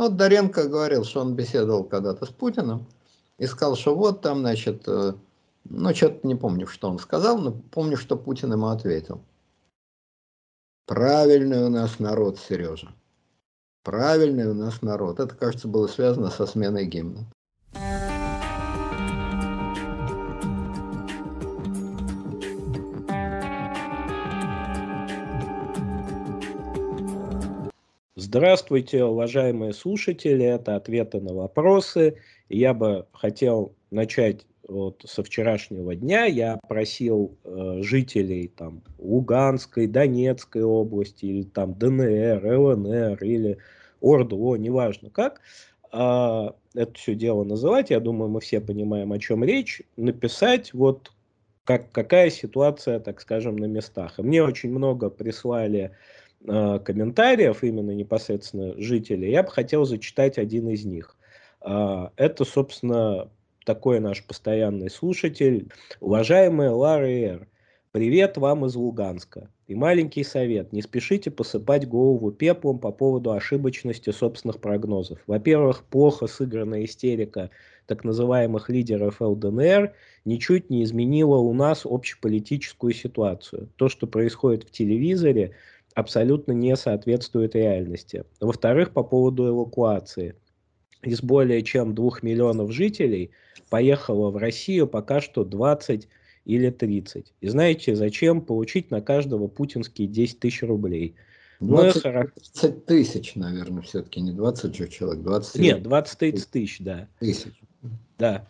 Вот Доренко говорил, что он беседовал когда-то с Путиным и сказал, что вот там, значит, э, ну, что-то не помню, что он сказал, но помню, что Путин ему ответил. Правильный у нас народ, Сережа. Правильный у нас народ. Это, кажется, было связано со сменой гимна. Здравствуйте, уважаемые слушатели, это ответы на вопросы. Я бы хотел начать вот со вчерашнего дня. Я просил э, жителей там Луганской, Донецкой области, или там ДНР, ЛНР, или ОРДЛО, неважно как, э, это все дело называть, я думаю, мы все понимаем, о чем речь, написать вот как, какая ситуация, так скажем, на местах. И мне очень много прислали комментариев, именно непосредственно жителей, я бы хотел зачитать один из них. А, это, собственно, такой наш постоянный слушатель. Уважаемая Лара Эр, привет вам из Луганска. И маленький совет, не спешите посыпать голову пеплом по поводу ошибочности собственных прогнозов. Во-первых, плохо сыгранная истерика так называемых лидеров ЛДНР ничуть не изменила у нас общеполитическую ситуацию. То, что происходит в телевизоре, абсолютно не соответствует реальности. Во-вторых, по поводу эвакуации. Из более чем двух миллионов жителей поехало в Россию пока что 20 или 30. И знаете, зачем получить на каждого путинские 10 тысяч рублей? 20, ну, 20 тысяч, наверное, все-таки, не 20 же человек, 20 Нет, 20 тысяч, да. Тысяч. Да.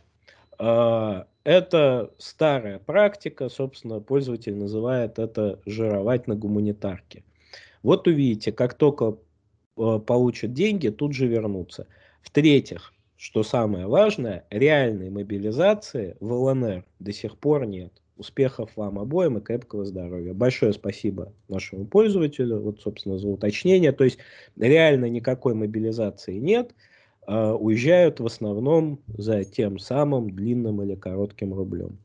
А, это старая практика, собственно, пользователь называет это жировать на гуманитарке. Вот увидите, как только э, получат деньги, тут же вернутся. В-третьих, что самое важное, реальной мобилизации в ЛНР до сих пор нет. Успехов вам обоим и крепкого здоровья. Большое спасибо нашему пользователю, вот, собственно, за уточнение. То есть реально никакой мобилизации нет. А уезжают в основном за тем самым длинным или коротким рублем.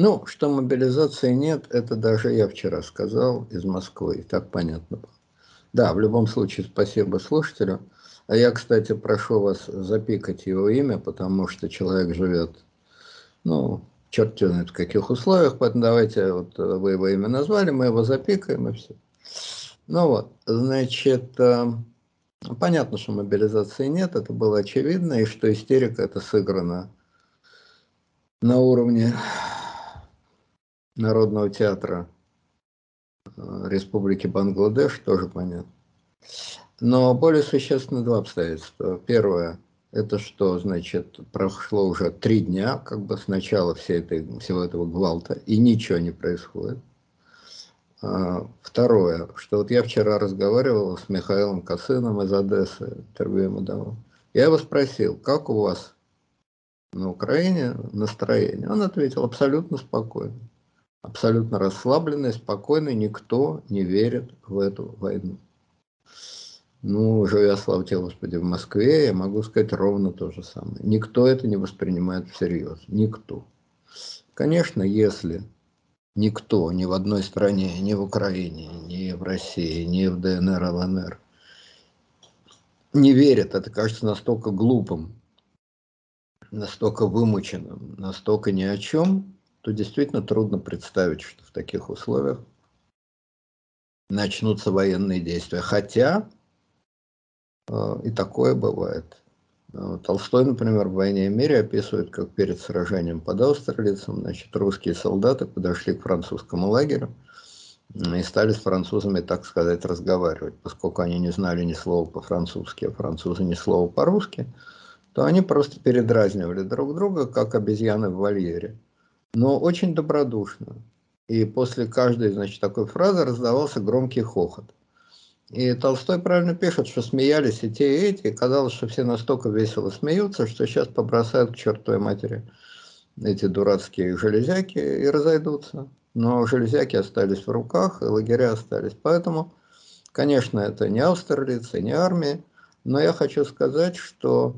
Ну, что мобилизации нет, это даже я вчера сказал из Москвы, и так понятно было. Да, в любом случае, спасибо слушателю. А я, кстати, прошу вас запикать его имя, потому что человек живет, ну, черт знает в каких условиях, поэтому давайте, вот вы его имя назвали, мы его запикаем и все. Ну вот, значит, э, понятно, что мобилизации нет, это было очевидно, и что истерика это сыграна на уровне Народного театра э, Республики Бангладеш, тоже понятно. Но более существенно два обстоятельства. Первое, это что, значит, прошло уже три дня, как бы с начала всей этой, всего этого гвалта, и ничего не происходит. А, второе, что вот я вчера разговаривал с Михаилом Косыном из Одессы, интервью ему давал. Я его спросил, как у вас на Украине настроение? Он ответил, абсолютно спокойно абсолютно расслабленный, спокойный, никто не верит в эту войну. Ну, живя, слава тебе, Господи, в Москве, я могу сказать ровно то же самое. Никто это не воспринимает всерьез. Никто. Конечно, если никто ни в одной стране, ни в Украине, ни в России, ни в ДНР, ЛНР не верит, это кажется настолько глупым, настолько вымученным, настолько ни о чем, то действительно трудно представить, что в таких условиях начнутся военные действия. Хотя э, и такое бывает. Э, Толстой, например, в «Войне и мире» описывает, как перед сражением под Аустерлицем значит, русские солдаты подошли к французскому лагерю и стали с французами, так сказать, разговаривать. Поскольку они не знали ни слова по-французски, а французы ни слова по-русски, то они просто передразнивали друг друга, как обезьяны в вольере но очень добродушно. И после каждой, значит, такой фразы раздавался громкий хохот. И Толстой правильно пишет, что смеялись и те, и эти, и казалось, что все настолько весело смеются, что сейчас побросают к чертовой матери эти дурацкие железяки и разойдутся. Но железяки остались в руках, и лагеря остались. Поэтому, конечно, это не Аустерлиц и не армия, но я хочу сказать, что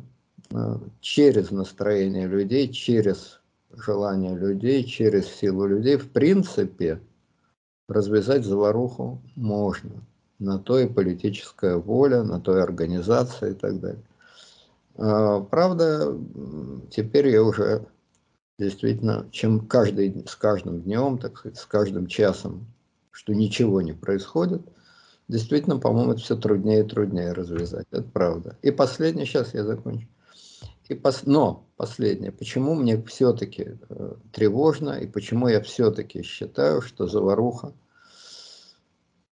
э, через настроение людей, через желание людей, через силу людей, в принципе, развязать заваруху можно. на то и политическая воля, на то и организация и так далее. А, правда, теперь я уже действительно, чем каждый, с каждым днем, так сказать, с каждым часом, что ничего не происходит, действительно, по-моему, это все труднее и труднее развязать. Это правда. И последнее, сейчас я закончу. И пос... Но последнее, почему мне все-таки э, тревожно и почему я все-таки считаю, что заваруха,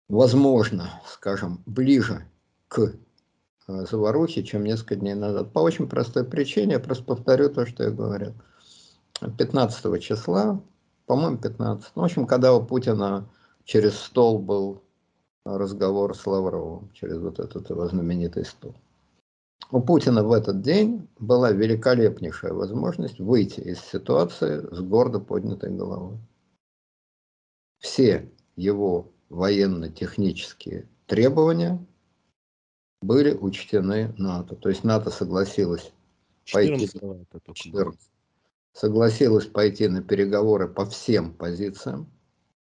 возможно, скажем, ближе к э, заварухе, чем несколько дней назад. По очень простой причине, я просто повторю то, что я говорил. 15 числа, по-моему, 15. Ну, в общем, когда у Путина через стол был разговор с Лавровым, через вот этот его знаменитый стол. У Путина в этот день была великолепнейшая возможность выйти из ситуации с гордо поднятой головой. Все его военно-технические требования были учтены НАТО. То есть НАТО согласилась пойти, 14, согласилась пойти на переговоры по всем позициям,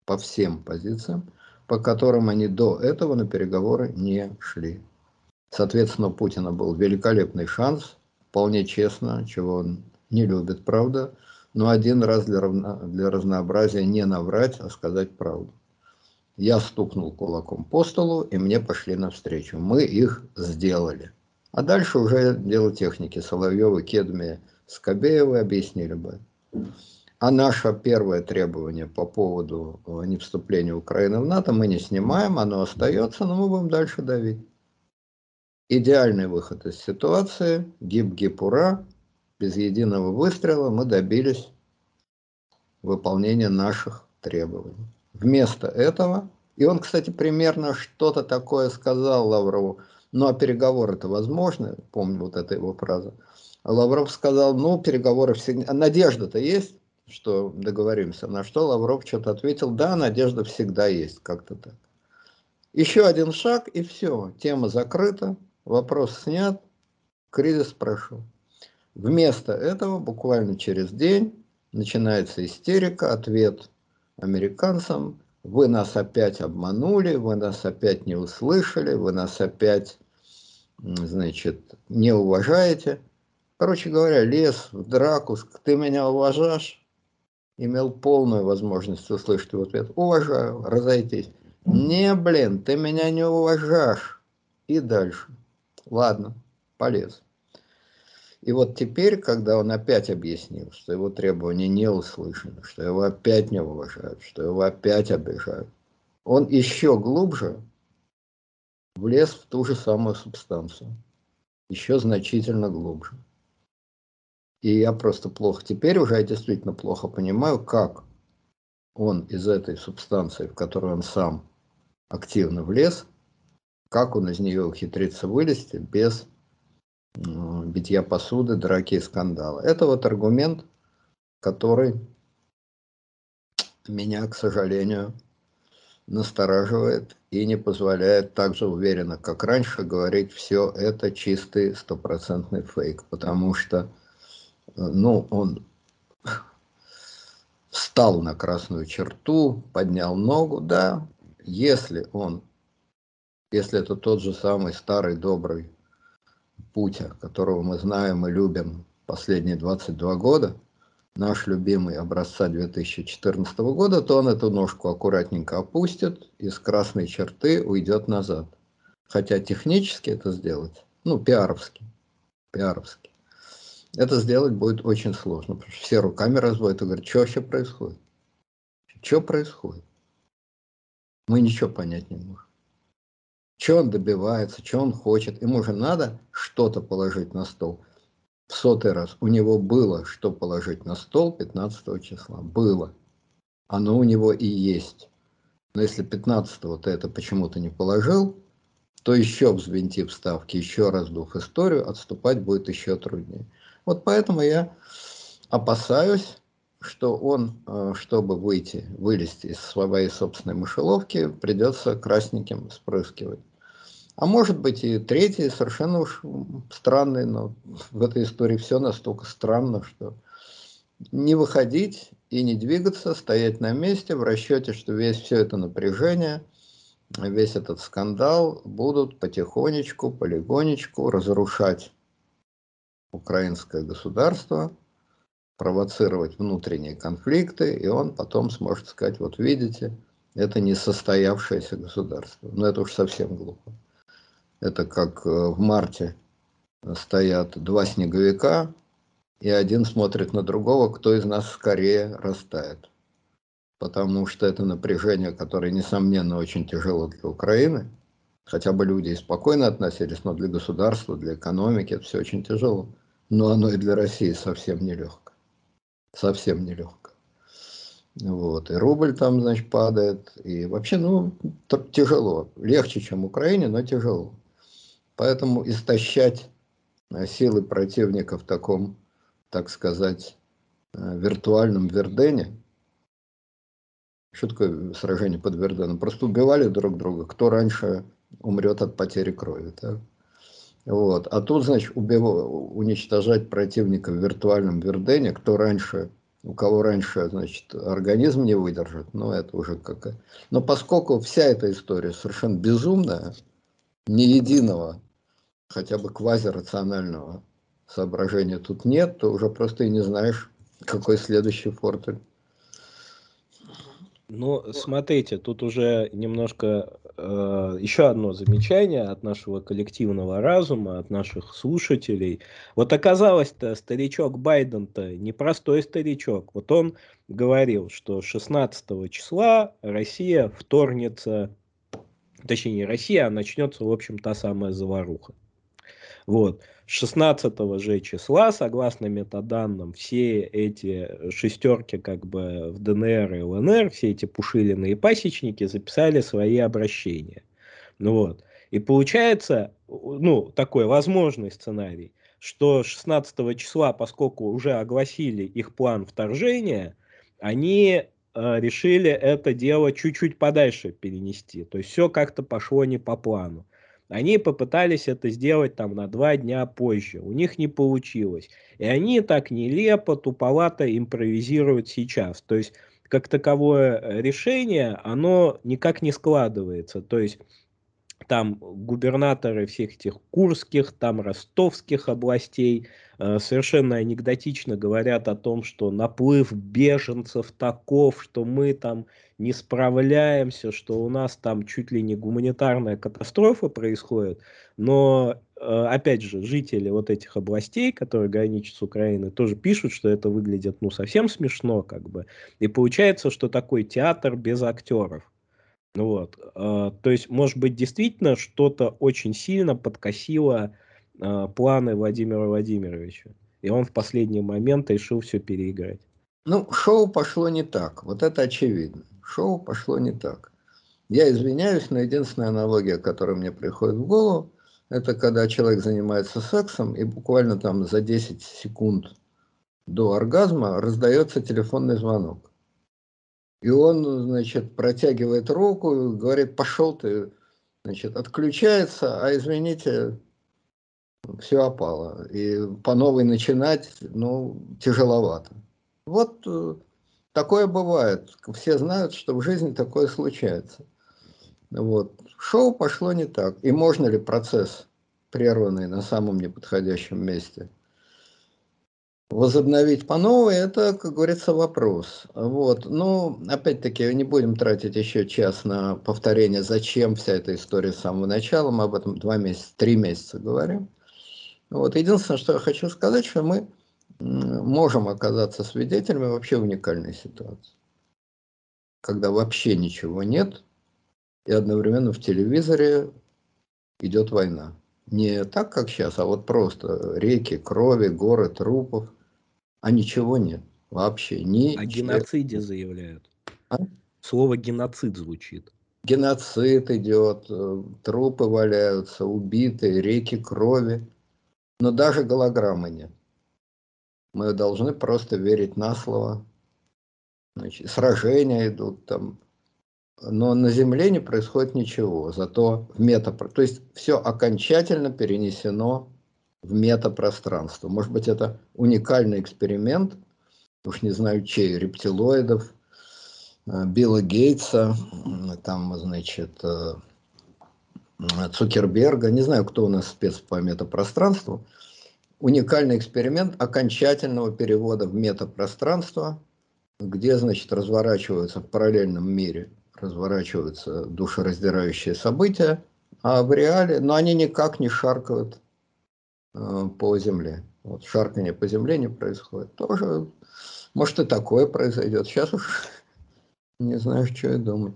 по всем позициям, по которым они до этого на переговоры не шли. Соответственно, у Путина был великолепный шанс, вполне честно, чего он не любит, правда, но один раз для, равно, для разнообразия не наврать, а сказать правду. Я стукнул кулаком по столу, и мне пошли навстречу. Мы их сделали. А дальше уже дело техники. Соловьевы, Кедми, Скобеевы объяснили бы. А наше первое требование по поводу э, невступления Украины в НАТО мы не снимаем, оно остается, но мы будем дальше давить. Идеальный выход из ситуации, гиб-гип-ура, без единого выстрела мы добились выполнения наших требований. Вместо этого, и он, кстати, примерно что-то такое сказал Лаврову, ну а переговоры-то возможны, помню вот эта его фраза. Лавров сказал, ну переговоры все, надежда-то есть, что договоримся. На что Лавров что-то ответил, да, надежда всегда есть, как-то так. Еще один шаг и все, тема закрыта, вопрос снят, кризис прошел. Вместо этого буквально через день начинается истерика, ответ американцам, вы нас опять обманули, вы нас опять не услышали, вы нас опять, значит, не уважаете. Короче говоря, лес в драку, ты меня уважаешь? имел полную возможность услышать в ответ «Уважаю, разойтись». «Не, блин, ты меня не уважаешь». И дальше. Ладно, полез. И вот теперь, когда он опять объяснил, что его требования не услышаны, что его опять не уважают, что его опять обижают, он еще глубже влез в ту же самую субстанцию. Еще значительно глубже. И я просто плохо, теперь уже я действительно плохо понимаю, как он из этой субстанции, в которую он сам активно влез, как он из нее ухитрится вылезти без э, битья посуды, драки и скандала. Это вот аргумент, который меня, к сожалению, настораживает и не позволяет так же уверенно, как раньше, говорить, все это чистый стопроцентный фейк, потому что ну, он встал на красную черту, поднял ногу, да, если он, если это тот же самый старый добрый Путя, которого мы знаем и любим последние 22 года, наш любимый образца 2014 года, то он эту ножку аккуратненько опустит и с красной черты уйдет назад. Хотя технически это сделать, ну, пиаровски, пиаровски это сделать будет очень сложно, потому что все руками разводят и говорят, что вообще происходит? Что происходит? Мы ничего понять не можем. Что он добивается, что он хочет. Ему же надо что-то положить на стол. В сотый раз. У него было что положить на стол 15 числа. Было. Оно у него и есть. Но если 15 ты это почему-то не положил, то еще взвинтив ставки, еще раздув историю, отступать будет еще труднее. Вот поэтому я опасаюсь, что он, э, чтобы выйти, вылезти из своей собственной мышеловки, придется красненьким спрыскивать. А может быть и третий, совершенно уж странный, но в этой истории все настолько странно, что не выходить и не двигаться, стоять на месте в расчете, что весь все это напряжение весь этот скандал будут потихонечку, полигонечку разрушать украинское государство, провоцировать внутренние конфликты, и он потом сможет сказать, вот видите, это не состоявшееся государство. Но это уж совсем глупо. Это как э, в марте стоят два снеговика, и один смотрит на другого, кто из нас скорее растает. Потому что это напряжение, которое, несомненно, очень тяжело для Украины. Хотя бы люди и спокойно относились, но для государства, для экономики это все очень тяжело. Но оно и для России совсем нелегко. Совсем нелегко. Вот. И рубль там, значит, падает. И вообще, ну, тяжело. Легче, чем Украине, но тяжело. Поэтому истощать э, силы противника в таком, так сказать, э, виртуальном Вердене. Что такое сражение под Верденом? Просто убивали друг друга. Кто раньше умрет от потери крови. Так? Вот. А тут, значит, убив... уничтожать противника в виртуальном Вердене, кто раньше, у кого раньше, значит, организм не выдержит, ну, это уже какая... Но поскольку вся эта история совершенно безумная, ни единого, хотя бы квазирационального соображения тут нет, то уже просто и не знаешь, какой следующий фортель. Ну, смотрите, тут уже немножко э, еще одно замечание от нашего коллективного разума, от наших слушателей. Вот оказалось-то, старичок Байден-то непростой старичок. Вот он говорил, что 16 числа Россия вторнется, точнее не Россия, а начнется, в общем, та самая заваруха. Вот. 16 же числа, согласно метаданным, все эти шестерки как бы в ДНР и ЛНР, все эти пушилины и пасечники записали свои обращения. Ну вот. И получается, ну, такой возможный сценарий, что 16 числа, поскольку уже огласили их план вторжения, они э, решили это дело чуть-чуть подальше перенести. То есть все как-то пошло не по плану. Они попытались это сделать там на два дня позже. У них не получилось. И они так нелепо, туповато импровизируют сейчас. То есть, как таковое э, решение, оно никак не складывается. То есть, там губернаторы всех этих курских, там ростовских областей э, совершенно анекдотично говорят о том, что наплыв беженцев таков, что мы там не справляемся, что у нас там чуть ли не гуманитарная катастрофа происходит. Но, э, опять же, жители вот этих областей, которые граничат с Украиной, тоже пишут, что это выглядит ну совсем смешно как бы. И получается, что такой театр без актеров. Вот. А, то есть, может быть, действительно что-то очень сильно подкосило а, планы Владимира Владимировича. И он в последний момент решил все переиграть. Ну, шоу пошло не так. Вот это очевидно. Шоу пошло не так. Я извиняюсь, но единственная аналогия, которая мне приходит в голову, это когда человек занимается сексом, и буквально там за 10 секунд до оргазма раздается телефонный звонок. И он, значит, протягивает руку, говорит, пошел ты, значит, отключается, а извините, все опало. И по новой начинать, ну, тяжеловато. Вот э, такое бывает. Все знают, что в жизни такое случается. Вот. Шоу пошло не так. И можно ли процесс, прерванный на самом неподходящем месте, возобновить по новой, это, как говорится, вопрос. Вот. Но, опять-таки, не будем тратить еще час на повторение, зачем вся эта история с самого начала. Мы об этом два месяца, три месяца говорим. Вот. Единственное, что я хочу сказать, что мы можем оказаться свидетелями вообще уникальной ситуации. Когда вообще ничего нет, и одновременно в телевизоре идет война. Не так, как сейчас, а вот просто реки, крови, горы трупов а ничего нет. Вообще ни. О геноциде заявляют. А? Слово геноцид звучит. Геноцид идет, э, трупы валяются, убитые, реки крови. Но даже голограммы нет. Мы должны просто верить на слово. Значит, сражения идут там. Но на Земле не происходит ничего. Зато в мета... То есть все окончательно перенесено в метапространство. Может быть, это уникальный эксперимент, уж не знаю чей, рептилоидов, Билла Гейтса, там, значит, Цукерберга, не знаю, кто у нас спец по метапространству, уникальный эксперимент окончательного перевода в метапространство, где, значит, разворачиваются в параллельном мире, разворачиваются душераздирающие события, а в реале, но они никак не шаркают. э, по земле. Вот шарканье по земле не происходит. Тоже, может, и такое произойдет. Сейчас уж не знаю, что и думать.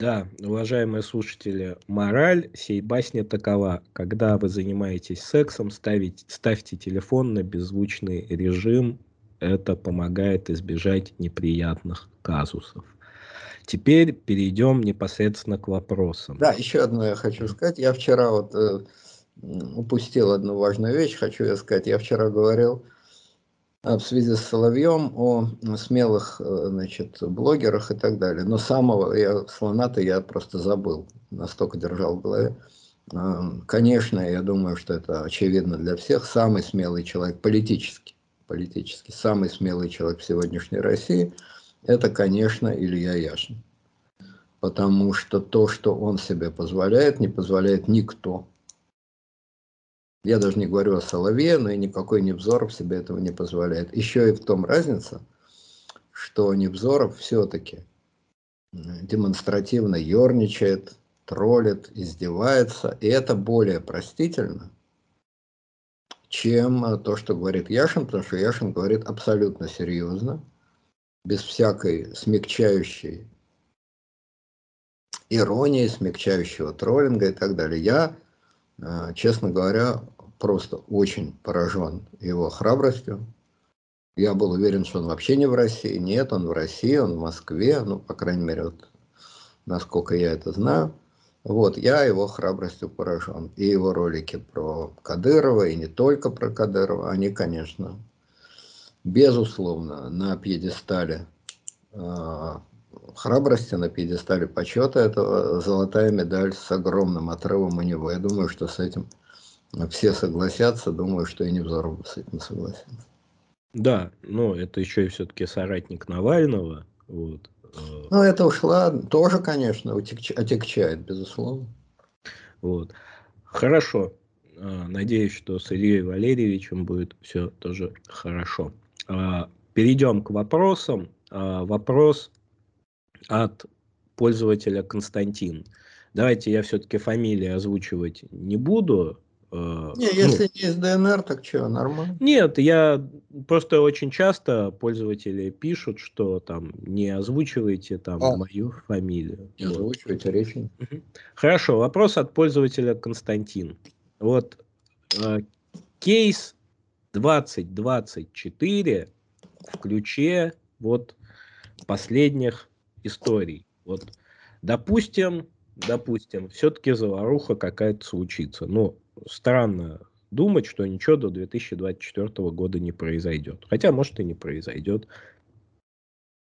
Да, уважаемые слушатели, мораль сей басни такова. Когда вы занимаетесь сексом, ставить, ставьте телефон на беззвучный режим. Это помогает избежать неприятных казусов. Теперь перейдем непосредственно к вопросам. Да, еще одно я хочу сказать. Я вчера вот э, упустил одну важную вещь, хочу я сказать. Я вчера говорил в связи с Соловьем о смелых э, значит, блогерах и так далее. Но самого я, слона-то я просто забыл, настолько держал в голове. Э, конечно, я думаю, что это очевидно для всех, самый смелый человек политически, политически, самый смелый человек в сегодняшней России, это, конечно, Илья Яшин. Потому что то, что он себе позволяет, не позволяет никто. Я даже не говорю о Соловье, но и никакой Невзоров себе этого не позволяет. Еще и в том разница, что Невзоров все-таки демонстративно ерничает, троллит, издевается, и это более простительно, чем то, что говорит Яшин, потому что Яшин говорит абсолютно серьезно, без всякой смягчающей иронии, смягчающего троллинга и так далее. Я, э, честно говоря, просто очень поражен его храбростью. Я был уверен, что он вообще не в России. Нет, он в России, он в Москве, ну, по крайней мере, вот, насколько я это знаю. Вот, я его храбростью поражен. И его ролики про Кадырова, и не только про Кадырова, они, конечно, безусловно, на пьедестале э, храбрости, на пьедестале почета. Это золотая медаль с огромным отрывом у него. Я думаю, что с этим все согласятся, думаю, что и Невзоров с этим согласится. Да, но это еще и все-таки соратник Навального. Вот. Ну, это ладно, тоже, конечно, отягчает, безусловно. Вот. Хорошо. А, надеюсь, что с Ильей Валерьевичем будет все тоже хорошо. А, перейдем к вопросам. А, вопрос от пользователя Константин. Давайте я все-таки фамилии озвучивать не буду, Э, не, ну, если не из ДНР, так что, нормально? Нет, я просто очень часто пользователи пишут, что там не озвучивайте там а, мою фамилию. Не вот. озвучивайте речь. Хорошо, вопрос от пользователя Константин. Вот э, кейс 2024 в ключе вот последних историй. Вот, допустим, допустим, все-таки заваруха какая-то случится. Ну, странно думать, что ничего до 2024 года не произойдет. Хотя, может, и не произойдет.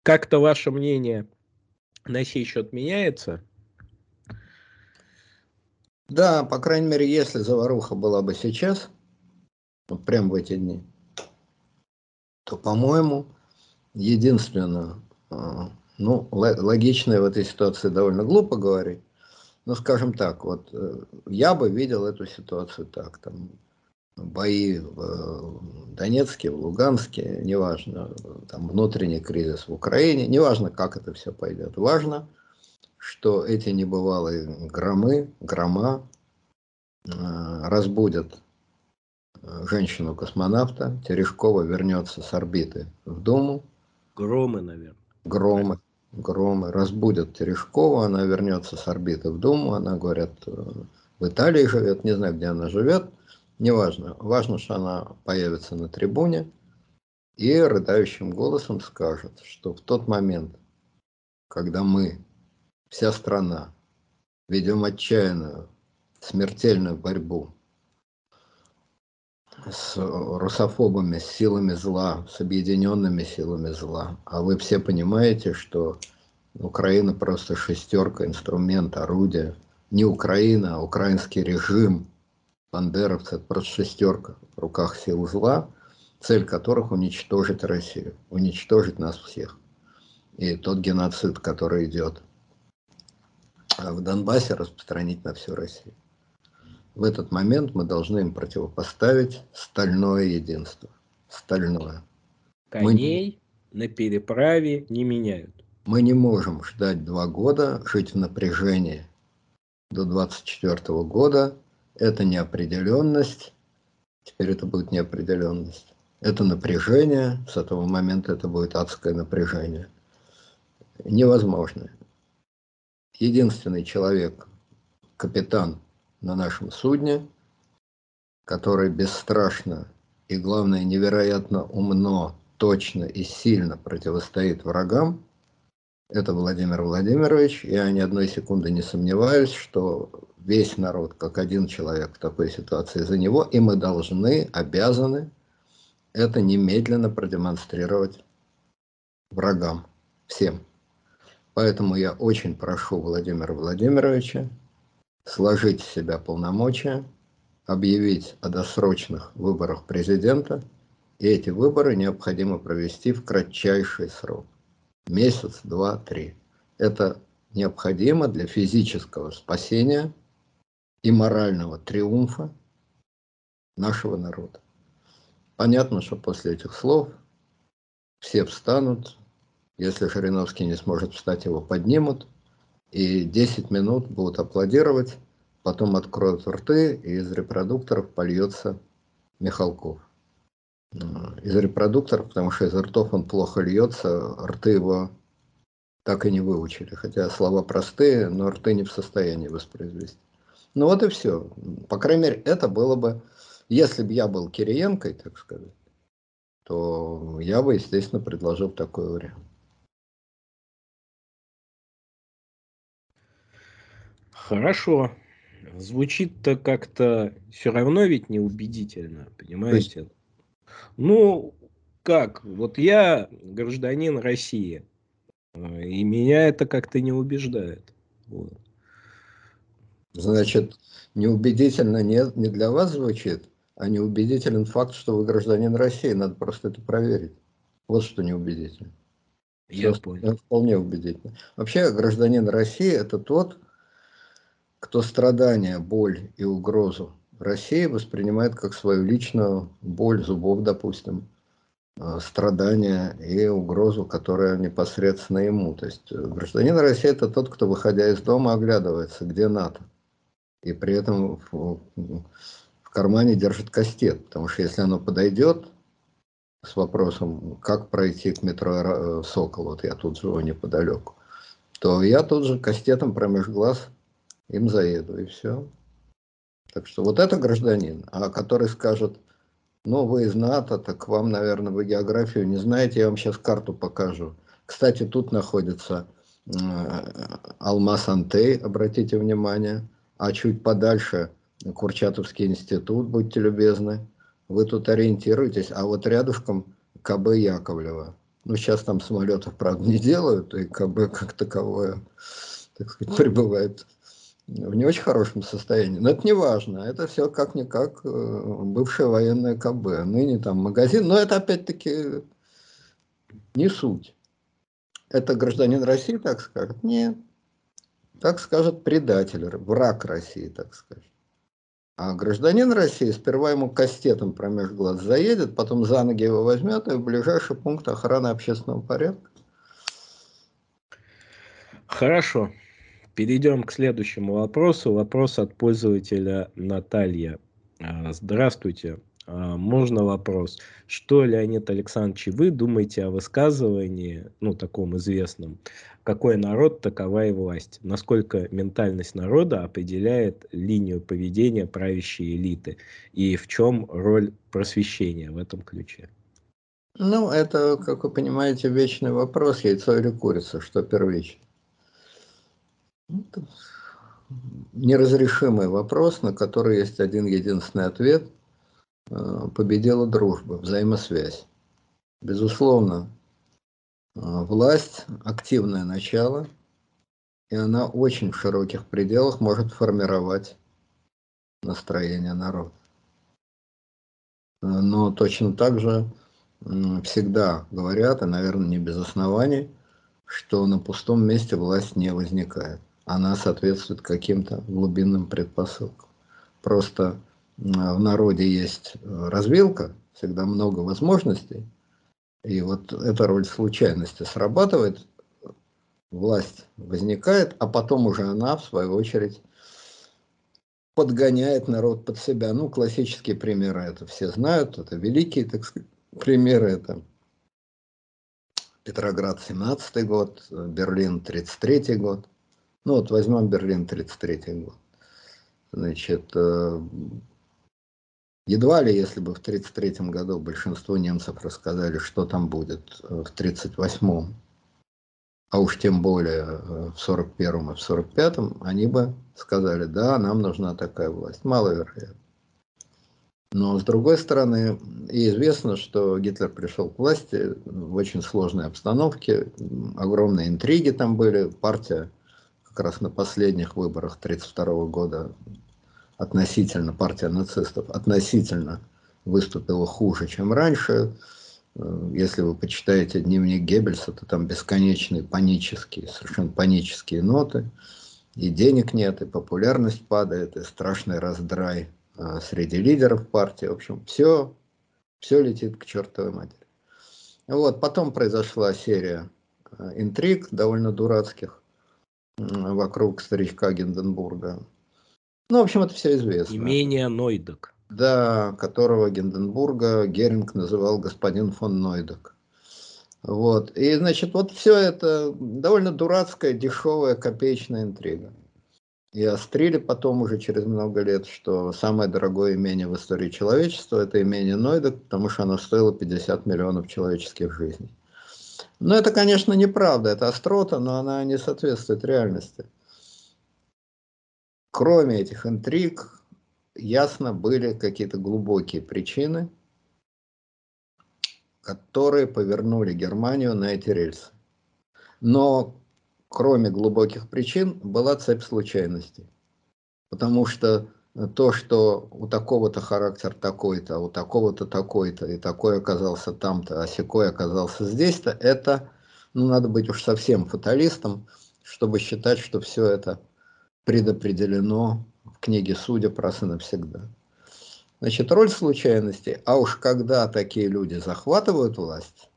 Как-то ваше мнение на сей счет меняется? Да, по крайней мере, если заваруха была бы сейчас, вот прям в эти дни, то, по-моему, единственное, а, ну, логичное в этой ситуации довольно глупо говорить, ну, скажем так, вот э, я бы видел эту ситуацию так, там, бои в э, Донецке, в Луганске, неважно, там внутренний кризис в Украине, неважно, как это все пойдет, важно, что эти небывалые громы, грома э, разбудят женщину-космонавта, Терешкова вернется с орбиты в Думу. Громы, наверное. Громы громы разбудят Терешкова, она вернется с орбиты в Думу, она, говорят, в Италии живет, не знаю, где она живет, неважно. Важно, что она появится на трибуне и рыдающим голосом скажет, что в тот момент, когда мы, вся страна, ведем отчаянную, смертельную борьбу с русофобами, с силами зла, с объединенными силами зла. А вы все понимаете, что Украина просто шестерка, инструмент, орудие. Не Украина, а украинский режим, бандеровцы, просто шестерка в руках сил зла, цель которых уничтожить Россию, уничтожить нас всех. и тот геноцид, который идет в Донбассе, распространить на всю Россию. В этот момент мы должны им противопоставить стальное единство. Стальное. Коней мы... на переправе не меняют. Мы не можем ждать два года, жить в напряжении до 24 года. Это неопределенность. Теперь это будет неопределенность. Это напряжение. С этого момента это будет адское напряжение. Невозможно. Единственный человек, капитан на нашем судне, который бесстрашно и, главное, невероятно умно, точно и сильно противостоит врагам, это Владимир Владимирович. Я ни одной секунды не сомневаюсь, что весь народ, как один человек в такой ситуации за него, и мы должны, обязаны это немедленно продемонстрировать врагам, всем. Поэтому я очень прошу Владимира Владимировича сложить в себя полномочия, объявить о досрочных выборах президента, и эти выборы необходимо провести в кратчайший срок. Месяц, два, три. Это необходимо для физического спасения и морального триумфа нашего народа. Понятно, что после этих слов все встанут, если Жириновский не сможет встать, его поднимут, и 10 минут будут аплодировать, потом откроют рты, и из репродукторов польется Михалков. Из репродукторов, потому что из ртов он плохо льется, рты его так и не выучили. Хотя слова простые, но рты не в состоянии воспроизвести. Ну вот и все. По крайней мере, это было бы, если бы я был Кириенкой, так сказать, то я бы, естественно, предложил такой вариант. Хорошо. Звучит-то как-то все равно ведь неубедительно, понимаете? Есть... Ну, как? Вот я гражданин России, э, и меня это как-то не убеждает. Вот. Значит, неубедительно не, не для вас звучит, а неубедителен факт, что вы гражданин России. Надо просто это проверить. Вот что неубедительно. Я Все понял. Вполне убедительно. Вообще, гражданин России – это тот, кто страдания, боль и угрозу России воспринимает как свою личную боль зубов, допустим, э, страдания и угрозу, которая непосредственно ему. То есть э, гражданин России это тот, кто, выходя из дома, оглядывается, где НАТО. И при этом в, в кармане держит кастет, потому что если оно подойдет с вопросом, как пройти к метро э, Сокол, вот я тут живу неподалеку, то я тут же кастетом промеж глаз им заеду, и все. Так что вот это гражданин, а который скажет, ну вы из НАТО, так вам, наверное, вы географию не знаете, я вам сейчас карту покажу. Кстати, тут находится э, Алмаз-Антей, обратите внимание, а чуть подальше Курчатовский институт, будьте любезны. Вы тут ориентируйтесь, а вот рядышком КБ Яковлева. Ну, сейчас там самолетов, правда, не делают, и КБ как таковое, так сказать, пребывает в не очень хорошем состоянии. Но это не важно. Это все как-никак э, бывшее военное КБ. Ныне там магазин. Но это опять-таки не суть. Это гражданин России так скажет? Нет. Так скажет предатель, враг России, так скажет. А гражданин России сперва ему кастетом промеж глаз заедет, потом за ноги его возьмет и в ближайший пункт охраны общественного порядка. Хорошо. Перейдем к следующему вопросу. Вопрос от пользователя Наталья. А, здравствуйте. А, можно вопрос? Что, Леонид Александрович, вы думаете о высказывании, ну, таком известном, какой народ, такова и власть? Насколько ментальность народа определяет линию поведения правящей элиты? И в чем роль просвещения в этом ключе? Ну, это, как вы понимаете, вечный вопрос, яйцо или курица, что первично неразрешимый вопрос, на который есть один единственный ответ. Э, победила дружба, взаимосвязь. Безусловно, э, власть – активное начало, и она очень в широких пределах может формировать настроение народа. Э, но точно так же всегда говорят, и, наверное, не без оснований, что на пустом месте власть не возникает. Она соответствует каким-то глубинным предпосылкам. Просто в народе есть э, развилка, всегда много возможностей, и вот эта роль случайности срабатывает, власть возникает, а потом уже она, в свою очередь, подгоняет народ под себя. Ну, классические примеры это все знают, это великие, так сказать, примеры, это Петроград 17 год, Берлин 33 год. Ну вот возьмем Берлин 33 год. Значит, э, едва ли, если бы в 1933 году большинство немцев рассказали, что там будет э, в 1938, а уж тем более э, в 1941 и в 1945, они бы сказали, да, нам нужна такая власть. Маловероятно. Но с другой стороны, и известно, что Гитлер пришел к власти в очень сложной обстановке, огромные интриги там были, партия как раз на последних выборах 1932 года относительно, партия нацистов относительно выступила хуже, чем раньше. Э, если вы почитаете дневник Геббельса, то там бесконечные панические, совершенно панические ноты. И денег нет, и популярность падает, и страшный раздрай э, среди лидеров партии. В общем, все, все летит к чертовой матери. Вот, потом произошла серия э, интриг, довольно дурацких вокруг старичка Гинденбурга. Ну, в общем, это все известно. Имение Нойдок. Да, которого Гинденбурга Геринг называл господин фон Нойдок. Вот. И, значит, вот все это довольно дурацкая, дешевая, копеечная интрига. И острили потом уже через много лет, что самое дорогое имение в истории человечества – это имение Нойдок, потому что оно стоило 50 миллионов человеческих жизней. Но это, конечно, неправда, это острота, но она не соответствует реальности. Кроме этих интриг, ясно были какие-то глубокие причины, которые повернули Германию на эти рельсы. Но кроме глубоких причин была цепь случайностей. Потому что то, что у такого-то характер такой-то, а у такого-то такой-то, и такой оказался там-то, а секой оказался здесь-то, это, ну, надо быть уж совсем фаталистом, чтобы считать, что все это предопределено в книге «Судя» и навсегда. Значит, роль случайности, а уж когда такие люди захватывают власть,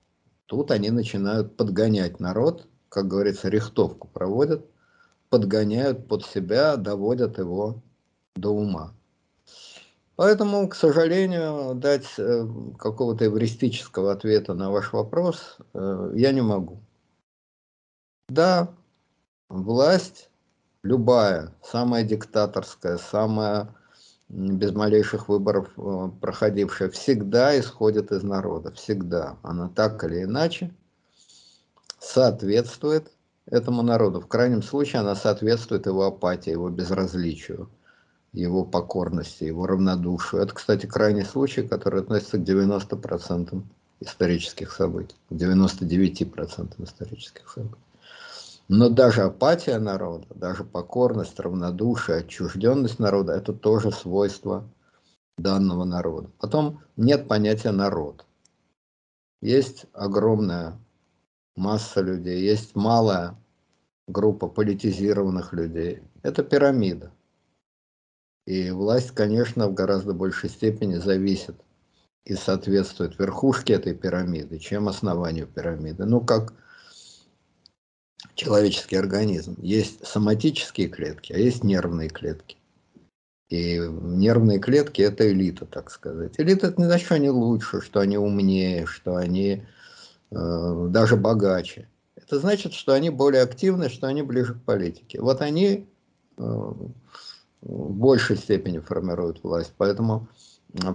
тут они начинают подгонять народ, как говорится, рихтовку проводят, подгоняют под себя, доводят его до ума. Поэтому, к сожалению, дать э, какого-то эвристического ответа на ваш вопрос э, я не могу. Да, власть, любая, самая диктаторская, самая без малейших выборов э, проходившая, всегда исходит из народа, всегда. Она так или иначе соответствует этому народу. В крайнем случае она соответствует его апатии, его безразличию его покорности, его равнодушию. Это, кстати, крайний случай, который относится к 90% исторических событий, к 99% исторических событий. Но даже апатия народа, даже покорность, равнодушие, отчужденность народа – это тоже свойство данного народа. Потом нет понятия народ. Есть огромная масса людей, есть малая группа политизированных людей. Это пирамида. И власть, конечно, в гораздо большей степени зависит и соответствует верхушке этой пирамиды, чем основанию пирамиды. Ну, как человеческий организм. Есть соматические клетки, а есть нервные клетки. И нервные клетки – это элита, так сказать. Элита – это не значит, что они лучше, что они умнее, что они э, даже богаче. Это значит, что они более активны, что они ближе к политике. Вот они э, в большей степени формируют власть. Поэтому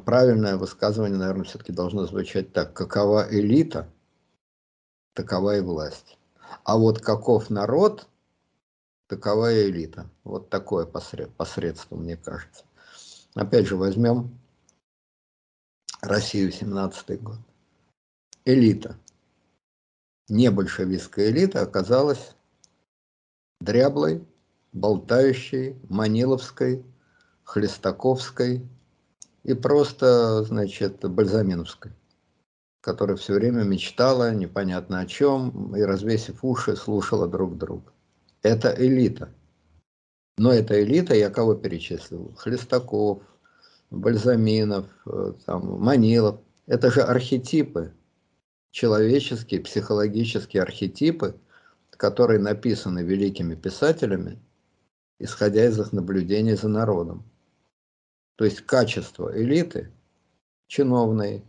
правильное высказывание, наверное, все-таки должно звучать так. Какова элита, такова и власть. А вот каков народ, такова и элита. Вот такое посред, посредство, мне кажется. Опять же, возьмем Россию 17 год. Элита. Не большевистская элита оказалась дряблой, болтающей, маниловской, хлестаковской и просто, значит, бальзаминовской. которая все время мечтала непонятно о чем и, развесив уши, слушала друг друга. Это элита. Но эта элита, я кого перечислил? Хлестаков, Бальзаминов, э, там, Манилов. Это же архетипы, человеческие, психологические архетипы, которые написаны великими писателями, исходя из их наблюдений за народом. То есть качество элиты, чиновной,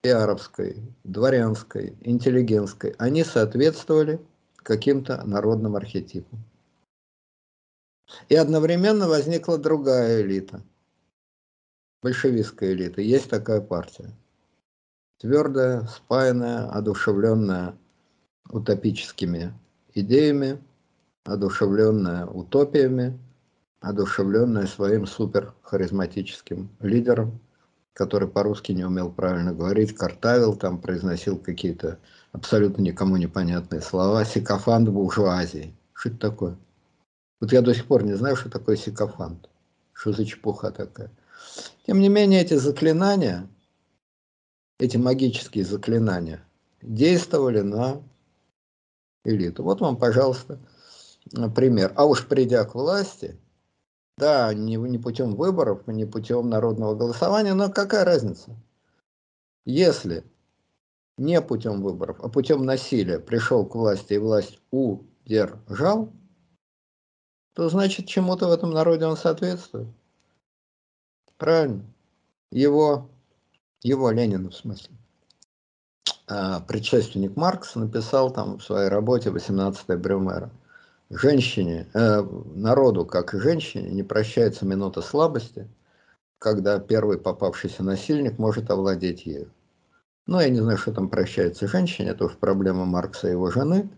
пиаровской, дворянской, интеллигентской, они соответствовали каким-то народным архетипам. И одновременно возникла другая элита, большевистская элита. Есть такая партия. Твердая, спаянная, одушевленная утопическими идеями, одушевленная утопиями, одушевленная своим суперхаризматическим лидером, который по-русски не умел правильно говорить, картавил, там произносил какие-то абсолютно никому непонятные слова, сикофант буржуазии. Что это такое? Вот я до сих пор не знаю, что такое сикофант. Что за чепуха такая? Тем не менее, эти заклинания, эти магические заклинания действовали на элиту. Вот вам, пожалуйста, пример. А уж придя к власти, да, не, не путем выборов, не путем народного голосования, но какая разница? Если не путем выборов, а путем насилия пришел к власти и власть удержал, то значит чему-то в этом народе он соответствует. Правильно. Его, его Ленин в смысле, а, предшественник Маркса написал там в своей работе 18 Брюмера – женщине, э, народу, как и женщине, не прощается минута слабости, когда первый попавшийся насильник может овладеть ею. Ну, я не знаю, что там прощается женщине, это уж проблема Маркса и его жены.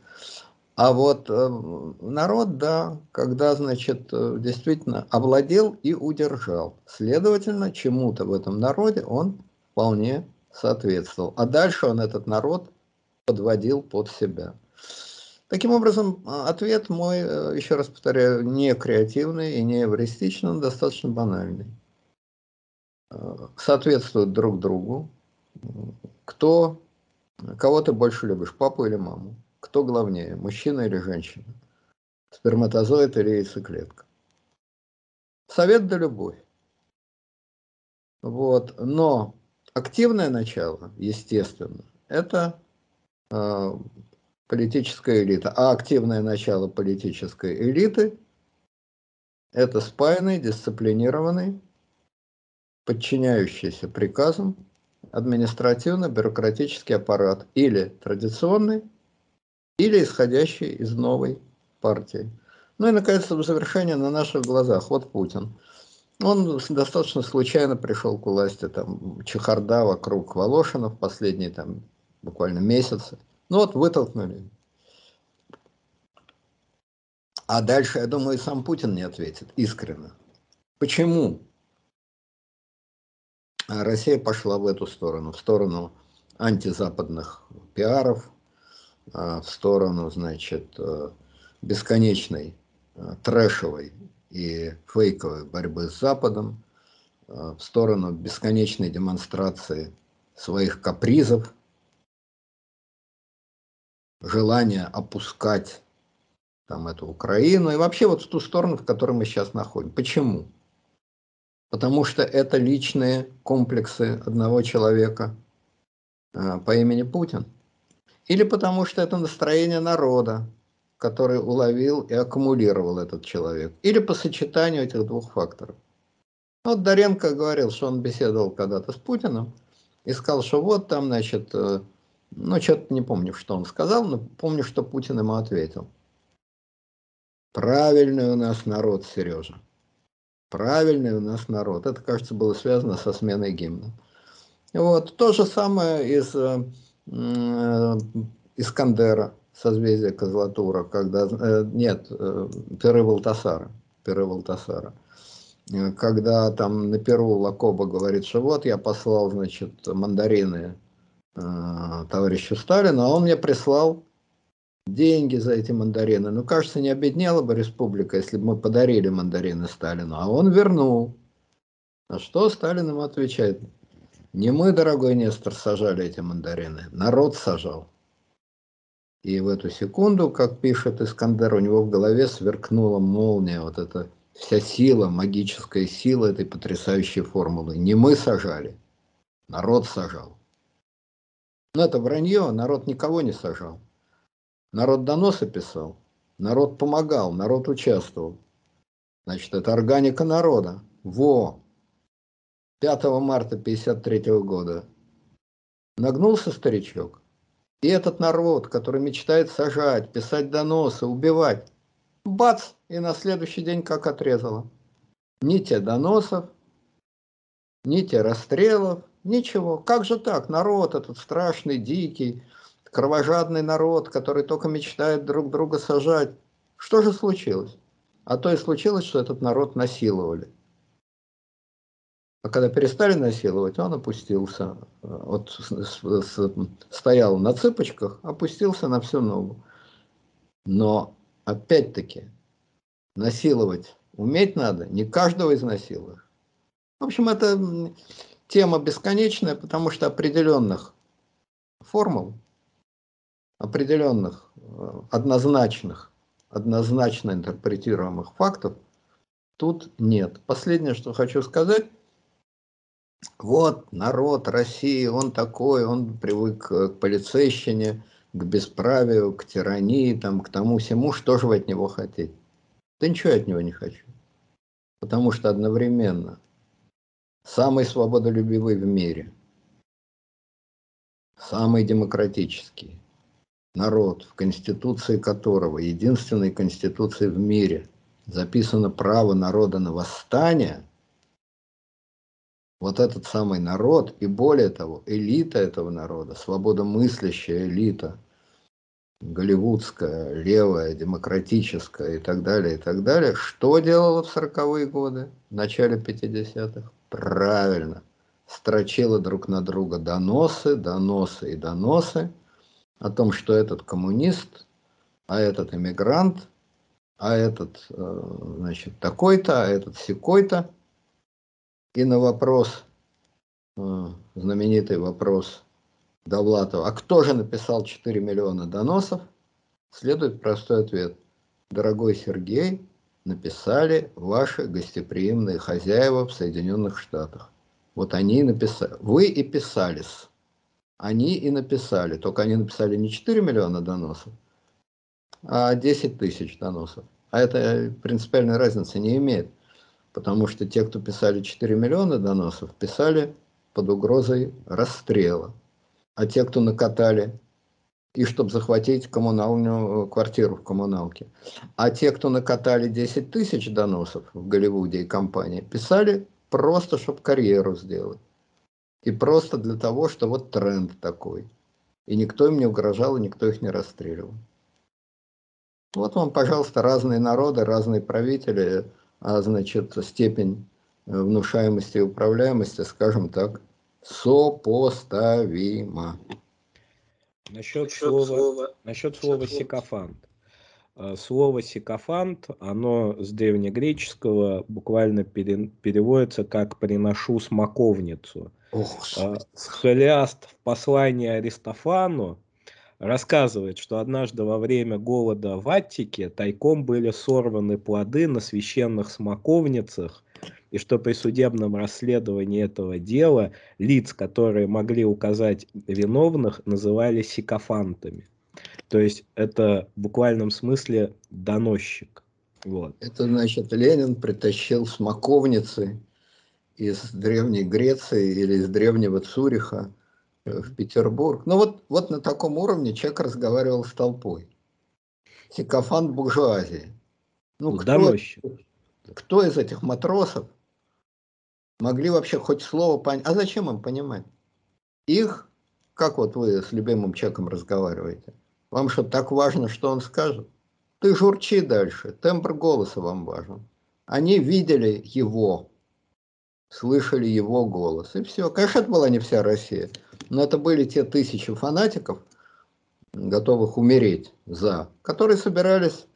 А вот э, народ, да, когда, значит, э, действительно овладел и удержал. Следовательно, чему-то в этом народе он вполне соответствовал. А дальше он этот народ подводил под себя. Таким образом, а, ответ мой, э, еще раз повторяю, не креативный и не эвристичный, он достаточно банальный. Э, соответствуют друг другу. Кто, кого ты больше любишь, папу или маму? Кто главнее, мужчина или женщина? Сперматозоид или яйцеклетка? Совет да любовь. Вот. Но активное начало, естественно, это э, политическая элита. А активное начало политической элиты – это спаянный, дисциплинированный, подчиняющийся приказам административно-бюрократический аппарат или традиционный, или исходящий из новой партии. Ну и, наконец, в завершение на наших глазах. Вот Путин. Он достаточно случайно пришел к власти, там, чехарда вокруг Волошина в последние там, буквально месяцы. Ну вот вытолкнули. А дальше, я думаю, сам Путин не ответит искренне. Почему Россия пошла в эту сторону, в сторону антизападных пиаров, а, в сторону, значит, э, бесконечной э, трэшевой и фейковой борьбы с Западом, э, в сторону бесконечной демонстрации своих капризов, желание опускать там эту Украину и вообще вот в ту сторону, в которой мы сейчас находим. Почему? Потому что это личные комплексы одного человека э, по имени Путин. Или потому что это настроение народа, который уловил и аккумулировал этот человек. Или по сочетанию этих двух факторов. Вот Доренко говорил, что он беседовал когда-то с Путиным и сказал, что вот там, значит, ну, что-то не помню, что он сказал, но помню, что Путин ему ответил. Правильный у нас народ, Сережа. Правильный у нас народ. Это, кажется, было связано со сменой гимна. Вот. То же самое из э, э, Искандера, созвездия Козлатура, когда, э, нет, э, Перы Валтасара, Перы Валтасара. Э, когда там на Перу Лакоба говорит, что вот я послал, значит, мандарины Э, товарищу Сталину, а он мне прислал деньги за эти мандарины. Ну, кажется, не обеднела бы республика, если бы мы подарили мандарины Сталину, а он вернул. На что Сталин ему отвечает? Не мы, дорогой Нестор, сажали эти мандарины, народ сажал. И в эту секунду, как пишет Искандер, у него в голове сверкнула молния, вот эта вся сила, магическая сила этой потрясающей формулы. Не мы сажали, народ сажал. Но это вранье, народ никого не сажал. Народ доносы писал, народ помогал, народ участвовал. Значит, это органика народа. Во! 5 марта 1953 года нагнулся старичок. И этот народ, который мечтает сажать, писать доносы, убивать, бац, и на следующий день как отрезало. Ни те доносов, ни те расстрелов, ничего. Как же так? Народ этот страшный, дикий, кровожадный народ, который только мечтает друг друга сажать. Что же случилось? А то и случилось, что этот народ насиловали. А когда перестали насиловать, он опустился, вот стоял на цыпочках, опустился на всю ногу. Но опять-таки насиловать уметь надо, не каждого изнасилуешь. В общем, это тема бесконечная, потому что определенных формул, определенных э, однозначных, однозначно интерпретируемых фактов тут нет. Последнее, что хочу сказать, вот народ России, он такой, он привык к полицейщине, к бесправию, к тирании, там, к тому всему, что же вы от него хотите? Да ничего я от него не хочу. Потому что одновременно самый свободолюбивый в мире, самый демократический народ, в конституции которого, единственной конституции в мире, записано право народа на восстание – вот этот самый народ, и более того, элита этого народа, свободомыслящая элита, голливудская, левая, демократическая и так далее, и так далее, что делала в 40-е годы, в начале 50-х? Правильно, строчила друг на друга доносы, доносы и доносы о том, что этот коммунист, а этот иммигрант, а этот, э, значит, такой-то, а этот секой-то – и на вопрос, э, знаменитый вопрос Довлатова, а кто же написал 4 миллиона доносов, следует простой ответ. Дорогой Сергей, написали ваши гостеприимные хозяева в Соединенных Штатах. Вот они и написали. Вы и писались. Они и написали. Только они написали не 4 миллиона доносов, а 10 тысяч доносов. А это принципиальной разницы не имеет. Потому что те, кто писали 4 миллиона доносов, писали под угрозой расстрела. А те, кто накатали, и чтобы захватить коммунальную квартиру в коммуналке. А те, кто накатали 10 тысяч доносов в Голливуде и компании, писали просто, чтобы карьеру сделать. И просто для того, что вот тренд такой. И никто им не угрожал, и никто их не расстреливал. Вот вам, пожалуйста, разные народы, разные правители – а значит степень э, внушаемости и управляемости, скажем так, сопоставима. Насчет, насчет слова, слова, насчет слова сикофант. Э, слово сикофант, оно с древнегреческого буквально пере, переводится как «приношу смоковницу». Ох, э, Халиаст в послании Аристофану рассказывает, что однажды во время голода в Аттике тайком были сорваны плоды на священных смоковницах, и что при судебном расследовании этого дела лиц, которые могли указать виновных, называли сикофантами. То есть это в буквальном смысле доносчик. Вот. Это значит, Ленин притащил смоковницы из Древней Греции или из Древнего Цуриха, в Петербург. Ну вот, вот на таком уровне человек разговаривал с толпой. Сикофант буржуазии. Ну, кто, кто из этих матросов могли вообще хоть слово понять? А зачем им понимать? Их, как вот вы с любимым человеком разговариваете, вам что, так важно, что он скажет? Ты журчи дальше, тембр голоса вам важен. Они видели его, слышали его голос, и все. Конечно, это была не вся Россия. Но это были те тысячи фанатиков, готовых умереть за, которые собирались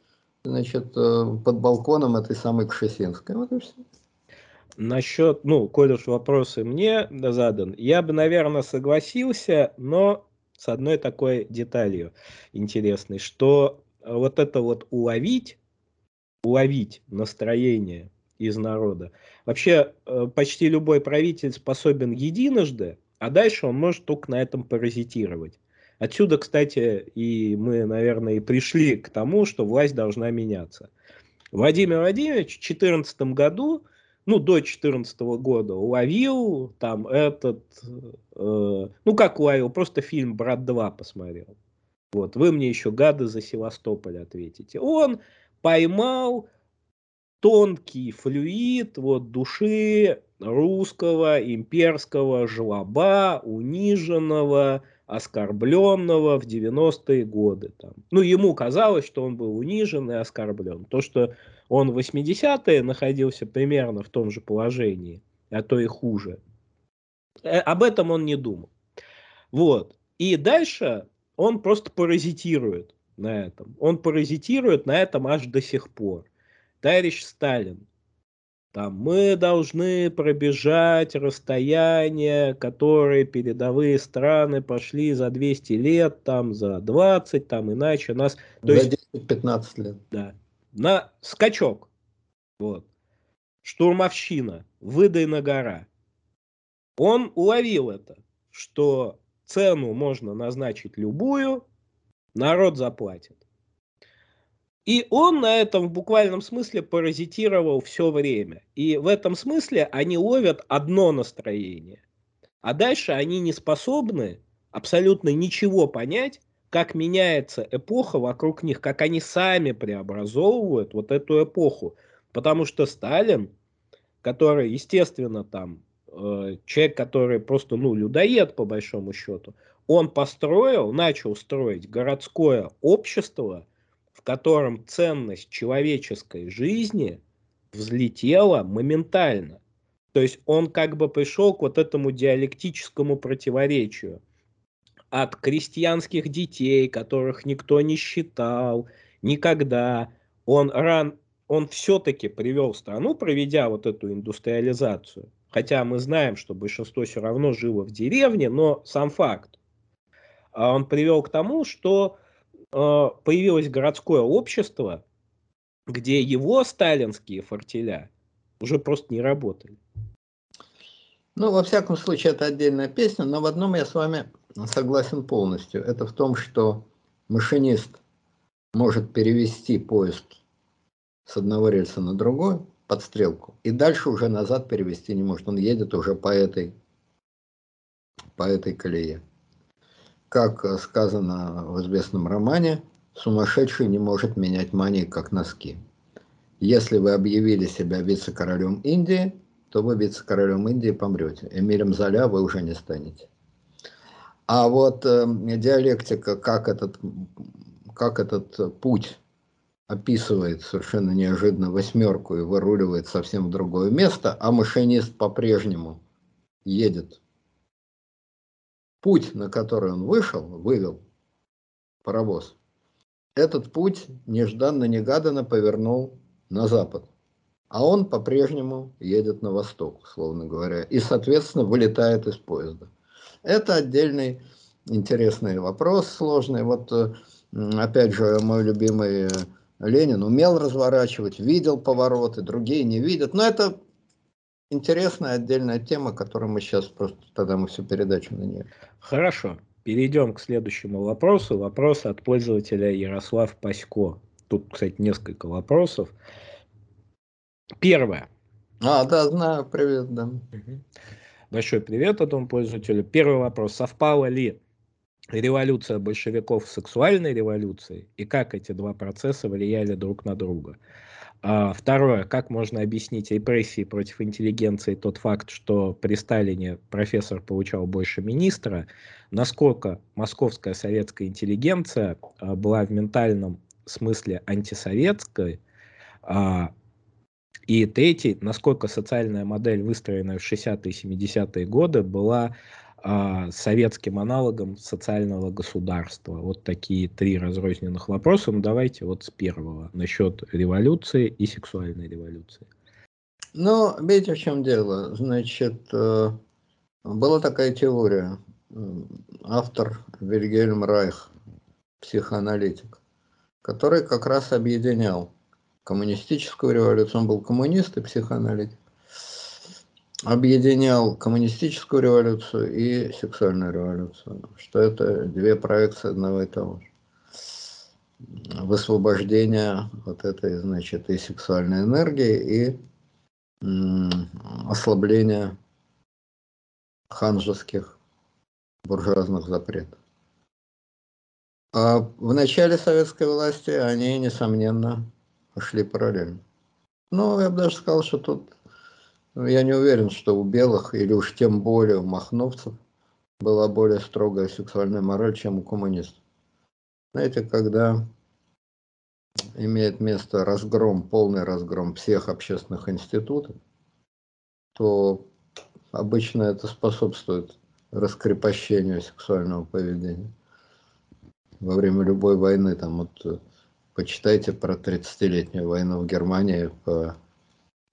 значит, э, под балконом этой самой Кшесинской. Вот и все. Насчет, ну, коль уж вопросы мне задан, я бы, наверное, согласился, но с одной такой деталью интересной, что вот это вот уловить, уловить настроение из народа. Вообще, э, почти любой правитель способен единожды, а дальше он может только на этом паразитировать. Отсюда, кстати, и мы, наверное, и пришли к тому, что власть должна меняться. Владимир Владимирович в 2014 году, ну, до 2014 года уловил там этот, э, ну, как уловил, просто фильм «Брат 2» посмотрел. Вот, вы мне еще гады за Севастополь ответите. Он поймал тонкий флюид вот, души русского имперского жлоба, униженного, оскорбленного в 90-е годы. Там. Ну, ему казалось, что он был унижен и оскорблен. То, что он в 80-е находился примерно в том же положении, а то и хуже, э, об этом он не думал. Вот. И дальше он просто паразитирует на этом. Он паразитирует на этом аж до сих пор. Товарищ Сталин, там, мы должны пробежать расстояние, которые передовые страны пошли за 200 лет, там, за 20, там, иначе нас... То за 10-15 лет. Да. На скачок. Вот. Штурмовщина. Выдайна гора. Он уловил это, что цену можно назначить любую, народ заплатит. И он на этом в буквальном смысле паразитировал все время. И в этом смысле они ловят одно настроение. А дальше они не способны абсолютно ничего понять, как меняется эпоха вокруг них, как они сами преобразовывают вот эту эпоху. Потому что Сталин, который, естественно, там, э, человек, который просто, ну, людоед по большому счету, он построил, начал строить городское общество – в котором ценность человеческой жизни взлетела моментально. То есть он как бы пришел к вот этому диалектическому противоречию. От крестьянских детей, которых никто не считал никогда, он, ран, он все-таки привел страну, проведя вот эту индустриализацию. Хотя мы знаем, что большинство все равно жило в деревне, но сам факт. А он привел к тому, что появилось городское общество, где его сталинские фортеля уже просто не работали. Ну, во всяком случае, это отдельная песня, но в одном я с вами согласен полностью. Это в том, что машинист может перевести поезд с одного рельса на другой под стрелку, и дальше уже назад перевести не может. Он едет уже по этой, по этой колее как э, сказано в известном романе, сумасшедший не может менять мании, как носки. Если вы объявили себя вице-королем Индии, то вы вице-королем Индии помрете. Эмилем Золя вы уже не станете. А вот э, диалектика, как этот, как этот путь описывает совершенно неожиданно восьмерку и выруливает совсем в другое место, а машинист по-прежнему едет путь, на который он вышел, вывел паровоз, этот путь нежданно-негаданно повернул на запад. А он по-прежнему едет на восток, словно говоря, и, соответственно, вылетает из поезда. Это отдельный интересный вопрос, сложный. Вот, э, опять же, мой любимый Ленин умел разворачивать, видел повороты, другие не видят. Но это интересная отдельная тема, которую мы сейчас просто тогда мы всю передачу на нее. Хорошо. Перейдем к следующему вопросу. Вопрос от пользователя Ярослав Пасько. Тут, кстати, несколько вопросов. Первое. А, да, знаю. Привет, да. Большой привет этому пользователю. Первый вопрос. Совпала ли революция большевиков с сексуальной революцией? И как эти два процесса влияли друг на друга? А, второе, как можно объяснить репрессии против интеллигенции тот факт, что при Сталине профессор получал больше министра, насколько московская советская интеллигенция а, была в ментальном смысле антисоветской, а, и третий, насколько социальная модель, выстроенная в 60-е и 70-е годы, была советским аналогом социального государства. Вот такие три разрозненных вопроса. Ну давайте вот с первого, насчет революции и сексуальной революции. Ну, видите, в чем дело. Значит, э, была такая теория. Автор Вильгельм Райх, психоаналитик, который как раз объединял коммунистическую революцию. Он был коммунист и психоаналитик. Объединял коммунистическую революцию и сексуальную революцию. Что это две проекции одного и того же высвобождение вот этой, значит, и сексуальной энергии, и ослабление ханжеских буржуазных запретов. А в начале советской власти они, несомненно, шли параллельно. Ну, я бы даже сказал, что тут, я не уверен, что у белых, или уж тем более у махновцев, была более строгая сексуальная мораль, чем у коммунистов. Знаете, когда имеет место разгром, полный разгром всех общественных институтов, то обычно это способствует раскрепощению сексуального поведения. Во время любой войны, там вот э, почитайте про 30-летнюю войну в Германии в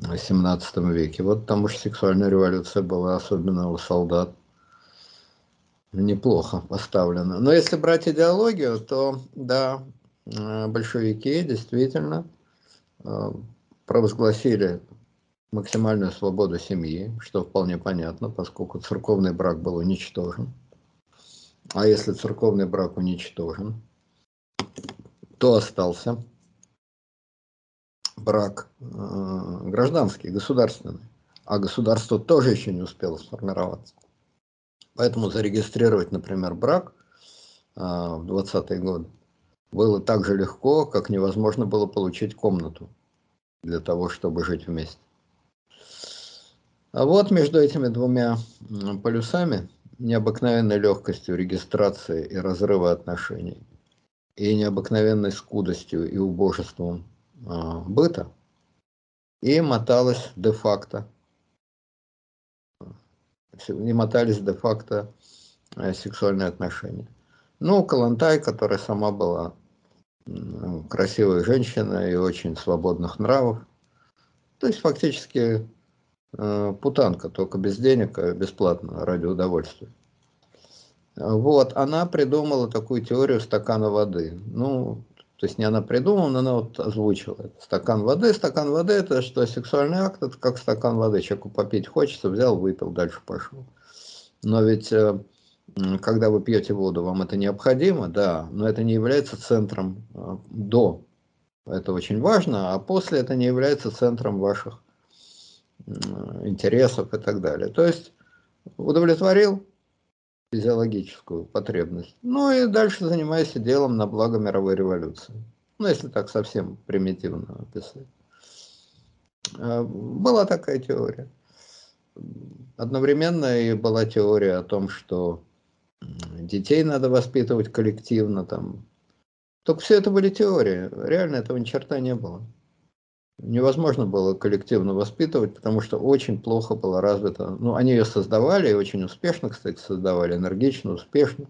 18 веке. Вот там уж сексуальная революция была, особенно у солдат, неплохо поставлена. Но если брать идеологию, то да, Э, большевики действительно э, провозгласили максимальную свободу семьи, что вполне понятно, поскольку церковный брак был уничтожен. А если церковный брак уничтожен, то остался брак э, гражданский, государственный. А государство тоже еще не успело сформироваться. Поэтому зарегистрировать, например, брак э, в 20-е годы было так же легко, как невозможно было получить комнату для того, чтобы жить вместе. А вот между этими двумя полюсами необыкновенной легкостью регистрации и разрыва отношений и необыкновенной скудостью и убожеством быта и моталось де-факто и мотались де-факто э, сексуальные отношения. Ну, Калантай, которая сама была красивая женщина и очень свободных нравов. То есть фактически э, путанка, только без денег, а бесплатно, ради удовольствия. Вот, она придумала такую теорию стакана воды. Ну, то есть не она придумала, она вот озвучила. Стакан воды, стакан воды это что сексуальный акт, это как стакан воды. Человеку попить хочется, взял, выпил, дальше пошел. Но ведь э, когда вы пьете воду, вам это необходимо, да, но это не является центром а, до. Это очень важно, а после это не является центром ваших интересов и так далее. То есть удовлетворил физиологическую потребность. Ну и дальше занимайся делом на благо мировой революции. Ну, если так совсем примитивно описать. А, была такая теория. Одновременно и была теория о том, что детей надо воспитывать коллективно там. Только все это были теории, реально этого ни черта не было. Невозможно было коллективно воспитывать, потому что очень плохо было развито. Ну, они ее создавали, и очень успешно, кстати, создавали, энергично, успешно.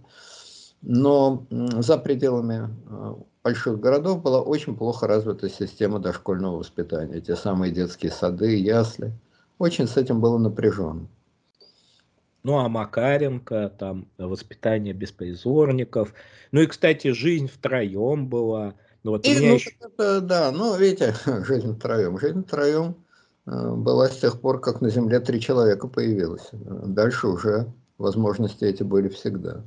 Но за пределами э, больших городов была очень плохо развита система дошкольного воспитания. Те самые детские сады, ясли. Очень с этим было напряженно. Ну, а Макаренко, там, воспитание беспризорников. Ну и, кстати, жизнь втроем была. Ну, вот и, ну, еще... это, да, ну, видите, жизнь втроем. Жизнь втроем э, была с тех пор, как на Земле три человека появилось. Дальше уже возможности эти были всегда.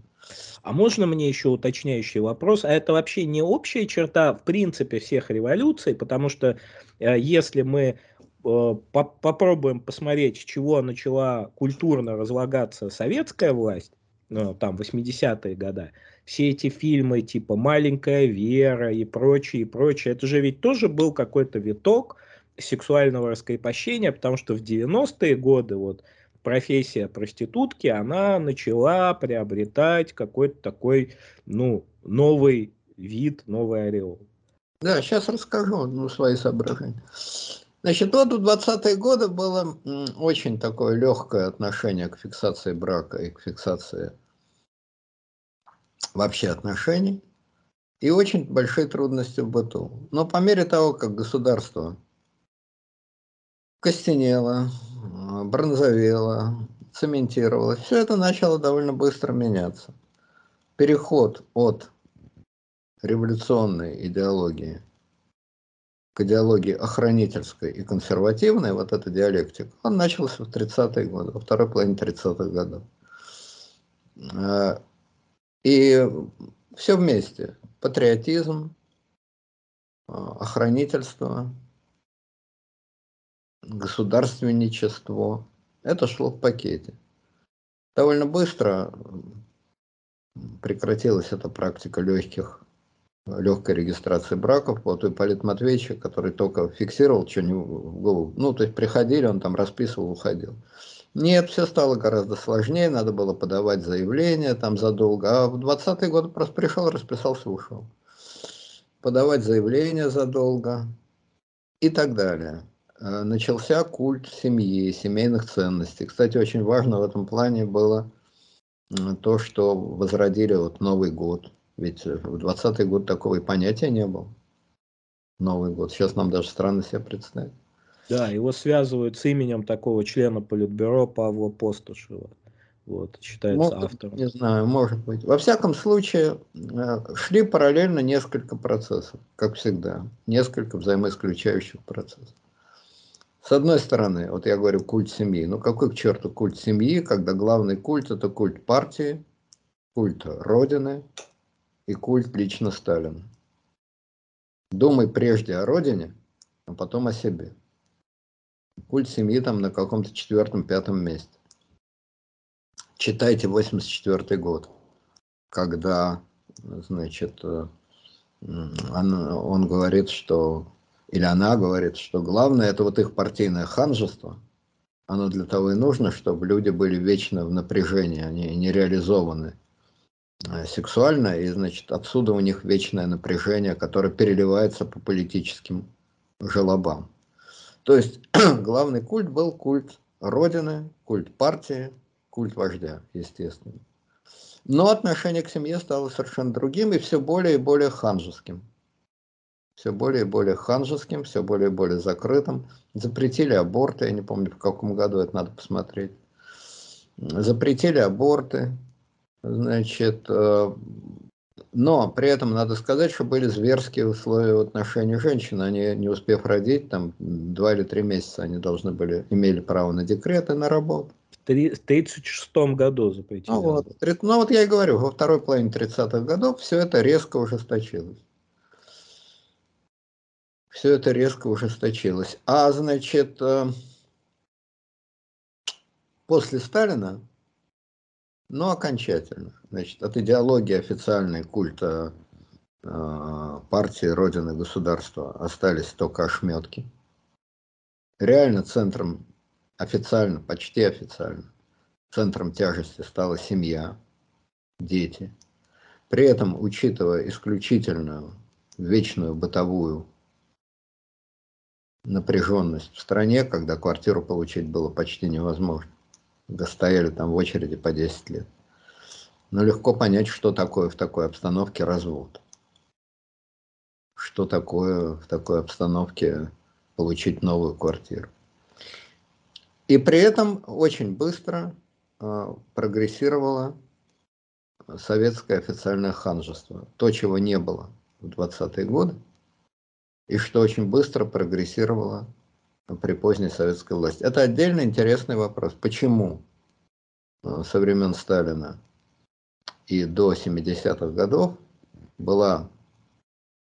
А можно мне еще уточняющий вопрос? А это вообще не общая черта, в принципе, всех революций? Потому что э, если мы Э, попробуем посмотреть, с чего начала культурно разлагаться советская власть, ну, там, 80-е годы, все эти фильмы типа «Маленькая Вера» и прочее, и прочее, это же ведь тоже был какой-то виток сексуального раскрепощения, потому что в 90-е годы вот профессия проститутки, она начала приобретать какой-то такой, ну, новый вид, новый ореол. Да, сейчас расскажу ну, свои соображения. Значит, вот в 20-е годы было очень такое легкое отношение к фиксации брака и к фиксации вообще отношений. И очень большие трудности в быту. Но по мере того, как государство костенело, бронзовело, цементировалось. Все это начало довольно быстро меняться. Переход от революционной идеологии к идеологии охранительской и консервативной, вот эта диалектика, он начался в 30-е годы, во второй половине 30-х годов. И все вместе. Патриотизм, э, охранительство, государственничество. Это шло в пакете. Довольно быстро прекратилась эта практика легких легкой регистрации браков. Вот у Ипполита Матвеевича, который только фиксировал что-нибудь в голову. Ну, то есть приходили, он там расписывал, уходил. Нет, все стало гораздо сложнее, надо было подавать заявление там задолго. А в 20-е годы просто пришел, расписался, ушел. Подавать заявление задолго и так далее. Э, начался культ семьи, семейных ценностей. Кстати, очень важно в этом плане было то, что возродили вот Новый год. Ведь в 20-й год такого и понятия не было. Новый год. Сейчас нам даже странно себе представить. Да, его связывают с именем такого члена Политбюро Павла Постушева. Вот, считается ну, автором. Не знаю, может быть. Во всяком случае, э, шли параллельно несколько процессов, как всегда. Несколько взаимоисключающих процессов. С одной стороны, вот я говорю культ семьи. Ну какой к черту культ семьи, когда главный культ это культ партии, культ Родины и культ лично Сталина. Думай прежде о Родине, а потом о себе. Культ семьи там на каком-то четвертом-пятом месте. Читайте 84 год, когда, значит, э, он, он говорит, что или она говорит, что главное это вот их партийное ханжество, оно для того и нужно, чтобы люди были вечно в напряжении, они не реализованы э, сексуально, и, значит, отсюда у них вечное напряжение, которое переливается по политическим желобам. То есть главный культ был культ Родины, культ партии, культ вождя, естественно. Но отношение к семье стало совершенно другим и все более и более ханжеским все более и более ханжеским, все более и более закрытым. Запретили аборты, я не помню в каком году, это надо посмотреть. Запретили аборты, значит, э, но при этом надо сказать, что были зверские условия в отношении женщин. Они, не успев родить, там два или три месяца они должны были, имели право на декрет и на работу. В 1936 году запретили. Ну вот, ну вот я и говорю, во второй половине 30-х годов все это резко ужесточилось все это резко ужесточилось. А значит, э, после Сталина, ну, окончательно, значит, от идеологии официальной культа э, партии Родины государства остались только ошметки. Реально центром, официально, почти официально, центром тяжести стала семья, дети. При этом, учитывая исключительную вечную бытовую напряженность в стране, когда квартиру получить было почти невозможно. Да стояли там в очереди по 10 лет. Но легко понять, что такое в такой обстановке развод. Что такое в такой обстановке получить новую квартиру. И при этом очень быстро э, прогрессировало советское официальное ханжество. То, чего не было в 20-е годы, и что очень быстро прогрессировало при поздней советской власти. Это отдельно интересный вопрос. Почему э, со времен Сталина и до 70-х годов была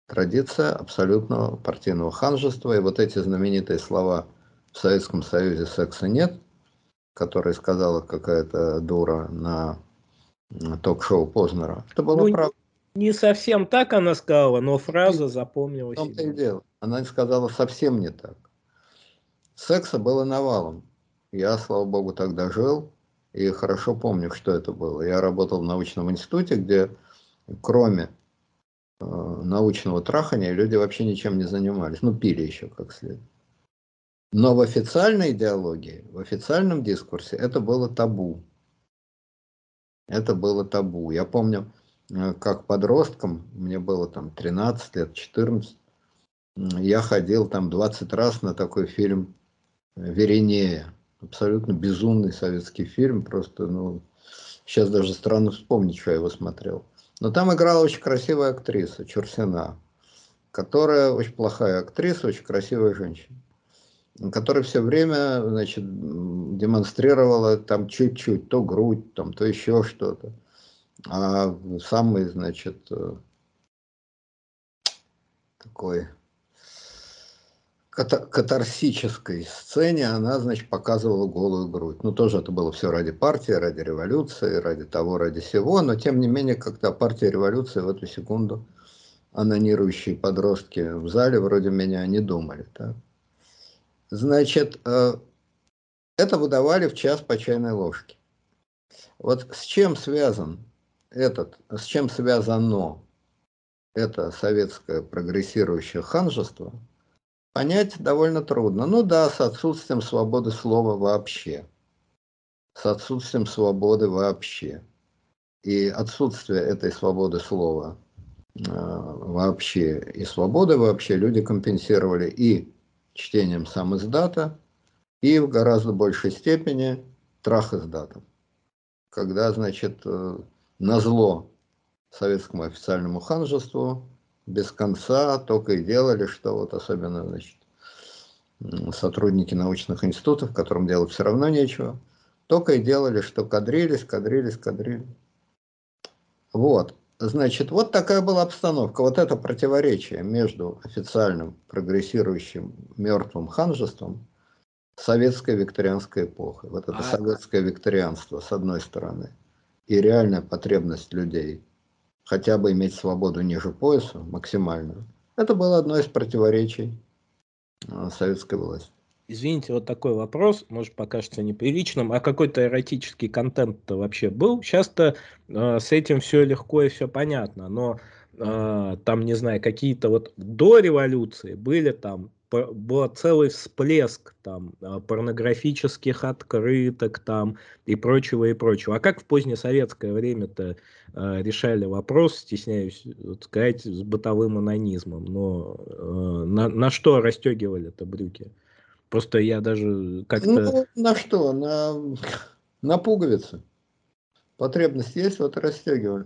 традиция абсолютного партийного ханжества, и вот эти знаменитые слова в Советском Союзе секса нет, которые сказала какая-то дура на ток-шоу Познера. Это было ну, правда. Не совсем так она сказала, но фраза запомнилась. В том-то и дело. Она сказала совсем не так. Секса было навалом. Я, слава богу, тогда жил и хорошо помню, что это было. Я работал в научном институте, где кроме э, научного трахания люди вообще ничем не занимались. Ну, пили еще как следует. Но в официальной идеологии, в официальном дискурсе это было табу. Это было табу. Я помню, Э, как подростком, мне было там 13 лет, 14, я ходил там 20 раз на такой фильм Веренея. Абсолютно безумный советский фильм, просто, ну, сейчас даже странно вспомнить, что я его смотрел. Но там играла очень красивая актриса, Чурсина, которая очень плохая актриса, очень красивая женщина, которая все время, значит, демонстрировала там чуть-чуть, то грудь, там, то еще что-то. А самый, значит, э, такой катарсической сцене она, значит, показывала голую грудь. Ну, тоже это было все ради партии, ради революции, ради того, ради всего, но тем не менее, когда партия революции в эту секунду анонирующие подростки в зале вроде меня не думали. Так? Значит, э, это выдавали в час по чайной ложке. Вот с чем связан этот, с чем связано это советское прогрессирующее ханжество – понять довольно трудно. Ну да, с отсутствием свободы слова вообще. С отсутствием свободы вообще. И отсутствие этой свободы слова э, вообще и свободы вообще люди компенсировали и чтением сам издата, и в гораздо большей степени трах издатом. Когда, значит, э, на зло советскому официальному ханжеству без конца только и делали, что вот особенно значит, сотрудники научных институтов, которым делать все равно нечего, только и делали, что кадрились, кадрились, кадрились. Вот. Значит, вот такая была обстановка. Вот это противоречие между официальным прогрессирующим мертвым ханжеством советской викторианской эпохой. Вот это а... советское викторианство, с одной стороны, и реальная потребность людей хотя бы иметь свободу ниже пояса, максимальную. Это было одно из противоречий э, советской власти. Извините, вот такой вопрос, может покажется неприличным, а какой-то эротический контент-то вообще был? Сейчас-то э, с этим все легко и все понятно, но э, там, не знаю, какие-то вот до революции были там был целый всплеск там а, порнографических открыток там и прочего и прочего. А как в позднесоветское время-то э, решали вопрос, стесняюсь сказать, с бытовым анонизмом, но э, на, на что расстегивали это брюки? Просто я даже как-то... Ну, на что? На, на пуговицы. Потребность есть, вот расстегивали.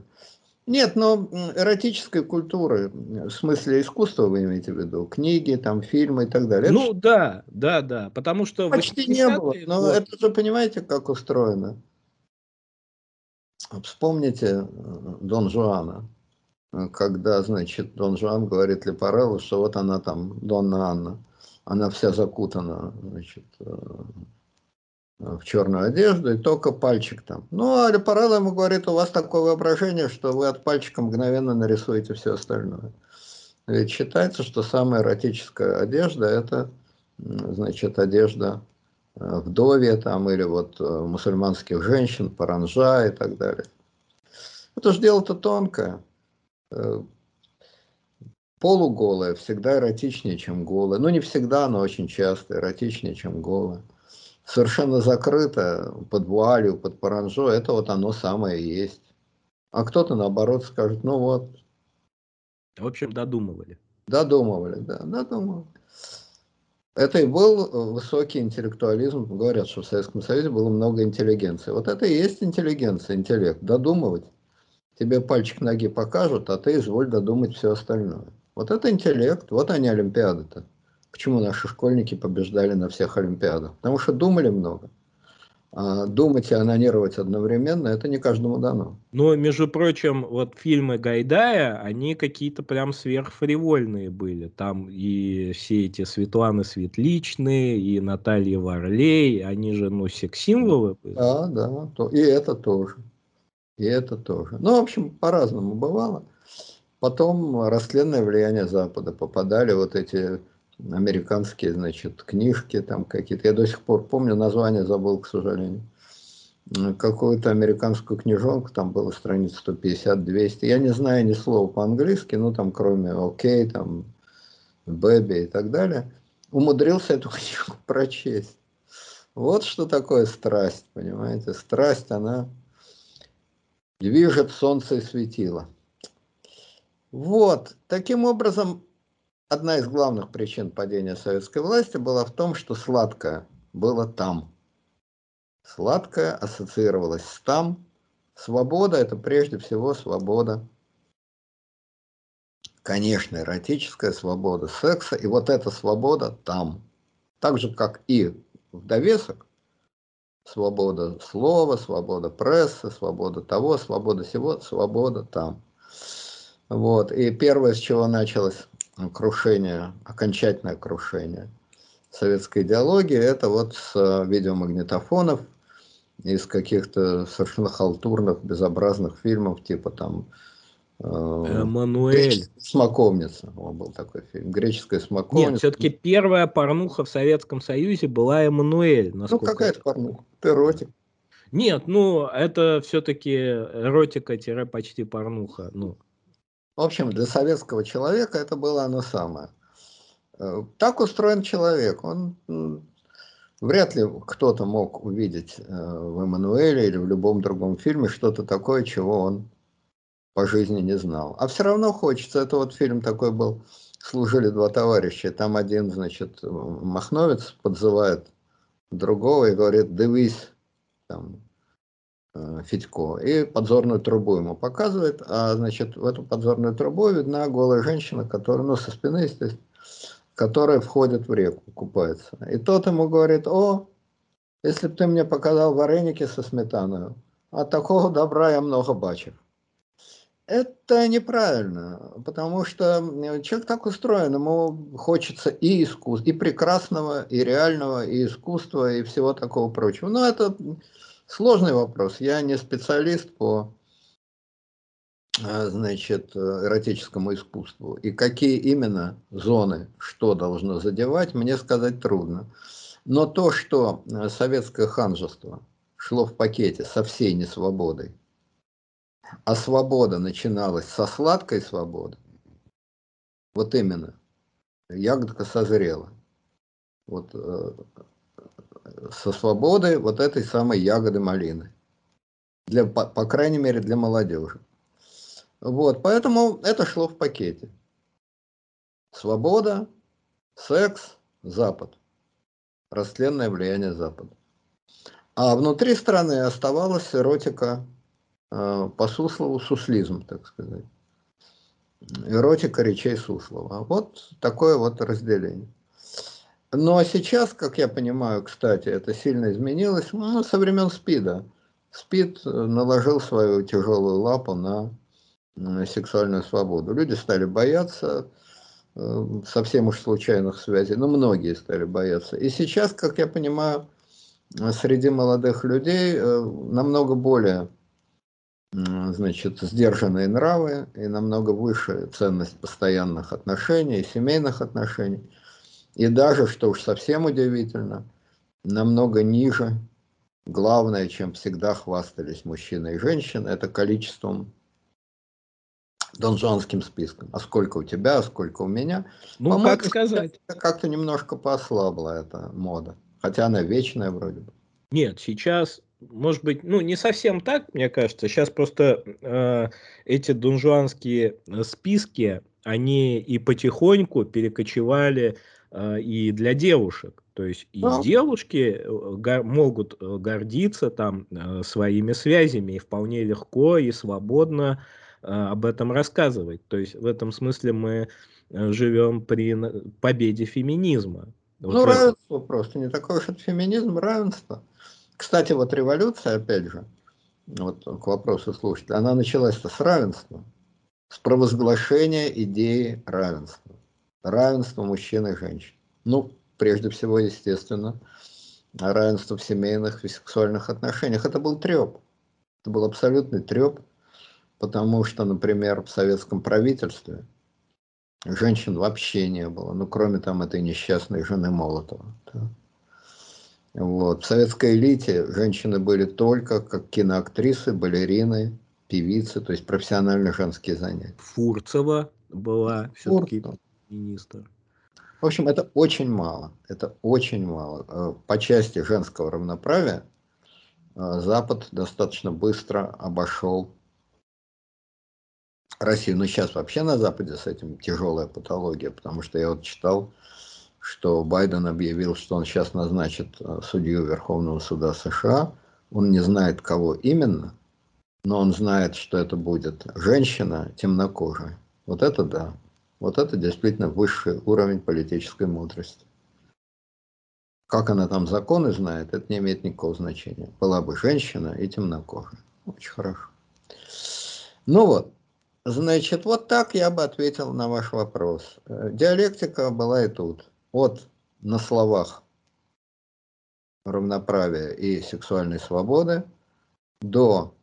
Нет, но эротической культуры, в смысле искусства вы имеете в виду, книги, там, фильмы и так далее. Ну это да, да, да, потому что... Почти не было, но вот. это же понимаете, как устроено. Вспомните э, Дон Жуана, когда, значит, Дон Жуан говорит Лепареллу, что вот она там, Донна Анна, она вся закутана, значит, э, в черную одежду и только пальчик там. Ну, а Лепарелло ему говорит, у вас такое воображение, что вы от пальчика мгновенно нарисуете все остальное. Ведь считается, что самая эротическая одежда – это, значит, одежда э, вдовья там или вот э, мусульманских женщин, паранжа и так далее. Это же дело-то тонкое. Э, полуголая всегда эротичнее, чем голая. Ну, не всегда, но очень часто эротичнее, чем голая совершенно закрыто, под вуалью, под паранжо, это вот оно самое есть. А кто-то наоборот скажет, ну вот. В общем, додумывали. Додумывали, да, додумывали. Это и был высокий интеллектуализм. Говорят, что в Советском Союзе было много интеллигенции. Вот это и есть интеллигенция, интеллект. Додумывать. Тебе пальчик ноги покажут, а ты изволь додумать все остальное. Вот это интеллект, вот они олимпиады-то. Почему наши школьники побеждали на всех Олимпиадах? Потому что думали много. А думать и анонировать одновременно, это не каждому дано. Но, между прочим, вот фильмы Гайдая, они какие-то прям сверхфривольные были. Там и все эти Светланы Светличные, и Наталья Варлей, они же, ну, секс-символы были. Да, да, то, и это тоже. И это тоже. Ну, в общем, по-разному бывало. Потом растленное влияние Запада попадали вот эти американские, значит, книжки там какие-то. Я до сих пор помню, название забыл, к сожалению. Какую-то американскую книжонку, там было страниц 150-200. Я не знаю ни слова по-английски, ну там кроме окей, там бэби и так далее. Умудрился эту книгу прочесть. Вот что такое страсть, понимаете? Страсть, она движет солнце и светило. Вот, таким образом, одна из главных причин падения советской власти была в том, что сладкая было там. Сладкое ассоциировалось с там. Свобода – это прежде всего свобода конечно, эротическая свобода секса, и вот эта свобода там. Так же, как и в довесок, свобода слова, свобода прессы, свобода того, свобода всего, свобода там. Вот. И первое, с чего началось крушение, окончательное крушение советской идеологии, это вот с видеомагнитофонов, из каких-то совершенно халтурных, безобразных фильмов, типа там Эммануэль. Смоковница. был такой фильм. Греческая смоковница. Нет, все-таки первая порнуха в Советском Союзе была Эммануэль. Ну, какая-то порнуха. Эротик. Нет, ну, это все-таки эротика-почти порнуха. Ну. В общем, для советского человека это было оно самое. Э, так устроен человек. Он Вряд ли кто-то мог увидеть э, в Эммануэле или в любом другом фильме что-то такое, чего он по жизни не знал. А все равно хочется. Это вот фильм такой был. Служили два товарища. Там один, значит, махновец подзывает другого и говорит, дивись, там, Федько. И подзорную трубу ему показывает. А, значит, в эту подзорную трубу видна голая женщина, которая, ну, со спины, естественно, которая входит в реку, купается. И тот ему говорит, о, если бы ты мне показал вареники со сметаной, а такого добра я много бачив. Это неправильно, потому что человек так устроен, ему хочется и искусства, и прекрасного, и реального, и искусства, и всего такого прочего. Но это сложный вопрос. Я не специалист по а, значит, эротическому искусству. И какие именно зоны, что должно задевать, мне сказать трудно. Но то, что советское ханжество шло в пакете со всей несвободой, а свобода начиналась со сладкой свободы. Вот именно. Ягодка созрела. Вот э, со свободой вот этой самой ягоды малины. Для, по, по крайней мере, для молодежи. Вот, поэтому это шло в пакете. Свобода, секс, Запад. Растленное влияние Запада. А внутри страны оставалась эротика Э, по Суслову суслизм, так сказать. Эротика речей Суслова. Вот такое вот разделение. Ну а сейчас, как я понимаю, кстати, это сильно изменилось ну, со времен СПИДа. СПИД э, наложил свою тяжелую лапу на, на сексуальную свободу. Люди стали бояться э, совсем уж случайных связей, но многие стали бояться. И сейчас, как я понимаю, среди молодых людей э, намного более значит, сдержанные нравы и намного выше ценность постоянных отношений, семейных отношений. И даже, что уж совсем удивительно, намного ниже, главное, чем всегда хвастались мужчины и женщины, это количеством донжанским списком. А сколько у тебя, а сколько у меня. Ну, как сказать. Как-то немножко послабла эта мода. Хотя она вечная вроде бы. Нет, сейчас может быть, ну, не совсем так, мне кажется. Сейчас просто э, эти дунжуанские э, списки, они и потихоньку перекочевали и для девушек. То есть и ну. девушки э, могут э, гордиться там э, своими связями и вполне легко и свободно об этом рассказывать. То есть в этом смысле мы живем при победе феминизма. Вот ну, равенство просто, не такой уж это феминизм, равенство. Кстати, вот революция, опять же, вот к вопросу слушателя, она началась с равенства, с провозглашения идеи равенства. Равенство мужчин и женщин. Ну, прежде всего, естественно, равенство в семейных и сексуальных отношениях. Это был треп. Это был абсолютный треп, потому что, например, в советском правительстве женщин вообще не было, ну, кроме там этой несчастной жены Молотова. Да. Вот. В советской элите женщины были только как киноактрисы, балерины, певицы, то есть профессиональные женские занятия. Фурцева была все-таки министр. В общем, это очень мало. Это очень мало. Э, по части женского равноправия э, Запад достаточно быстро обошел Россию. Но сейчас вообще на Западе с этим тяжелая патология, потому что я вот читал что Байден объявил, что он сейчас назначит э, судью Верховного суда США. Он не знает, кого именно, но он знает, что это будет женщина темнокожая. Вот это да. Вот это действительно высший уровень политической мудрости. Как она там законы знает, это не имеет никакого значения. Была бы женщина и темнокожая. Очень хорошо. Ну вот, значит, вот так я бы ответил на ваш вопрос. Диалектика была и тут. От на словах равноправия и сексуальной свободы до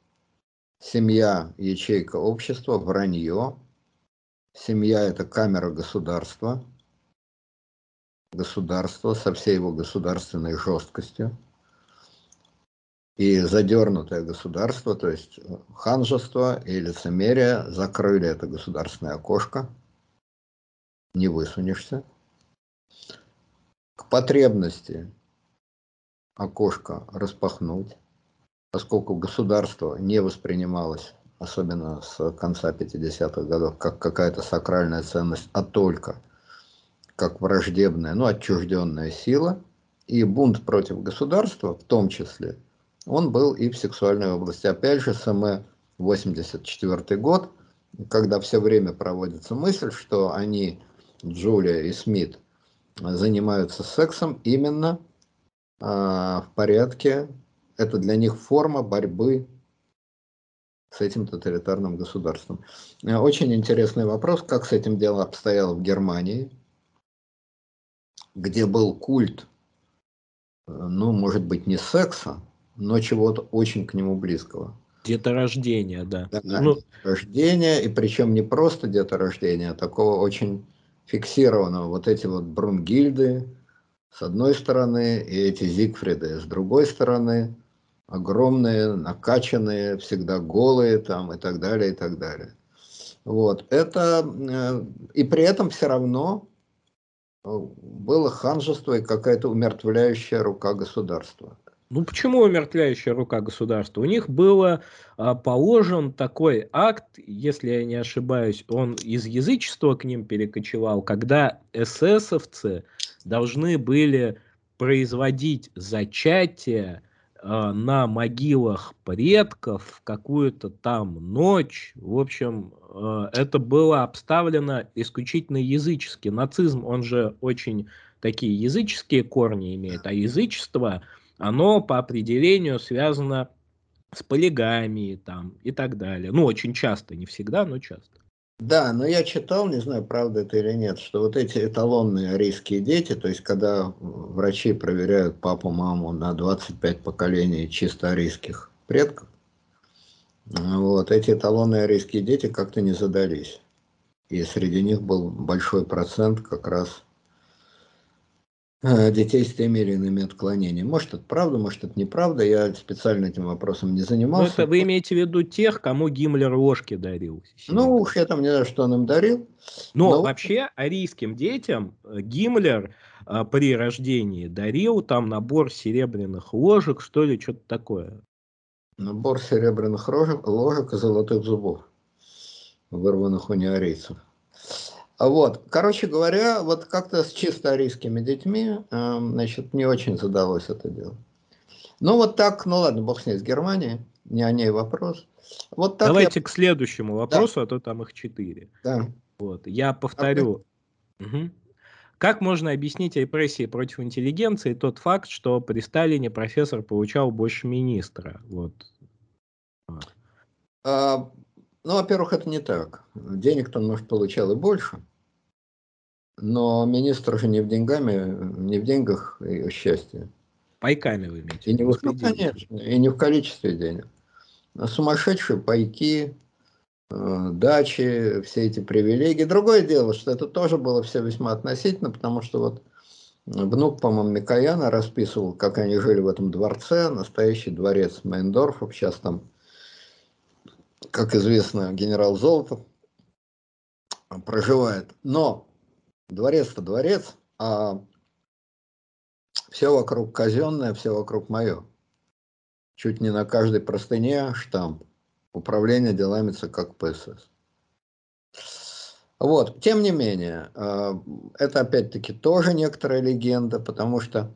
семья, ячейка общества, вранье. Семья – это камера государства, государство со всей его государственной жесткостью. И задернутое государство, то есть ханжество и лицемерие закрыли это государственное окошко, не высунешься. К потребности окошко распахнуть, поскольку государство не воспринималось, особенно с конца 50-х годов, как какая-то сакральная ценность, а только как враждебная, ну, отчужденная сила, и бунт против государства, в том числе, он был и в сексуальной области. Опять же, СМ 84 год, когда все время проводится мысль, что они, Джулия и Смит, занимаются сексом именно э, в порядке, это для них форма борьбы с этим тоталитарным государством. Очень интересный вопрос, как с этим делом обстояло в Германии, где был культ, ну, может быть, не секса, но чего-то очень к нему близкого. Деторождение, да. да ну... Рождение, и причем не просто деторождение, а такого очень фиксированного. Вот эти вот Брунгильды с одной стороны, и эти Зигфриды с другой стороны, огромные, накачанные, всегда голые там и так далее, и так далее. Вот, это, э, и при этом все равно э, было ханжество и какая-то умертвляющая рука государства. Ну почему умертвляющая рука государства? У них был а, положен такой акт, если я не ошибаюсь, он из язычества к ним перекочевал, когда эсэсовцы должны были производить зачатие на могилах предков в какую-то там ночь. В общем, а, это было обставлено исключительно язычески. Нацизм, он же очень такие языческие корни имеет, а язычество – оно по определению связано с полигамией там и так далее. Ну, очень часто, не всегда, но часто. Да, но я читал, не знаю, правда это или нет, что вот эти эталонные арийские дети, то есть когда врачи проверяют папу, маму на 25 поколений чисто арийских предков, вот эти эталонные арийские дети как-то не задались. И среди них был большой процент как раз детей с теми или иными отклонениями. Может, это правда, может, это неправда. Я специально этим вопросом не занимался. Но это вы имеете в виду тех, кому Гиммлер ложки дарил? Ну, уж я там не знаю, что он им дарил. Но, но... вообще арийским детям э, Гиммлер а, при рождении дарил там набор серебряных ложек, что ли, что-то такое. Набор серебряных ложек, ложек и золотых зубов, вырванных у неарийцев. Вот, короче говоря, вот как-то с чисто арийскими детьми, э, значит, не очень задалось это дело. Ну вот так, ну ладно, бог с ней, с Германией, не о ней вопрос. Вот так Давайте я... к следующему вопросу, да. а то там их четыре. Да. Вот, я повторю. А угу. Как можно объяснить репрессии против интеллигенции тот факт, что при Сталине профессор получал больше министра? Вот. А, ну, во-первых, это не так. Денег-то он, может, получал и больше. Но министр же не в деньгами, не в деньгах и счастье. Пайками вы имеете? И не в, ну, конечно, и не в количестве денег. А сумасшедшие пайки, э, дачи, все эти привилегии. Другое дело, что это тоже было все весьма относительно, потому что вот внук, по-моему, Микояна расписывал, как они жили в этом дворце, настоящий дворец Мейндорфов, сейчас там как известно, генерал Золотов проживает. Но дворец-то дворец, а все вокруг казенное, все вокруг мое. Чуть не на каждой простыне штамп. Управление делами ЦК КПСС. Вот, тем не менее, э, это опять-таки тоже некоторая легенда, потому что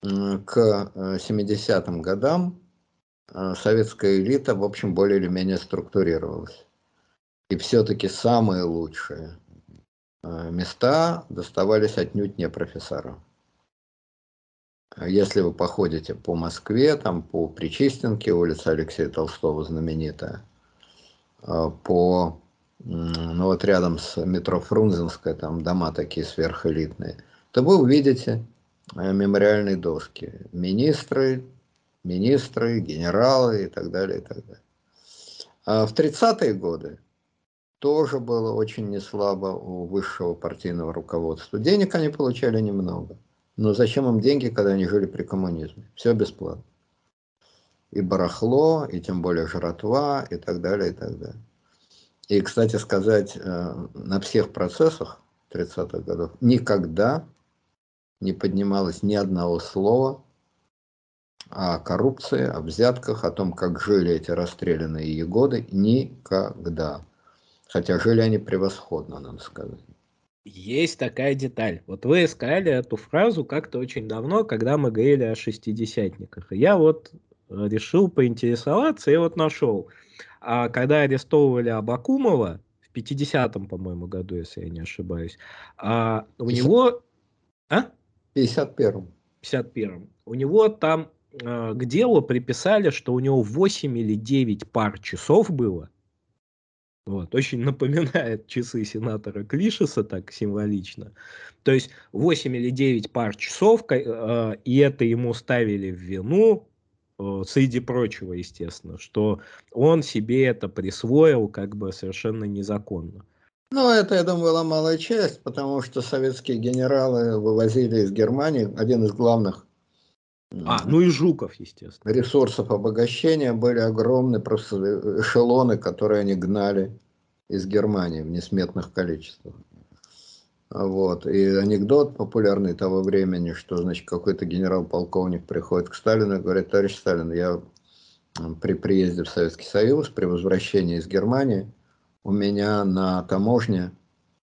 к 70-м годам советская элита, в общем, более или менее структурировалась. И все-таки самые лучшие места доставались отнюдь не профессорам. Если вы походите по Москве, там по Причистенке, улица Алексея Толстого знаменитая, а, по, ну вот рядом с метро Фрунзенская, там дома такие сверхэлитные, то вы увидите э, мемориальные доски. Министры, министры, генералы и так далее, и так далее. А в 30-е годы тоже было очень неслабо у высшего партийного руководства. Денег они получали немного. Но зачем им деньги, когда они жили при коммунизме? Все бесплатно. И барахло, и тем более жратва, и так далее, и так далее. И, кстати сказать, э, на всех процессах 30-х годов никогда не поднималось ни одного слова о коррупции, о взятках, о том, как жили эти расстрелянные егоды. Никогда. Хотя жили они превосходно, надо сказать. Есть такая деталь. Вот вы сказали эту фразу как-то очень давно, когда мы говорили о шестидесятниках. И я вот э, решил поинтересоваться и вот нашел. А когда арестовывали Абакумова в 50-м, по-моему, году, если я не ошибаюсь, а у 50... него... А? 51-м. 51-м. У него там к делу приписали, что у него 8 или 9 пар часов было, вот, очень напоминает часы сенатора Клишеса, так символично. То есть 8 или 9 пар часов, э, и это ему ставили в вину, э, среди прочего, естественно, что он себе это присвоил как бы совершенно незаконно. Ну, это, я думаю, была малая часть, потому что советские генералы вывозили из Германии один из главных а, ну и Жуков, естественно. Ресурсов обогащения были огромные просто эшелоны, которые они гнали из Германии в несметных количествах. Вот. И анекдот популярный того времени, что, значит, какой-то генерал-полковник приходит к Сталину и говорит, товарищ Сталин, я при приезде в Советский Союз, при возвращении из Германии, у меня на таможне,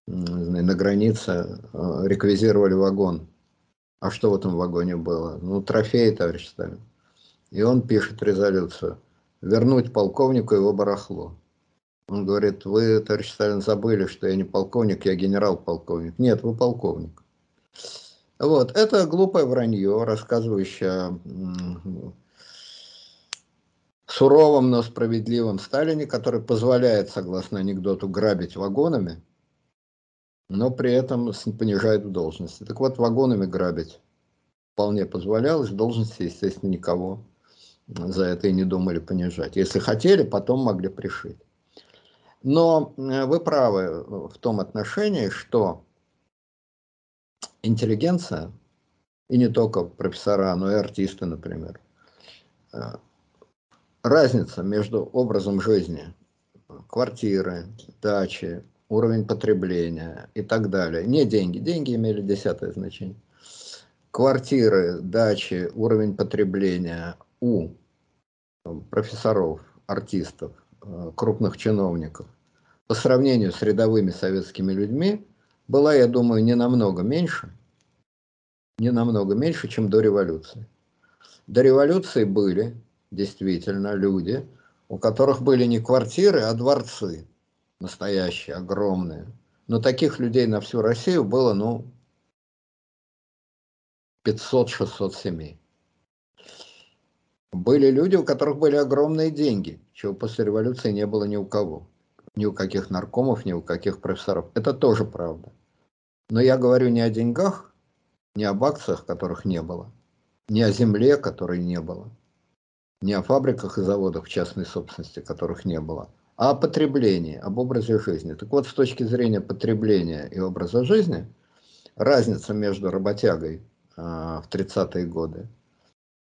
на границе э, реквизировали вагон а что в этом вагоне было? Ну, трофеи, товарищ Сталин. И он пишет резолюцию. Вернуть полковнику его барахло. Он говорит, вы, товарищ Сталин, забыли, что я не полковник, я генерал-полковник. Нет, вы полковник. Вот, это глупое вранье, рассказывающее о суровом, но справедливом Сталине, который позволяет, согласно анекдоту, грабить вагонами, но при этом понижает в должности. Так вот, вагонами грабить вполне позволялось, в должности, естественно, никого за это и не думали понижать. Если хотели, потом могли пришить. Но э, вы правы в том отношении, что интеллигенция, и не только профессора, но и артисты, например, э, разница между образом жизни, квартиры, дачи, уровень потребления и так далее. Не деньги, деньги имели десятое значение. Квартиры, дачи, уровень потребления у профессоров, артистов, э, крупных чиновников по сравнению с рядовыми советскими людьми была, я думаю, не намного меньше, не намного меньше, чем до революции. До революции были действительно люди, у которых были не квартиры, а дворцы настоящие, огромные. Но таких людей на всю Россию было, ну, 500-600 семей. Были люди, у которых были огромные деньги, чего после революции не было ни у кого. Ни у каких наркомов, ни у каких профессоров. Это тоже правда. Но я говорю не о деньгах, не об акциях, которых не было, не о земле, которой не было, не о фабриках и заводах в частной собственности, которых не было, о потреблении, об образе жизни. Так вот, с точки зрения потребления и образа жизни, разница между работягой а, в 30-е годы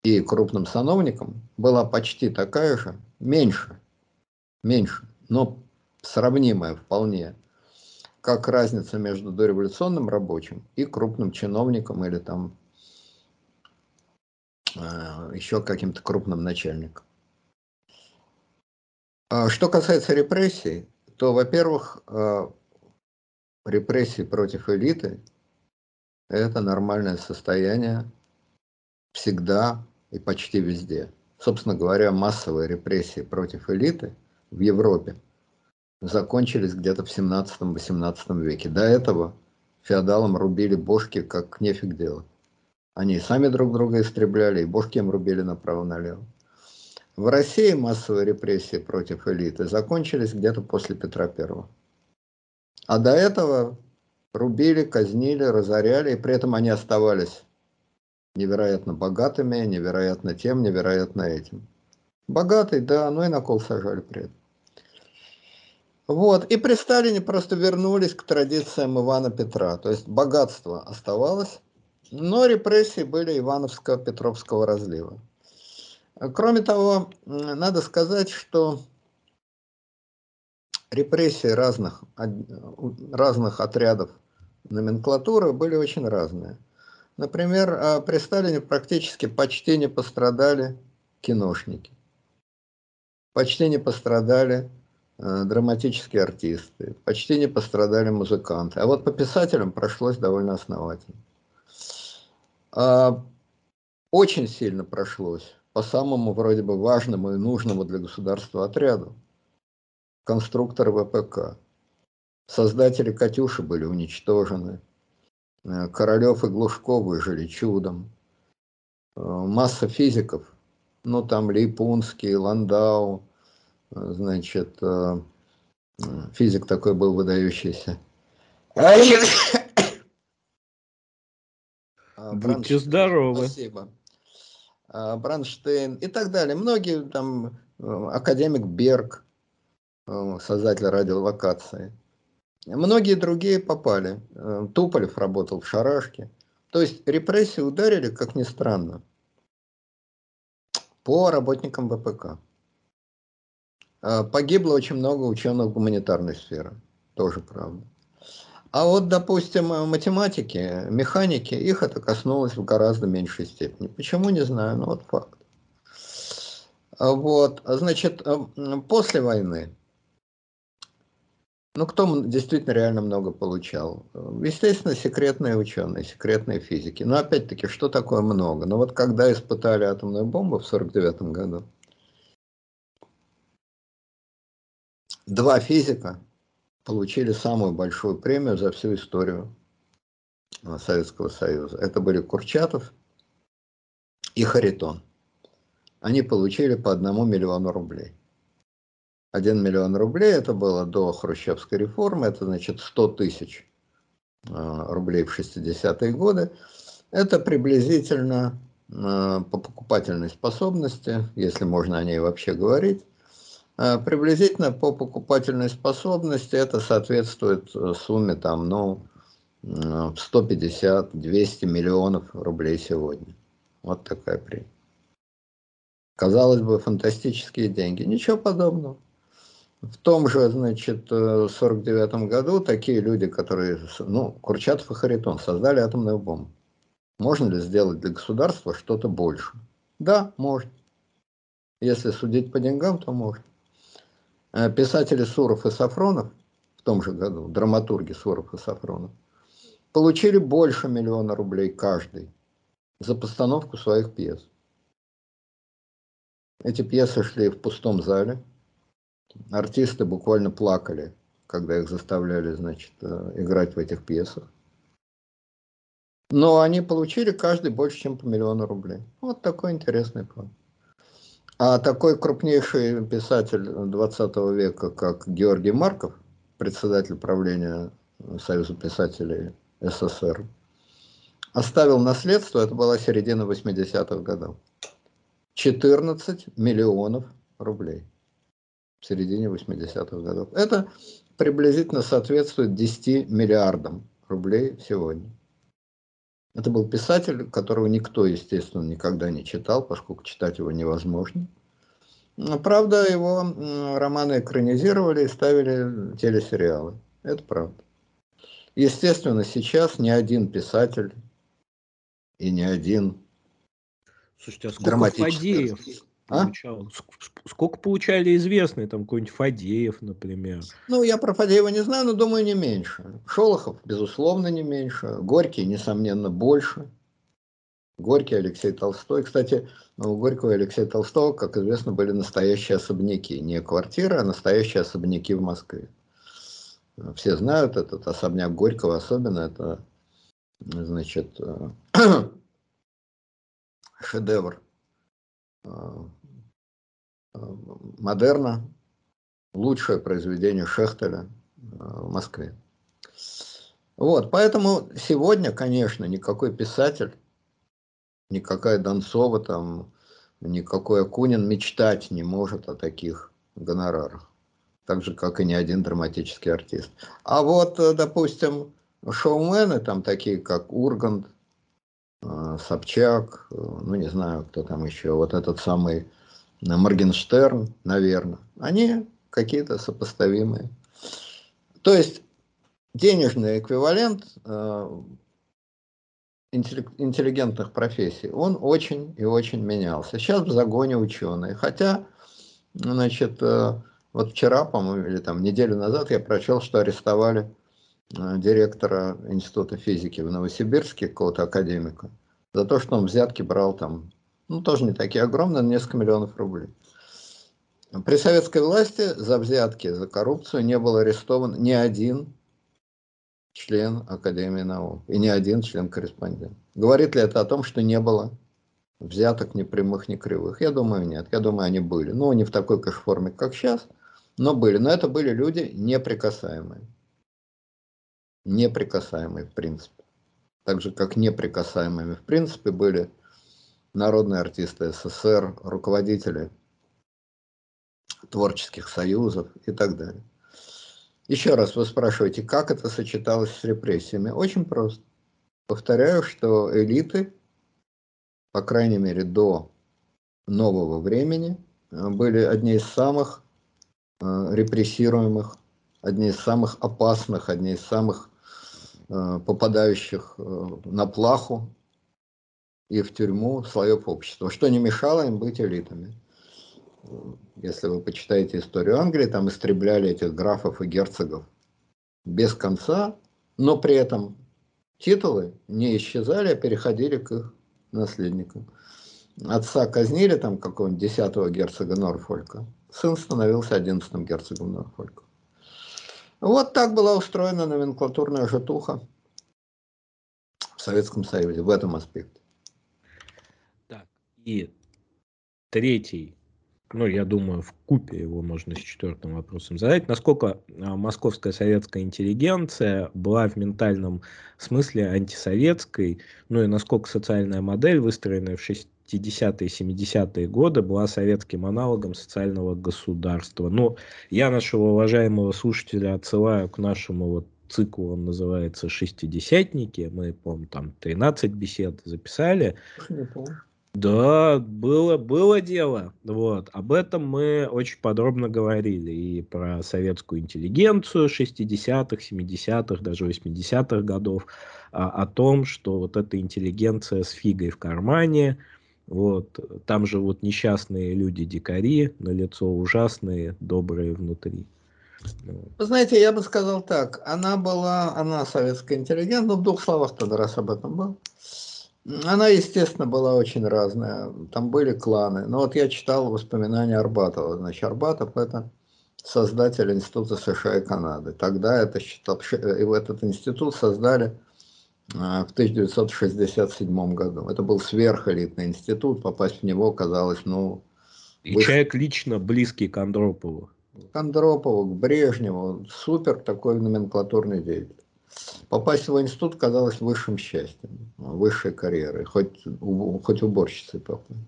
и крупным сановником была почти такая же, меньше, меньше, но сравнимая вполне, как разница между дореволюционным рабочим и крупным чиновником или там а, еще каким-то крупным начальником. А что касается репрессий, то, во-первых, а, репрессии против элиты – это нормальное состояние всегда и почти везде. Собственно говоря, массовые репрессии против элиты в Европе закончились где-то в 17-18 веке. До этого феодалам рубили бошки, как нефиг делать. Они сами друг друга истребляли, и бошки им рубили направо-налево. В России массовые репрессии против элиты закончились где-то после Петра Первого. А до этого рубили, казнили, разоряли, и при этом они оставались невероятно богатыми, невероятно тем, невероятно этим. Богатый, да, но и на кол сажали при этом. Вот, и при Сталине просто вернулись к традициям Ивана Петра, то есть богатство оставалось, но репрессии были Ивановско-Петровского разлива. Кроме того, надо сказать, что репрессии разных, разных отрядов номенклатуры были очень разные. Например, а, при Сталине практически почти не пострадали киношники, почти не пострадали э, драматические артисты, почти не пострадали музыканты. А вот по писателям прошлось довольно основательно. А, очень сильно прошлось по самому вроде бы важному и нужному для государства отряду. Конструкторы ВПК. Создатели «Катюши» были уничтожены. Э, Королев и Глушков выжили чудом. Э, масса физиков, ну там Лейпунский, Ландау, э, значит, физик такой был выдающийся. Будьте здоровы. Спасибо. Бранштейн и так далее. Многие там, академик Берг, создатель радиолокации. Многие другие попали. Э, Туполев работал в Шарашке. То есть репрессии ударили, как ни странно, по работникам ВПК. Э, погибло очень много ученых гуманитарной сферы. Тоже правда. А вот, допустим, математики, механики, их это коснулось в гораздо меньшей степени. Почему, не знаю, но вот факт. Вот, значит, э, после войны ну, кто действительно реально много получал? Естественно, секретные ученые, секретные физики. Но опять-таки, что такое много? Ну вот когда испытали атомную бомбу в 1949 году, два физика получили самую большую премию за всю историю э, Советского Союза. Это были Курчатов и Харитон. Они получили по одному миллиону рублей. 1 миллион рублей, это было до хрущевской реформы, это значит 100 тысяч а, рублей в 60-е годы. Это приблизительно а, по покупательной способности, если можно о ней вообще говорить, а, приблизительно по покупательной способности это соответствует э, сумме там, ну, 150-200 миллионов рублей сегодня. Вот такая премия. Казалось бы, фантастические деньги. Ничего подобного. В том же, значит, 49 э, году такие люди, которые, ну, Курчатов и Харитон, создали атомную бомбу. Можно ли сделать для государства что-то больше? Да, можно. Если судить по деньгам, то можно. Э, писатели Суров и Сафронов в том же году, драматурги Суров и Сафронов, получили больше миллиона рублей каждый за постановку своих пьес. Эти пьесы шли в пустом зале, артисты буквально плакали, когда их заставляли, значит, э, играть в этих пьесах. Но они получили каждый больше, чем по миллиону рублей. Вот такой интересный план. А такой крупнейший писатель 20 века, как Георгий Марков, председатель правления Союза писателей СССР, оставил наследство, это была середина 80-х годов, 14 миллионов рублей в середине 80-х годов. Это приблизительно соответствует 10 миллиардам рублей сегодня. Это был писатель, которого никто, естественно, никогда не читал, поскольку читать его невозможно. Правда, его романы экранизировали и ставили телесериалы. Это правда. Естественно, сейчас ни один писатель и ни один Слушайте, а сколько Фадеев а? получал? Сколько получали известные, там какой-нибудь Фадеев, например? Ну, я про Фадеева не знаю, но думаю, не меньше. Шолохов, безусловно, не меньше. Горький, несомненно, больше. Горький, Алексей Толстой. Кстати, у Горького и Алексея Толстого, как известно, были настоящие особняки. Не квартиры, а настоящие особняки в Москве. Все знают этот особняк Горького, особенно это, значит, шедевр а, а, модерна, лучшее произведение Шехтеля а, в Москве. Вот, поэтому сегодня, конечно, никакой писатель, никакая Донцова, там, никакой Акунин мечтать не может о таких гонорарах. Так же, как и ни один драматический артист. А вот, э, допустим, шоумены, там такие как Ургант, э, Собчак, э, ну не знаю, кто там еще, вот этот самый Моргенштерн, наверное, они какие-то сопоставимые. То есть денежный эквивалент э, интеллигентных профессий, он очень и очень менялся. Сейчас в загоне ученые. Хотя, значит, э, вот вчера, по-моему, или там неделю назад я прочел, что арестовали э, директора Института физики в Новосибирске, какого-то академика, за то, что он взятки брал там ну, тоже не такие огромные, несколько миллионов рублей. При советской власти за взятки, за коррупцию не был арестован ни один член Академии наук и ни один член-корреспондент. Говорит ли это о том, что не было взяток ни прямых, ни кривых? Я думаю, нет. Я думаю, они были. Ну, не в такой, конечно, форме, как сейчас, но были. Но это были люди неприкасаемые. Неприкасаемые, в принципе. Так же, как неприкасаемыми, в принципе, были народные артисты СССР, руководители творческих союзов и так далее. Еще раз вы спрашиваете, как это сочеталось с репрессиями? Очень просто. Повторяю, что элиты, по крайней мере до нового времени, были одни из самых э, репрессируемых, одни из самых опасных, одни из самых э, попадающих э, на плаху и в тюрьму слоев общества, что не мешало им быть элитами. Если вы почитаете историю Англии, там истребляли этих графов и герцогов без конца, но при этом титулы не исчезали, а переходили к их наследникам. Отца казнили, там какого-нибудь десятого герцога Норфолька, сын становился одиннадцатым герцогом Норфолька. Вот так была устроена номенклатурная житуха в Советском Союзе в этом аспекте. И третий, ну, я думаю, в купе его можно с четвертым вопросом задать. Насколько а, московская советская интеллигенция была в ментальном смысле антисоветской, ну и насколько социальная модель, выстроенная в 60-е, 70-е годы, была советским аналогом социального государства. Ну, я нашего уважаемого слушателя отсылаю к нашему вот циклу, он называется «Шестидесятники». Мы, помню, там 13 бесед записали. Не помню. Да, было, было дело. Вот. Об этом мы очень подробно говорили. И про советскую интеллигенцию 60-х, 70-х, даже 80-х годов. А, о том, что вот эта интеллигенция с фигой в кармане. Вот. Там живут несчастные люди-дикари, на лицо ужасные, добрые внутри. Вы знаете, я бы сказал так. Она была, она советская интеллигент, но в двух словах тогда раз об этом был. Она, естественно, была очень разная. Там были кланы. Но вот я читал воспоминания Арбатова. Значит, Арбатов – это создатель Института США и Канады. Тогда это считал, и этот институт создали а, в 1967 году. Это был сверхэлитный институт, попасть в него казалось, ну... И выше... человек лично близкий к Андропову. К Андропову, к Брежневу. Супер такой номенклатурный деятель. Попасть в институт казалось высшим счастьем, высшей карьерой, хоть, хоть уборщицей попасть.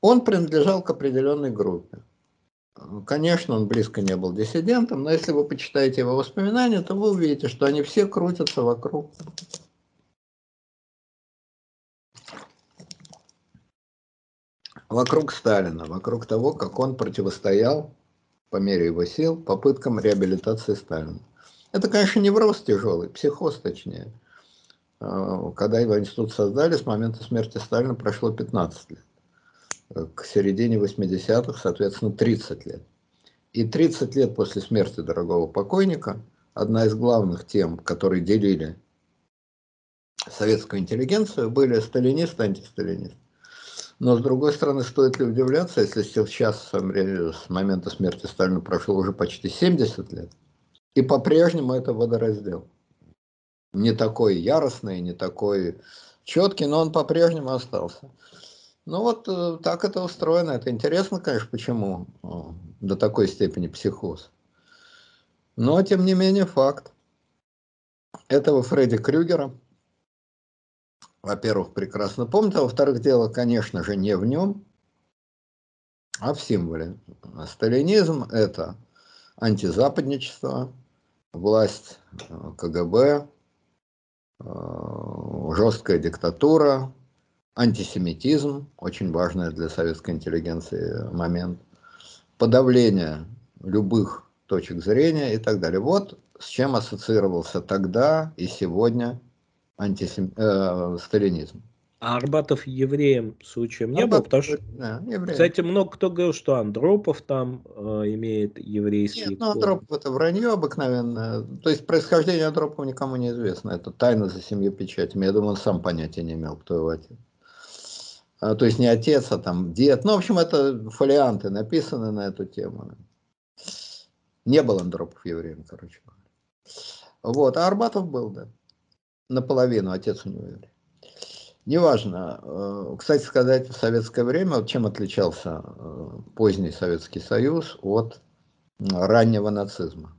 Он принадлежал к определенной группе. Конечно, он близко не был диссидентом, но если вы почитаете его воспоминания, то вы увидите, что они все крутятся вокруг вокруг Сталина, вокруг того, как он противостоял по мере его сил попыткам реабилитации Сталина. Это, конечно, невроз тяжелый, психоз точнее. А, когда его институт создали, с момента смерти Сталина прошло 15 лет. к середине 80-х, соответственно, 30 лет. И 30 лет после смерти дорогого покойника одна из главных тем, которые делили советскую интеллигенцию, были сталинисты, антисталинисты. Но, с другой стороны, стоит ли удивляться, если сейчас, с момента смерти Сталина, прошло уже почти 70 лет, и по-прежнему это водораздел. Не такой яростный, не такой четкий, но он по-прежнему остался. Ну вот э, так это устроено. Это интересно, конечно, почему до такой степени психоз. Но, тем не менее, факт. Этого Фредди Крюгера, во-первых, прекрасно помнит, а во-вторых, дело, конечно же, не в нем, а в символе. Сталинизм – это антизападничество, власть э, КГБ, э, жесткая диктатура, антисемитизм, очень важный для советской интеллигенции момент, подавление любых точек зрения и так далее. Вот с чем ассоциировался тогда и сегодня антисем... э, сталинизм. А Арбатов евреем случаем не Арбатов, был? Потому что, да, кстати, много кто говорил, что Андропов там э, имеет еврейский Нет, ну Андропов это вранье обыкновенное. То есть происхождение Андропова никому не известно. Это тайна за семью печатями. Я думаю, он сам понятия не имел, кто его отец. А, то есть не отец, а там дед. Ну, в общем, это фолианты написаны на эту тему. Не был Андропов евреем, короче говоря. Вот, а Арбатов был, да. Наполовину, отец у него еврей. Неважно. Э, кстати сказать, в советское время, чем отличался э, поздний Советский Союз от раннего нацизма?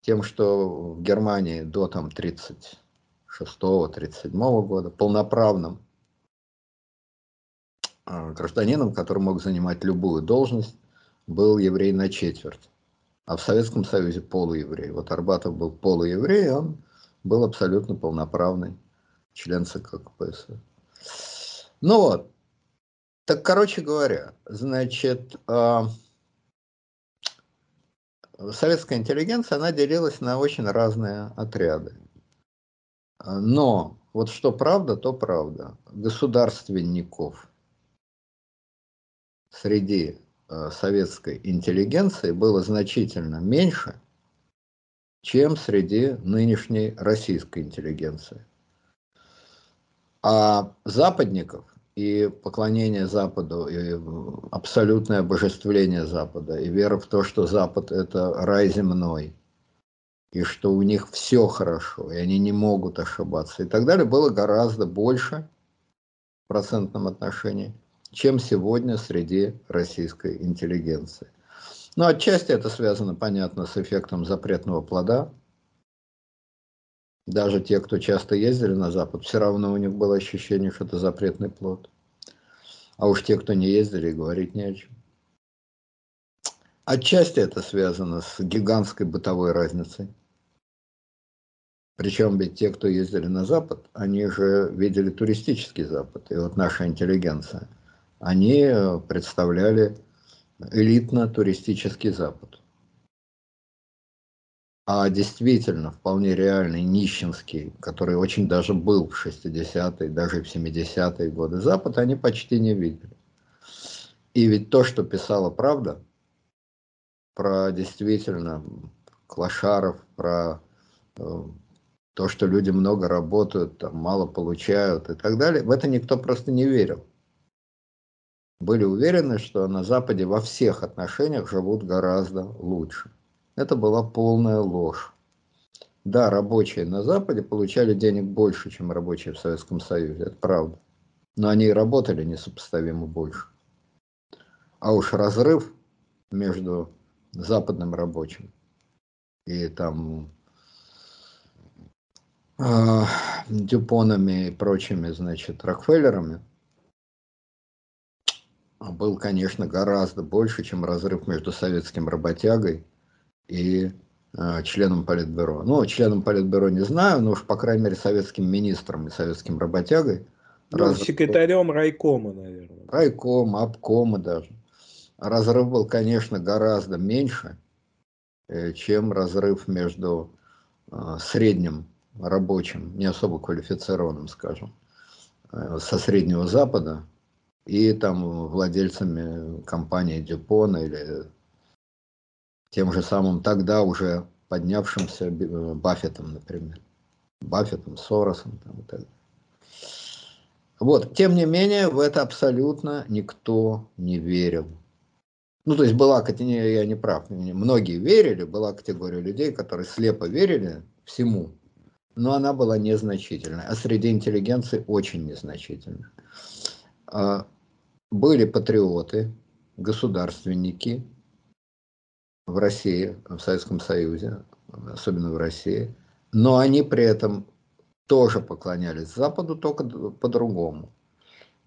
Тем, что в Германии до там 36-37 года полноправным а, гражданином, который мог занимать любую должность, был еврей на четверть. А в Советском Союзе полуеврей. Вот Арбатов был полуеврей, он был абсолютно полноправный член ЦК КПСС. Ну вот, так короче говоря, значит, э, советская интеллигенция, она делилась на очень разные отряды. Но вот что правда, то правда. Государственников среди э, советской интеллигенции было значительно меньше, чем среди нынешней российской интеллигенции. А западников и поклонение Западу, и абсолютное обожествление Запада, и вера в то, что Запад – это рай земной, и что у них все хорошо, и они не могут ошибаться, и так далее, было гораздо больше в процентном отношении, чем сегодня среди российской интеллигенции. Но отчасти это связано, понятно, с эффектом запретного плода. Даже те, кто часто ездили на Запад, все равно у них было ощущение, что это запретный плод. А уж те, кто не ездили, говорить не о чем. Отчасти это связано с гигантской бытовой разницей. Причем ведь те, кто ездили на Запад, они же видели туристический Запад. И вот наша интеллигенция, они представляли элитно-туристический Запад. А действительно, вполне реальный нищенский, который очень даже был в 60-е, даже в 70-е годы, Запад они почти не видели. И ведь то, что писала правда, про действительно клошаров, про э, то, что люди много работают, там, мало получают и так далее, в это никто просто не верил были уверены, что на Западе во всех отношениях живут гораздо лучше. Это была полная ложь. Да, рабочие на Западе получали денег больше, чем рабочие в Советском Союзе, это правда. Но они и работали несопоставимо больше. А уж разрыв между западным рабочим и там э, Дюпонами и прочими, значит, Рокфеллерами – был, конечно, гораздо больше, чем разрыв между советским работягой и э, членом Политбюро. Ну, членом Политбюро не знаю, но уж, по крайней мере, советским министром и советским работягой. Ну, разрыв... секретарем райкома, наверное. Райкома, обкома даже. Разрыв был, конечно, гораздо меньше, э, чем разрыв между э, средним рабочим, не особо квалифицированным, скажем, э, со Среднего Запада и там владельцами компании Дюпон или тем же самым тогда уже поднявшимся Баффетом, например. Баффетом, Соросом там, и так далее. Вот, тем не менее, в это абсолютно никто не верил. Ну, то есть была категория, я не прав, многие верили, была категория людей, которые слепо верили всему, но она была незначительной, а среди интеллигенции очень незначительной. А, были патриоты, государственники в России, в Советском Союзе, особенно в России, но они при этом тоже поклонялись Западу, только по-другому.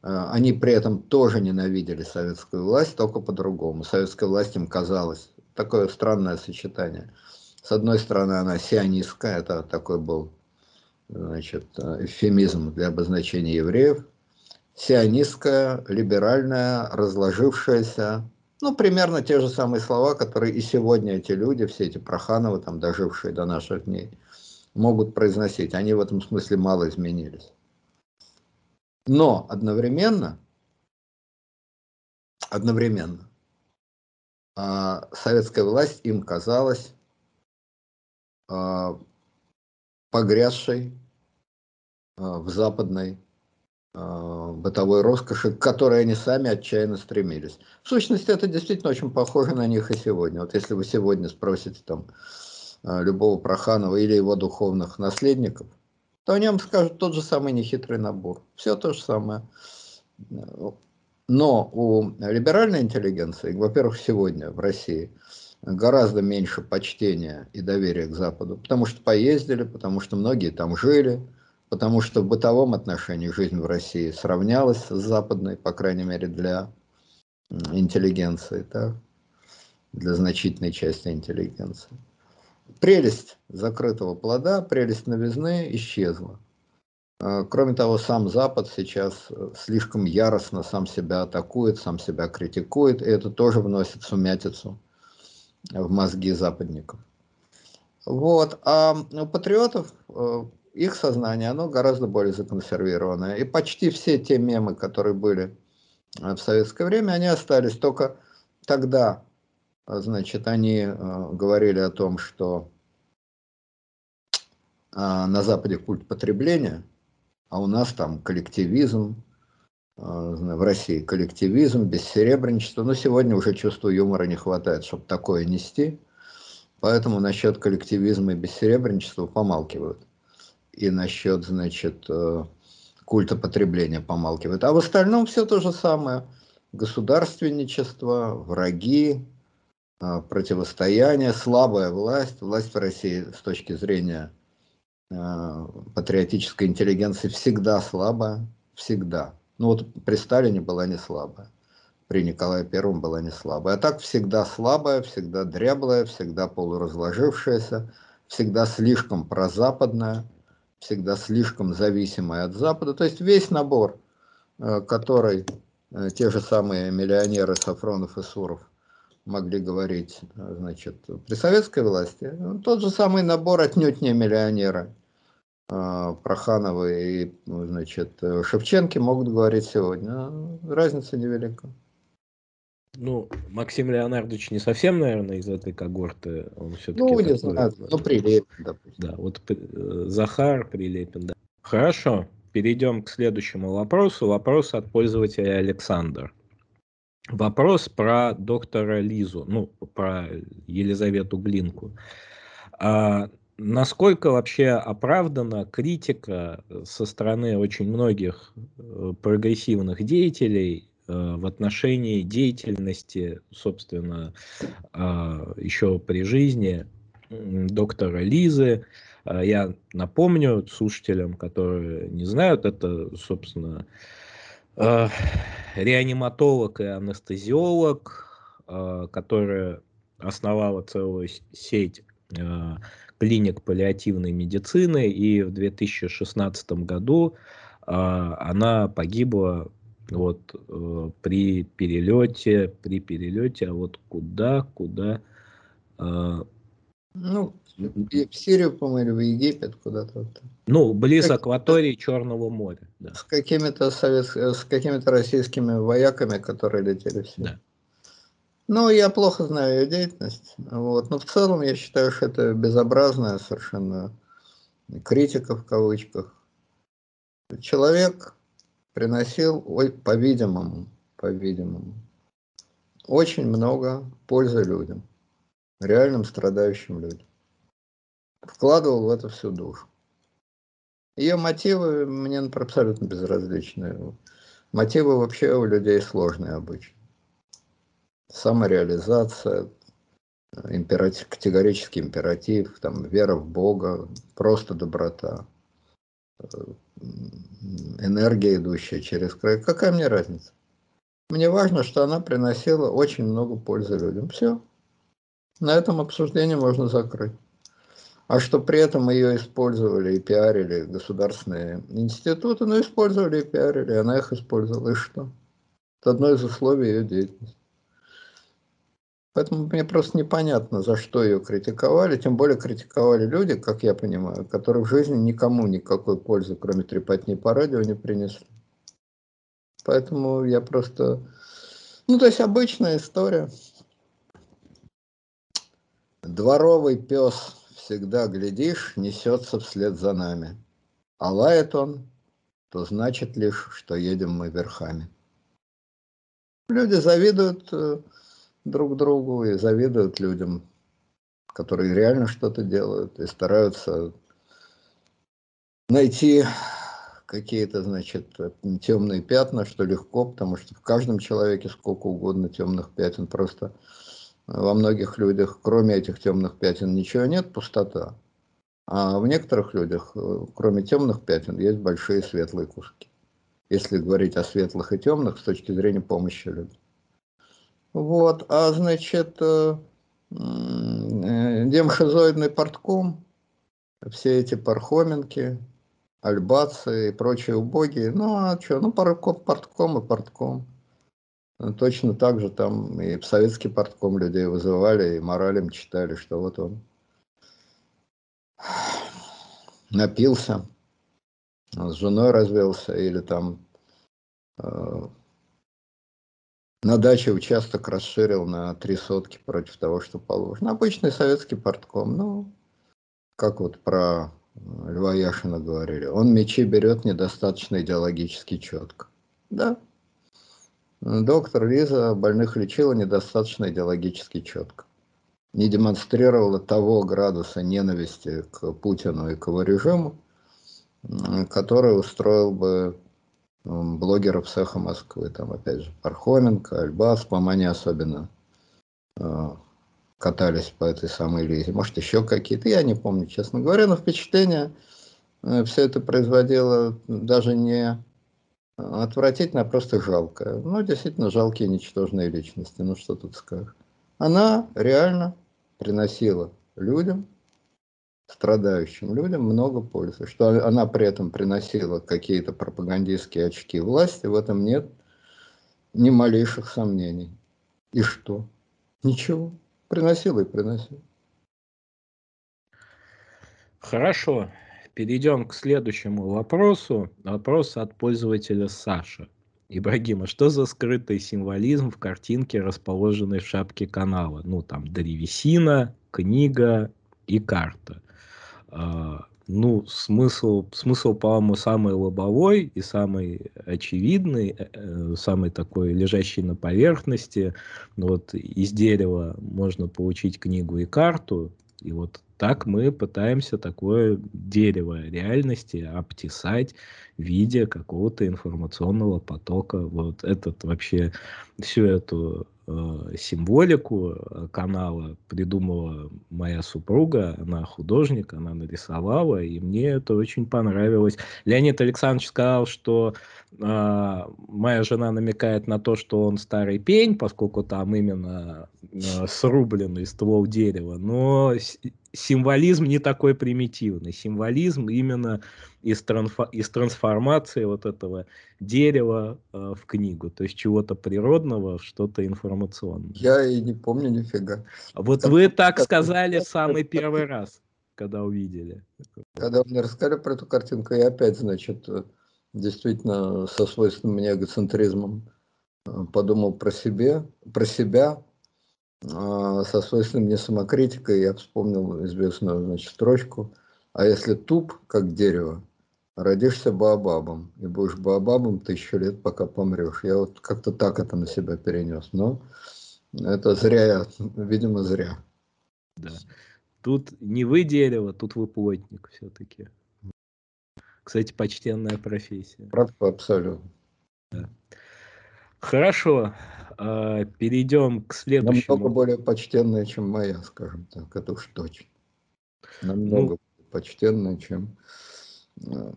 А, они при этом тоже ненавидели советскую власть, только по-другому. Советская власть им казалась такое странное сочетание. С одной стороны, она сионистская, это такой был значит, эвфемизм для обозначения евреев. Сионистская, либеральная, разложившаяся, ну, примерно те же самые слова, которые и сегодня эти люди, все эти Прохановы, там, дожившие до наших дней, могут произносить. Они в этом смысле мало изменились. Но одновременно, одновременно а, советская власть им казалась а, погрязшей а, в западной бытовой роскоши, к которой они сами отчаянно стремились. В сущности, это действительно очень похоже на них и сегодня. Вот если вы сегодня спросите там любого Проханова или его духовных наследников – то о нем скажут тот же самый нехитрый набор. Все то же самое. Но у либеральной интеллигенции, во-первых, сегодня в России гораздо меньше почтения и доверия к Западу, потому что поездили, потому что многие там жили, потому что в бытовом отношении жизнь в России сравнялась с западной, по крайней мере, для интеллигенции, так? для значительной части интеллигенции прелесть закрытого плода, прелесть новизны исчезла. А, кроме того, сам Запад сейчас э, слишком яростно сам себя атакует, сам себя критикует, и это тоже вносит сумятицу в мозги западников. Вот. А у патриотов э, их сознание, оно гораздо более законсервированное. И почти все те мемы, которые были э, в советское время, они остались. Только тогда а, значит, они э, говорили о том, что на Западе культ потребления, а у нас там коллективизм, в России коллективизм, бессеребренничество. Но сегодня уже чувства юмора не хватает, чтобы такое нести. Поэтому насчет коллективизма и бессеребренчества помалкивают. И насчет, значит, э, культа потребления помалкивают. А в остальном все то же самое. Государственничество, враги, а, противостояние, слабая власть, власть в России с точки зрения а, патриотической интеллигенции всегда слабая, всегда. Ну вот при Сталине была не слабая, при Николае Первом была не слабая. А так всегда слабая, всегда дряблая, всегда полуразложившаяся, всегда слишком прозападная, всегда слишком зависимая от Запада. То есть весь набор, а, который те же самые миллионеры Сафронов и Суров – могли говорить значит, при советской власти. Тот же самый набор отнюдь не миллионера. А, Прохановы и ну, значит, Шевченки могут говорить сегодня. Разница невелика. Ну, Максим Леонардович не совсем, наверное, из этой когорты. Он все-таки ну, не знаю, ну, Прилепин, допустим. Да, вот э, Захар Прилепин, да. Хорошо, перейдем к следующему вопросу. Вопрос от пользователя Александр. Вопрос про доктора Лизу, ну, про Елизавету Глинку. А насколько вообще оправдана критика со стороны очень многих э, прогрессивных деятелей э, в отношении деятельности, собственно, а, еще при жизни доктора Лизы. А я напомню слушателям, которые не знают, это, собственно, Э, реаниматолог и анестезиолог, э, которая основала целую сеть э, клиник паллиативной медицины, и в 2016 году она погибла вот при перелете, при перелете, а вот куда, куда, Ну, в Сирию, по-моему, в Египет куда-то. Ну, близ акватории Черного моря. Да. С какими-то совет... с какими-то российскими вояками, которые летели все. Да. Ну, я плохо знаю ее деятельность. Вот. Но в целом я считаю, что это безобразная совершенно критика в кавычках. Человек приносил, по-видимому, по-видимому, очень много пользы людям, реальным страдающим людям. Вкладывал в это всю душу. Ее мотивы мне абсолютно безразличны. Мотивы вообще у людей сложные обычно. Самореализация, императив, категорический императив, там, вера в Бога, просто доброта, энергия, идущая через край. Какая мне разница? Мне важно, что она приносила очень много пользы людям. Все. На этом обсуждение можно закрыть. А что при этом ее использовали и пиарили государственные институты, ну, использовали и пиарили, она их использовала, и что? Это одно из условий ее деятельности. Поэтому мне просто непонятно, за что ее критиковали. Тем более критиковали люди, как я понимаю, которые в жизни никому никакой пользы, кроме трепотни по радио, не принесли. Поэтому я просто... Ну, то есть обычная история. Дворовый пес всегда, глядишь, несется вслед за нами. А лает он, то значит лишь, что едем мы верхами. Люди завидуют э, друг другу и завидуют людям, которые реально что-то делают и стараются найти какие-то, значит, темные пятна, что легко, потому что в каждом человеке сколько угодно темных пятен, просто во многих людях, кроме этих темных пятен, ничего нет, пустота. А в некоторых людях, э, кроме темных пятен, есть большие светлые куски. Если говорить о светлых и темных с точки зрения помощи людям. Вот, а значит, э, э, портком, все эти пархоменки, альбацы и прочие убогие, ну а что, ну портком и портком. Точно так же там и в советский портком людей вызывали, и мораль им читали, что вот он напился, с женой развелся, или там э, на даче участок расширил на три сотки против того, что положено. Обычный советский портком, ну, как вот про э, Льва Яшина говорили, он мечи берет недостаточно идеологически четко. Да. Доктор Лиза больных лечила недостаточно идеологически четко. Не демонстрировала того градуса ненависти к Путину и к его режиму, который устроил бы блогеров цеха Москвы, там опять же Пархоменко, Альбас, по не особенно э, катались по этой самой лизе, может еще какие-то, я не помню, честно говоря, но впечатление э, все это производило даже не отвратительно, а просто жалко. Ну, действительно, жалкие, ничтожные личности, ну что тут скажешь. Она реально приносила людям страдающим людям много пользы. Что она при этом приносила какие-то пропагандистские очки власти, в этом нет ни малейших сомнений. И что? Ничего. Приносила и приносила. Хорошо. Перейдем к следующему вопросу. Вопрос от пользователя Саша. Ибрагима, что за скрытый символизм в картинке, расположенной в шапке канала? Ну, там древесина, книга и карта. А, ну, смысл, смысл, по-моему, самый лобовой и самый очевидный, э, э, самый такой лежащий на поверхности. Ну, вот из дерева можно получить книгу и карту, и вот так мы пытаемся такое дерево реальности обтесать в виде какого-то информационного потока. Вот этот вообще, всю эту символику э, канала придумала моя супруга, она художник, она нарисовала, и мне это очень понравилось. Леонид Александрович сказал, что э, моя жена намекает на то, что он старый пень, поскольку там именно э, срубленный ствол дерева, но символизм не такой примитивный. Символизм именно из, трансфо из трансформации вот этого дерева э, в книгу. То есть чего-то природного в что-то информационное. Я и не помню нифига. Вот как, вы так сказали в самый первый раз, когда увидели. Когда мне рассказали про эту картинку, я опять, значит, действительно со свойственным мне эгоцентризмом э, подумал про себя, про себя, а, со свойственной мне самокритикой я вспомнил известную значит, строчку «А если туп, как дерево, родишься баобабом, и будешь баобабом тысячу лет, пока помрешь». Я вот как-то так это на себя перенес, но это зря я, видимо, зря. Да. Тут не вы дерево, тут вы плотник все-таки. Кстати, почтенная профессия. Правда, абсолютно. Да. Хорошо. А, перейдем к следующему. Намного более почтенная, чем моя, скажем так, это уж точно. Намного ну, почтенная, чем э,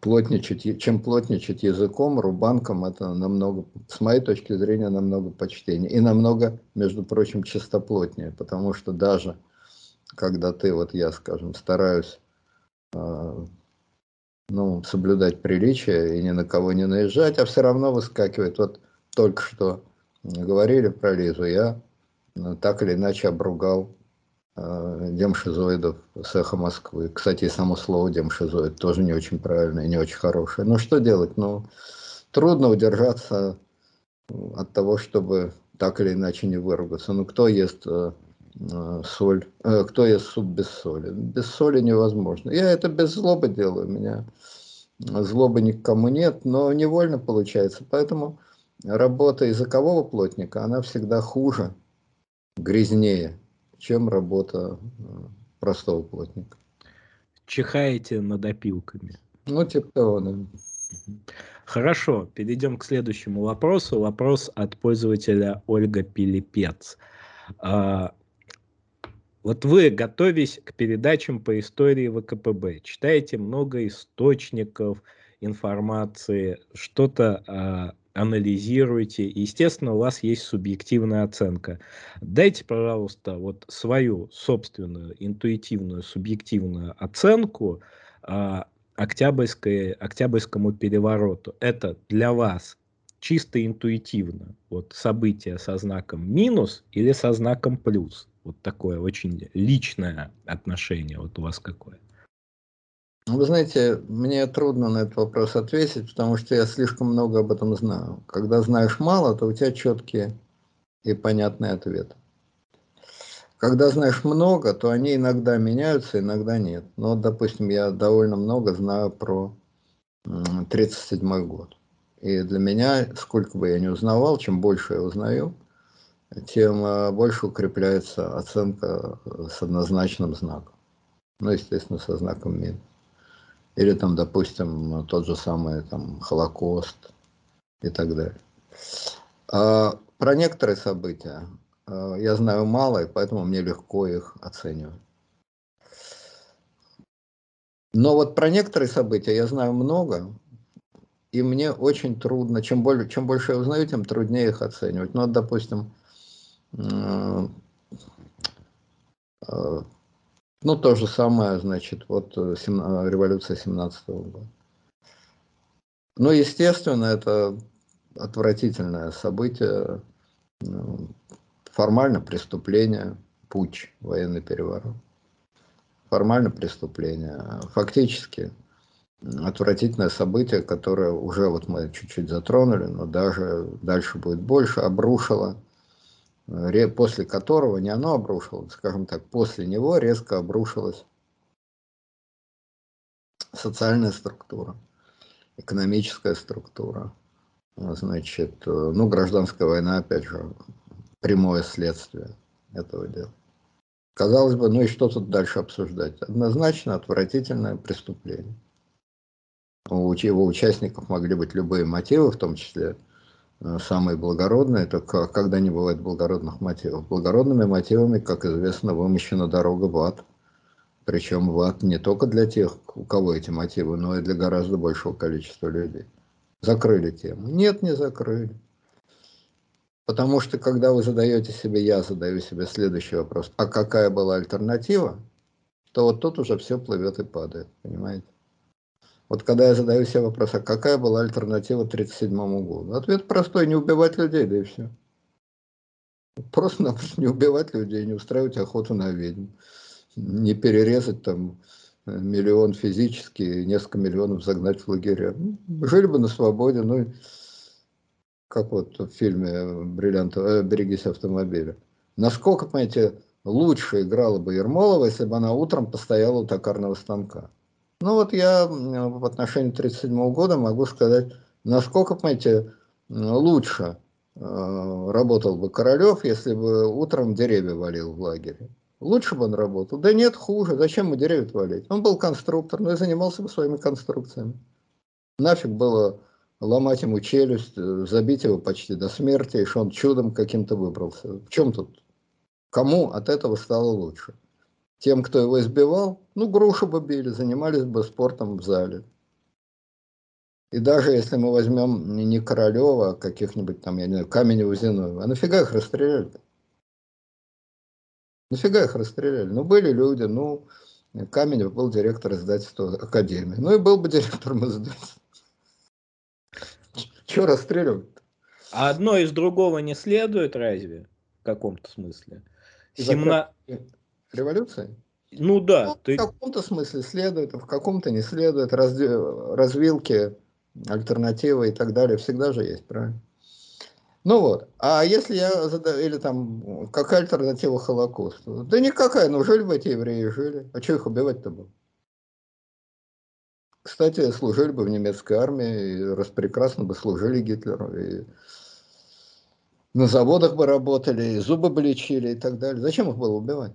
плотничать, чем плотничать языком, рубанком, это намного, с моей точки зрения, намного почтеннее. И намного, между прочим, чистоплотнее, потому что даже когда ты, вот я, скажем, стараюсь э, ну, соблюдать приличие и ни на кого не наезжать, а все равно выскакивает. Вот только что говорили про Лизу, я э, так или иначе обругал э, демшизоидов с эхо Москвы. Кстати, само слово демшизоид тоже не очень правильное, не очень хорошее. Ну, что делать? Ну, трудно удержаться от того, чтобы так или иначе не выругаться. Ну, кто ест э, э, соль, э, кто ест суп без соли? Без соли невозможно. Я это без злобы делаю, у меня злобы никому нет, но невольно получается. Поэтому работа языкового плотника, она всегда хуже, грязнее, чем работа э, простого плотника. Чихаете над опилками. Ну, типа того, да. Хорошо, перейдем к следующему вопросу. Вопрос от пользователя Ольга Пилипец. А, вот вы, готовясь к передачам по истории ВКПБ, читаете много источников, информации, что-то анализируете. Естественно, у вас есть субъективная оценка. Дайте, пожалуйста, вот свою собственную интуитивную субъективную оценку а, октябрьской, октябрьскому перевороту. Это для вас чисто интуитивно вот событие со знаком минус или со знаком плюс? Вот такое очень личное отношение вот у вас какое? Ну, вы знаете, мне трудно на этот вопрос ответить, потому что я слишком много об этом знаю. Когда знаешь мало, то у тебя четкие и понятные ответы. Когда знаешь много, то они иногда меняются, иногда нет. Вот, допустим, я довольно много знаю про 1937 год. И для меня, сколько бы я ни узнавал, чем больше я узнаю, тем э, больше укрепляется оценка э, с однозначным знаком. Ну, естественно, со знаком минус. Или там, допустим, тот же самый там Холокост и так далее. А про некоторые события а, я знаю мало, и поэтому мне легко их оценивать. Но вот про некоторые события я знаю много, и мне очень трудно, чем, более, чем больше я узнаю, тем труднее их оценивать. Ну, вот, допустим, ну, то же самое, значит, вот 7, э, э, революция 17 -го года. Ну, естественно, это отвратительное событие, ну, формально преступление, путь, военный переворот. Формально преступление. Фактически отвратительное событие, которое уже вот мы чуть-чуть затронули, но даже дальше будет больше, обрушило после которого не оно обрушилось, скажем так, после него резко обрушилась социальная структура, экономическая структура, значит, ну, гражданская война, опять же, прямое следствие этого дела. Казалось бы, ну и что тут дальше обсуждать? Однозначно отвратительное преступление. У его участников могли быть любые мотивы, в том числе Э, самые благородные, это когда не бывает благородных мотивов. Благородными мотивами, как известно, вымощена дорога в ад. Причем в ад не только для тех, у кого эти мотивы, но и для гораздо большего количества людей. Закрыли тему? Нет, не закрыли. Потому что, когда вы задаете себе, я задаю себе следующий вопрос, а какая была альтернатива, то вот тут уже все плывет и падает, понимаете? Вот когда я задаю себе вопрос, а какая была альтернатива 1937 году? Ответ простой, не убивать людей, да и все. Просто-напросто не убивать людей, не устраивать охоту на ведьм, не перерезать там э, миллион физически, несколько миллионов загнать в лагеря. Ну, жили бы на свободе, ну, как вот в фильме «Бриллиант, э, «Берегись автомобиля». Насколько, понимаете, лучше играла бы Ермолова, если бы она утром постояла у токарного станка. Ну вот я в отношении 1937 года могу сказать, насколько, понимаете, лучше э, работал бы Королев, если бы утром деревья валил в лагере. Лучше бы он работал. Да нет, хуже. Зачем ему деревья валить? Он был конструктор, но и занимался бы своими конструкциями. Нафиг было ломать ему челюсть, э, забить его почти до смерти, и что он чудом каким-то выбрался. В чем тут? Кому от этого стало лучше? Тем, кто его избивал, ну, грушу бы били, занимались бы спортом в зале. И даже если мы возьмем не Королева, а каких-нибудь там, я не знаю, Каменева, Зиновьева, а нафига их расстреляли? -то? Нафига их расстреляли? Ну, были люди, ну, Каменев был директор издательства Академии. Ну, и был бы директором издательства. Чего расстреливать? -то? А одно из другого не следует, разве? В каком-то смысле. 17... Революции? Ну да. Ну, ты... В каком-то смысле следует, а в каком-то не следует. Разде... Э, развилки, альтернативы и так далее всегда же есть, правильно? Ну вот, а если я задаю, или там, какая альтернатива Холокосту? Да никакая, ну жили бы эти евреи, жили. А что их убивать-то было? Кстати, служили бы в немецкой армии, и распрекрасно бы служили Гитлеру, и на заводах бы работали, и зубы бы лечили и так далее. Зачем их было убивать?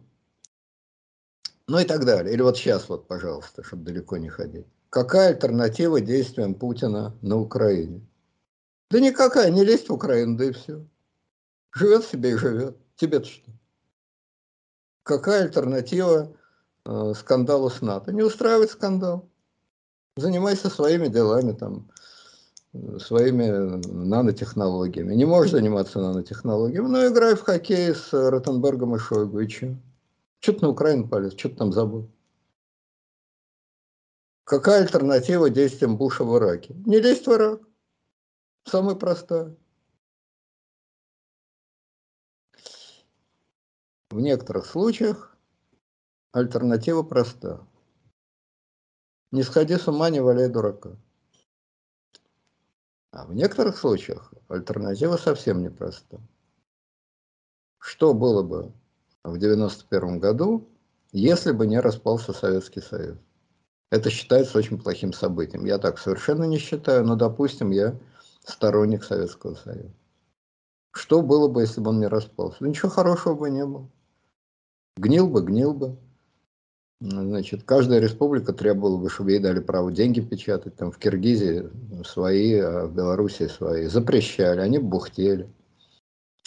Ну и так далее. Или вот сейчас вот, пожалуйста, чтобы далеко не ходить. Какая альтернатива действиям Путина на Украине? Да никакая, не лезть в Украину, да и все. Живет себе и живет. Тебе-то что? Какая альтернатива э, скандалу с НАТО? Не устраивает скандал. Занимайся своими делами, там, своими нанотехнологиями. Не можешь заниматься нанотехнологиями, но играй в хоккей с Ротенбергом и Шойгу, и что? Что ты на Украину полез? Что ты там забыл? Какая альтернатива действиям Буша в Ираке? Не лезть в Ирак. Самая простая. В некоторых случаях альтернатива проста. Не сходи с ума, не валяй дурака. А в некоторых случаях альтернатива совсем непроста. Что было бы в 91 году, если бы не распался Советский Союз? Это считается очень плохим событием. Я так совершенно не считаю, но, допустим, я сторонник Советского Союза. Что было бы, если бы он не распался? Ничего хорошего бы не было. Гнил бы, гнил бы. Значит, каждая республика требовала бы, чтобы ей дали право деньги печатать. Там в Киргизии свои, а в Белоруссии свои. Запрещали, они бухтели.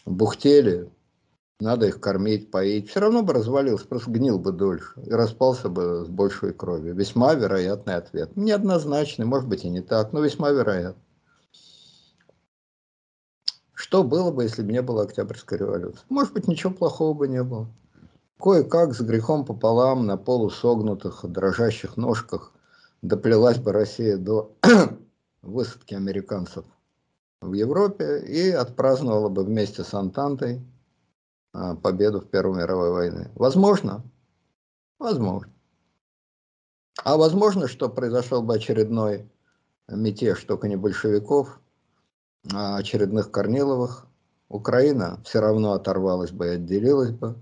Бухтели, надо их кормить, поить. Все равно бы развалился, просто гнил бы дольше. И распался бы с большей кровью. Весьма вероятный ответ. Неоднозначный, может быть и не так, но весьма вероятный. Что было бы, если бы не было Октябрьской революции? Может быть, ничего плохого бы не было. Кое-как с грехом пополам на полусогнутых, дрожащих ножках доплелась бы Россия до высадки американцев в Европе и отпраздновала бы вместе с Антантой победу в Первой мировой войне. Возможно? Возможно. А возможно, что произошел бы очередной мятеж, только не большевиков, а очередных Корниловых. Украина все равно оторвалась бы и отделилась бы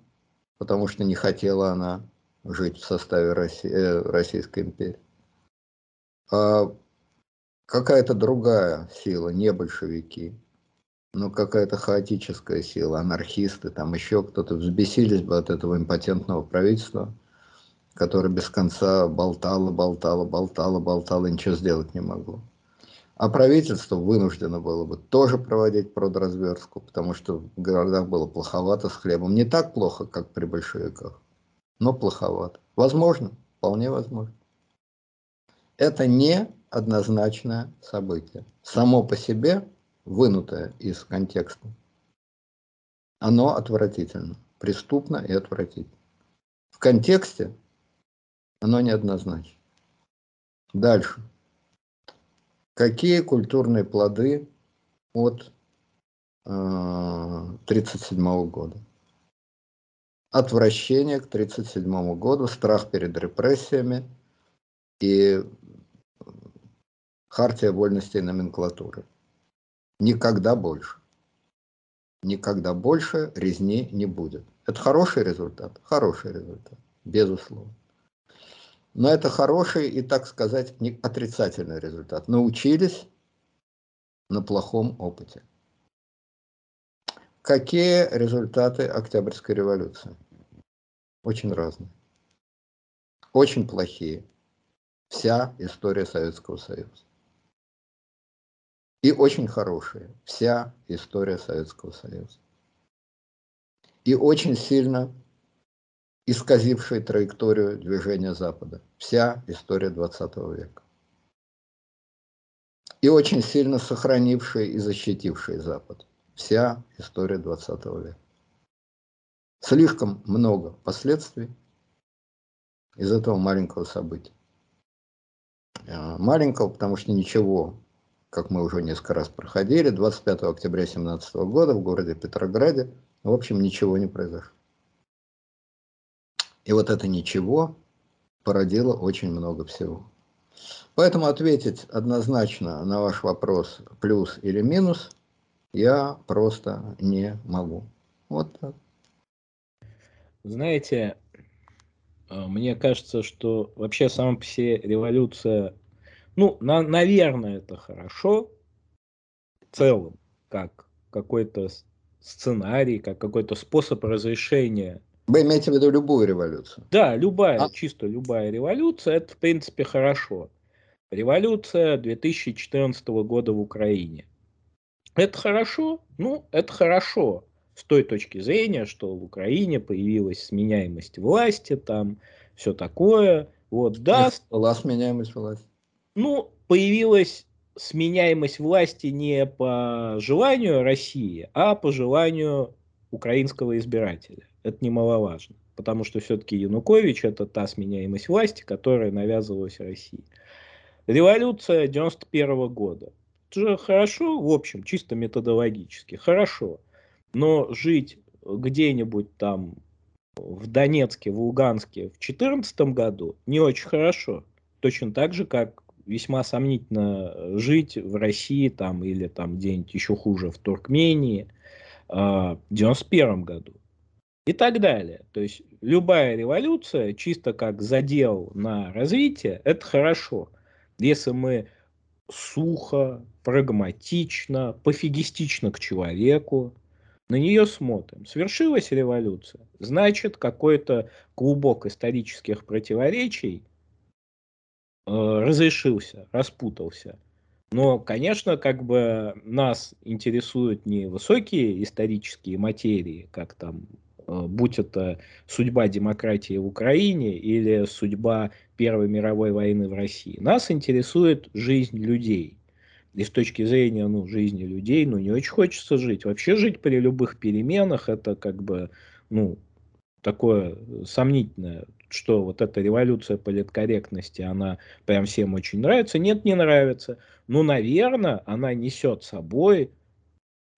потому что не хотела она жить в составе России, э, Российской империи. А какая-то другая сила, не большевики, но какая-то хаотическая сила, анархисты, там еще кто-то взбесились бы от этого импотентного правительства, которое без конца болтало, болтало, болтало, болтало, и ничего сделать не могло. А правительство вынуждено было бы тоже проводить продразверстку, потому что в городах было плоховато с хлебом. Не так плохо, как при большевиках, но плоховато. Возможно, вполне возможно. Это не однозначное событие. Само по себе, вынутое из контекста, оно отвратительно, преступно и отвратительно. В контексте Оно неоднозначно. Дальше. Какие культурные плоды от 1937 э, года? Отвращение к 1937 году, страх перед репрессиями и хартия вольности и номенклатуры. Никогда больше. Никогда больше резни не будет. Это хороший результат? Хороший результат, безусловно. Но это хороший и, так сказать, отрицательный результат. Научились на плохом опыте. Какие результаты Октябрьской революции? Очень разные. Очень плохие. Вся история Советского Союза. И очень хорошие. Вся история Советского Союза. И очень сильно исказившие траекторию движения Запада. Вся история 20 века. И очень сильно сохранившие и защитившие Запад. Вся история 20 века. Слишком много последствий из этого маленького события. А, маленького, потому что ничего, как мы уже несколько раз проходили, 25 октября 2017 года в городе Петрограде, в общем, ничего не произошло. И вот это ничего породило очень много всего. Поэтому ответить однозначно на ваш вопрос плюс или минус я просто не могу. Вот так. Знаете, э, мне кажется, что вообще сама по себе революция, ну, на, наверное, это хорошо в целом, как какой-то сценарий, как какой-то способ разрешения вы имеете в виду любую революцию? Да, любая, а? чисто любая революция, это в принципе хорошо. Революция 2014 года в Украине. Это хорошо? Ну, это хорошо. С той точки зрения, что в Украине появилась сменяемость власти, там все такое. Вот, да. Была сменяемость власти. Ну, появилась сменяемость власти не по желанию России, а по желанию украинского избирателя. Это немаловажно, потому что все-таки Янукович это та сменяемость власти, которая навязывалась России. Революция 91 года. Это же хорошо, в общем, чисто методологически, хорошо. Но жить где-нибудь там в Донецке, в Луганске в 2014 году не очень хорошо. Точно так же, как весьма сомнительно жить в России там или там где-нибудь еще хуже в Туркмении э, в 91 году и так далее. То есть любая революция, чисто как задел на развитие, это хорошо. Если мы сухо, прагматично, пофигистично к человеку, на нее смотрим. Свершилась революция, значит, какой-то клубок исторических противоречий э, разрешился, распутался. Но, конечно, как бы нас интересуют не высокие исторические материи, как там Э, будь это судьба демократии в Украине или судьба Первой мировой войны в России. Нас интересует жизнь людей. И с точки зрения ну, жизни людей, ну, не очень хочется жить. Вообще жить при любых переменах, это как бы, ну, такое сомнительное, что вот эта революция политкорректности, она прям всем очень нравится. Нет, не нравится. Но, наверное, она несет с собой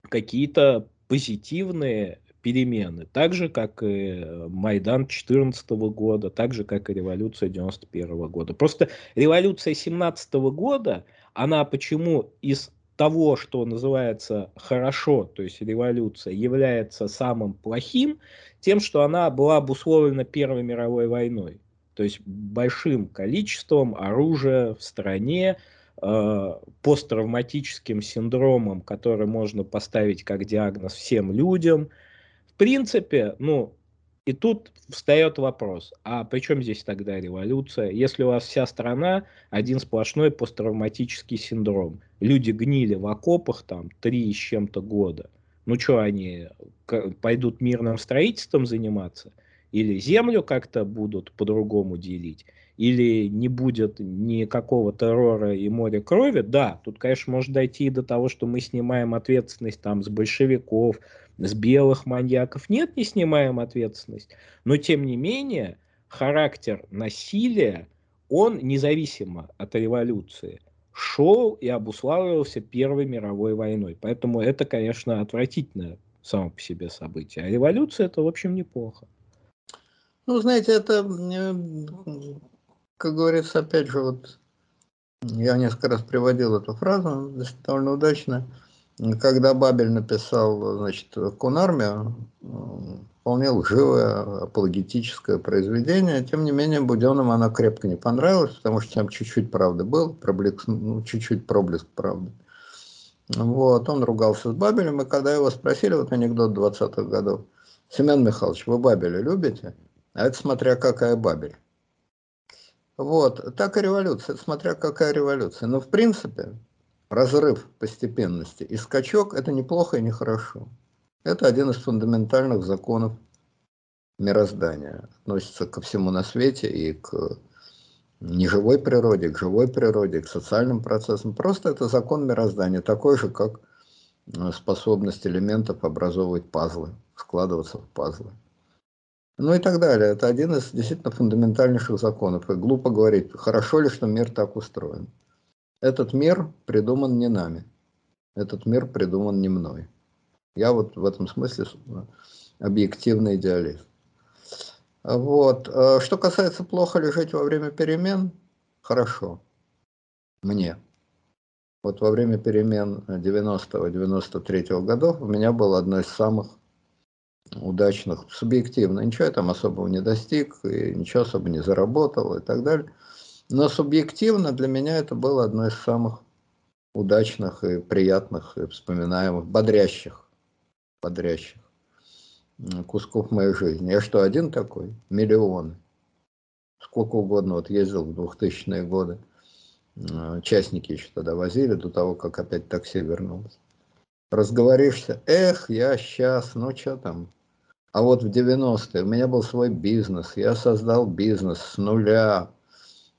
какие-то позитивные перемены, так же, как и Майдан 2014 года, так же, как и революция 91 года. Просто революция 17 года, она почему из того, что называется хорошо, то есть революция, является самым плохим, тем, что она была обусловлена Первой мировой войной. То есть большим количеством оружия в стране, э, посттравматическим синдромом, который можно поставить как диагноз всем людям – принципе, ну, и тут встает вопрос, а при чем здесь тогда революция, если у вас вся страна один сплошной посттравматический синдром, люди гнили в окопах там три с чем-то года, ну что они пойдут мирным строительством заниматься, или землю как-то будут по-другому делить, или не будет никакого террора и моря крови, да, тут, конечно, может дойти до того, что мы снимаем ответственность там с большевиков, с белых маньяков. Нет, не снимаем ответственность. Но тем не менее, характер насилия, он независимо от революции шел и обуславливался Первой мировой войной. Поэтому это, конечно, отвратительное само по себе событие. А революция это, в общем, неплохо. Ну, знаете, это, как говорится, опять же, вот я несколько раз приводил эту фразу, довольно удачно. Когда Бабель написал, значит, Кунармию, вполне лживое, апологетическое произведение. Тем не менее, Буденным она крепко не понравилась, потому что там чуть-чуть правды был, проблеск, ну, чуть-чуть проблеск правды. Вот, он ругался с Бабелем, и когда его спросили, вот анекдот 20-х годов, Семен Михайлович, вы Бабеля любите? А это смотря какая Бабель. Вот, так и революция, смотря какая революция. Но в принципе, разрыв постепенности и скачок – это неплохо и нехорошо. Это один из фундаментальных законов мироздания. Относится ко всему на свете и к неживой природе, к живой природе, к социальным процессам. Просто это закон мироздания, такой же, как э, способность элементов образовывать пазлы, складываться в пазлы. Ну и так далее. Это один из действительно фундаментальнейших законов. И глупо говорить, хорошо ли, что мир так устроен. Этот мир придуман не нами. Этот мир придуман не мной. Я вот в этом смысле объективный идеалист. Вот. Э, что касается плохо ли жить во время перемен, хорошо. Мне. Вот во время перемен 90-93 годов у меня было одно из самых удачных, субъективно. Ничего я там особого не достиг, и ничего особо не заработал и так далее. Но субъективно для меня это было одно из самых удачных и приятных, и вспоминаемых, бодрящих, бодрящих кусков моей жизни. Я что, один такой? Миллионы. Сколько угодно. Вот ездил в 2000-е годы. Частники еще тогда возили, до того, как опять такси вернулось. Разговоришься, эх, я сейчас, ну что там. А вот в 90-е у меня был свой бизнес, я создал бизнес с нуля.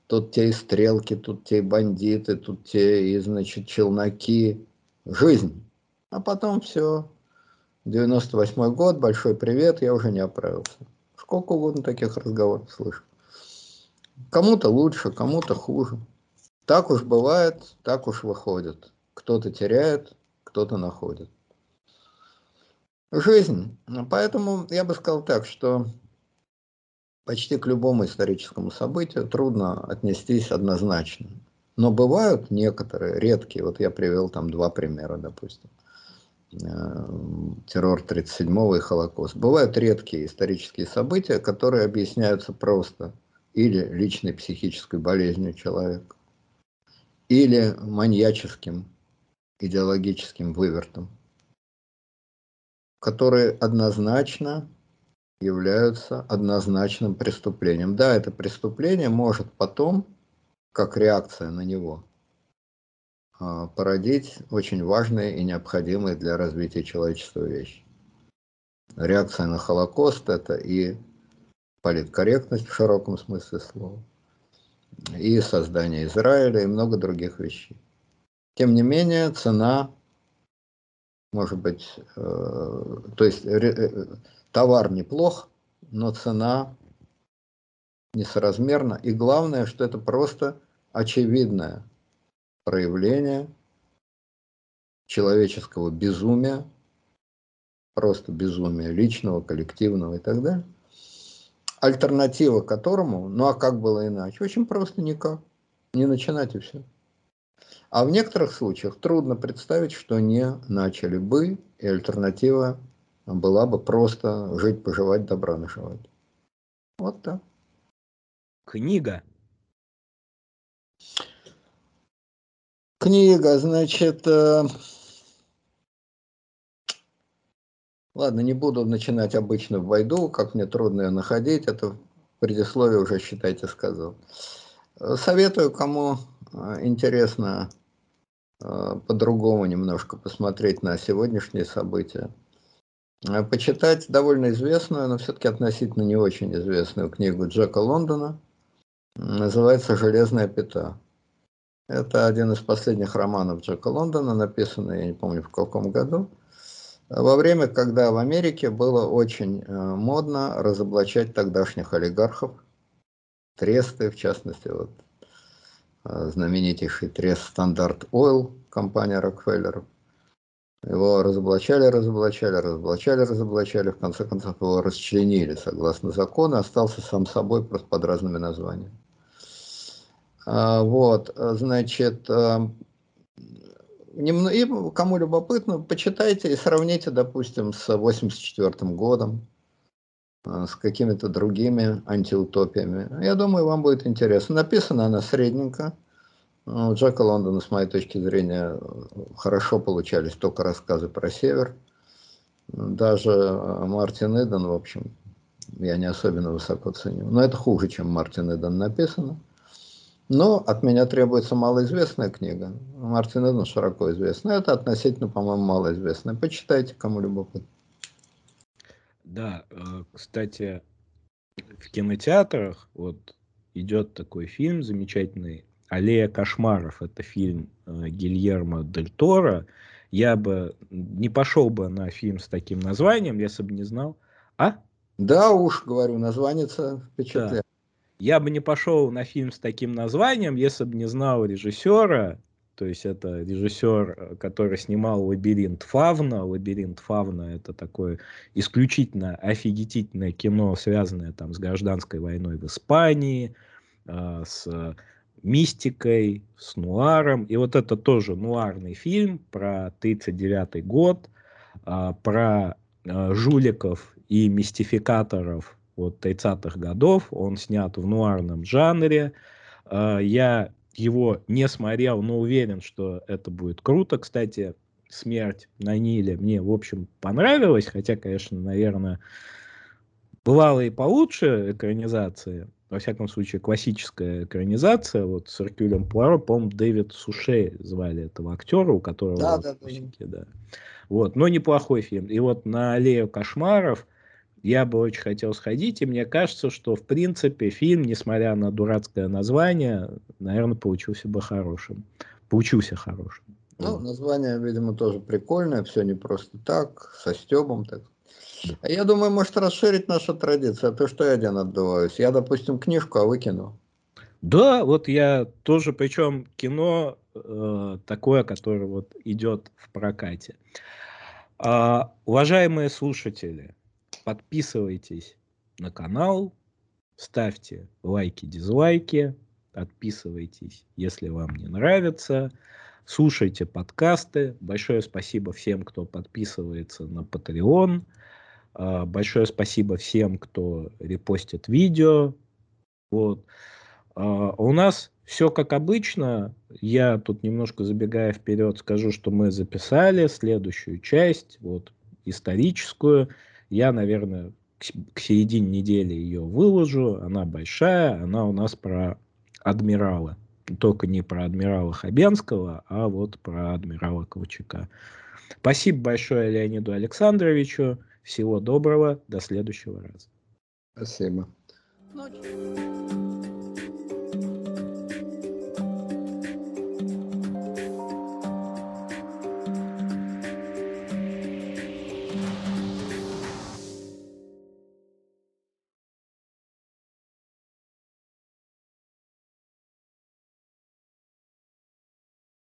Тут те и стрелки, тут те и бандиты, тут те и, значит, челноки. Жизнь. А потом все, 98 год, большой привет, я уже не оправился. Сколько угодно таких разговоров слышу. Кому-то лучше, кому-то хуже. Так уж бывает, так уж выходит. Кто-то теряет, кто-то находит. Жизнь. Поэтому я бы сказал так, что почти к любому историческому событию трудно отнестись однозначно. Но бывают некоторые, редкие, вот я привел там два примера, допустим. Э, террор 37-го и Холокост. Бывают редкие исторические события, которые объясняются просто или личной психической болезнью человека, или маньяческим идеологическим вывертом, которые однозначно являются однозначным преступлением. Да, это преступление может потом, как реакция на него, породить очень важные и необходимые для развития человечества вещи. Реакция на Холокост – это и политкорректность в широком смысле слова, и создание Израиля, и много других вещей. Тем не менее, цена, может быть, э, то есть э, товар неплох, но цена несоразмерна. И главное, что это просто очевидное проявление человеческого безумия, просто безумия личного, коллективного и так далее, альтернатива которому, ну а как было иначе? Очень просто никак. Не начинать и все. А в некоторых случаях трудно представить, что не начали бы, и альтернатива была бы просто жить, поживать, добра наживать. Вот так. Книга. Книга, значит, э... ладно, не буду начинать обычно в войду, как мне трудно ее находить, это предисловие уже, считайте, сказал. Советую, кому э, интересно э, по-другому немножко посмотреть на сегодняшние события. Э, почитать довольно известную, но все-таки относительно не очень известную книгу Джека Лондона. Называется «Железная пята». Это один из последних романов Джека Лондона, написанный, я не помню в каком году, во время, когда в Америке было очень э, модно разоблачать тогдашних олигархов тресты, в частности, вот а, знаменитейший трест Standard Oil, компания Рокфеллеров. Его разоблачали, разоблачали, разоблачали, разоблачали, в конце концов его расчленили согласно закону, остался сам собой просто под разными названиями. А, вот, значит, а, и кому любопытно, почитайте и сравните, допустим, с 84 годом, а, с какими-то другими антиутопиями. Я думаю, вам будет интересно. Написана она средненько. У Джека Лондона, с моей точки зрения, хорошо получались только рассказы про север. Даже Мартин Иден, в общем, я не особенно высоко ценю. Но это хуже, чем Мартин Иден написано. Но от меня требуется малоизвестная книга. Мартин Эден широко известна. Это относительно, по-моему, малоизвестная. Почитайте, кому любопытно. Да, э, кстати, в кинотеатрах вот идет такой фильм замечательный «Аллея кошмаров». Это фильм э, Гильермо Дель Торо. Я бы не пошел бы на фильм с таким названием, если бы не знал. А? Да уж, говорю, название впечатляет. Да. Я бы не пошел на фильм с таким названием, если бы не знал режиссера. То есть это режиссер, который снимал «Лабиринт Фавна». «Лабиринт Фавна» — это такое исключительно офигительное кино, связанное там с гражданской войной в Испании, э, с мистикой, с нуаром. И вот это тоже нуарный фильм про 1939 год, э, про э, жуликов и мистификаторов вот 30-х годов. Он снят в нуарном жанре. А, я его не смотрел, но уверен, что это будет круто. Кстати, «Смерть на Ниле» мне, в общем, понравилась, хотя, конечно, наверное, бывало и получше экранизации. Во всяком случае, классическая экранизация, вот с Эркюлем Пуаро, по-моему, Дэвид Суше звали этого актера, у которого... Да, да, да. да. Вот, но неплохой фильм. И вот на «Аллею кошмаров» я бы очень хотел сходить, и мне кажется, что, в принципе, фильм, несмотря на дурацкое название, наверное, получился бы хорошим. Получился хорошим. Ну, название, видимо, тоже прикольное, все не просто так, со стебом так. А я думаю, может расширить нашу традицию, а то что я один отдуваюсь. Я, допустим, книжку, а вы кино. Да, вот я тоже, причем кино э, такое, которое вот идет в прокате. А, уважаемые слушатели, подписывайтесь на канал, ставьте лайки, дизлайки, подписывайтесь, если вам не нравится, слушайте подкасты. Большое спасибо всем, кто подписывается на Patreon. А, большое спасибо всем, кто репостит видео. Вот. А, у нас все как обычно. Я тут немножко забегая вперед скажу, что мы записали следующую часть, вот историческую. Я, наверное, к, середине недели ее выложу. Она большая, она у нас про адмирала. Только не про адмирала Хабенского, а вот про адмирала Ковчака. Спасибо большое Леониду Александровичу. Всего доброго. До следующего раза. Спасибо. Ночь.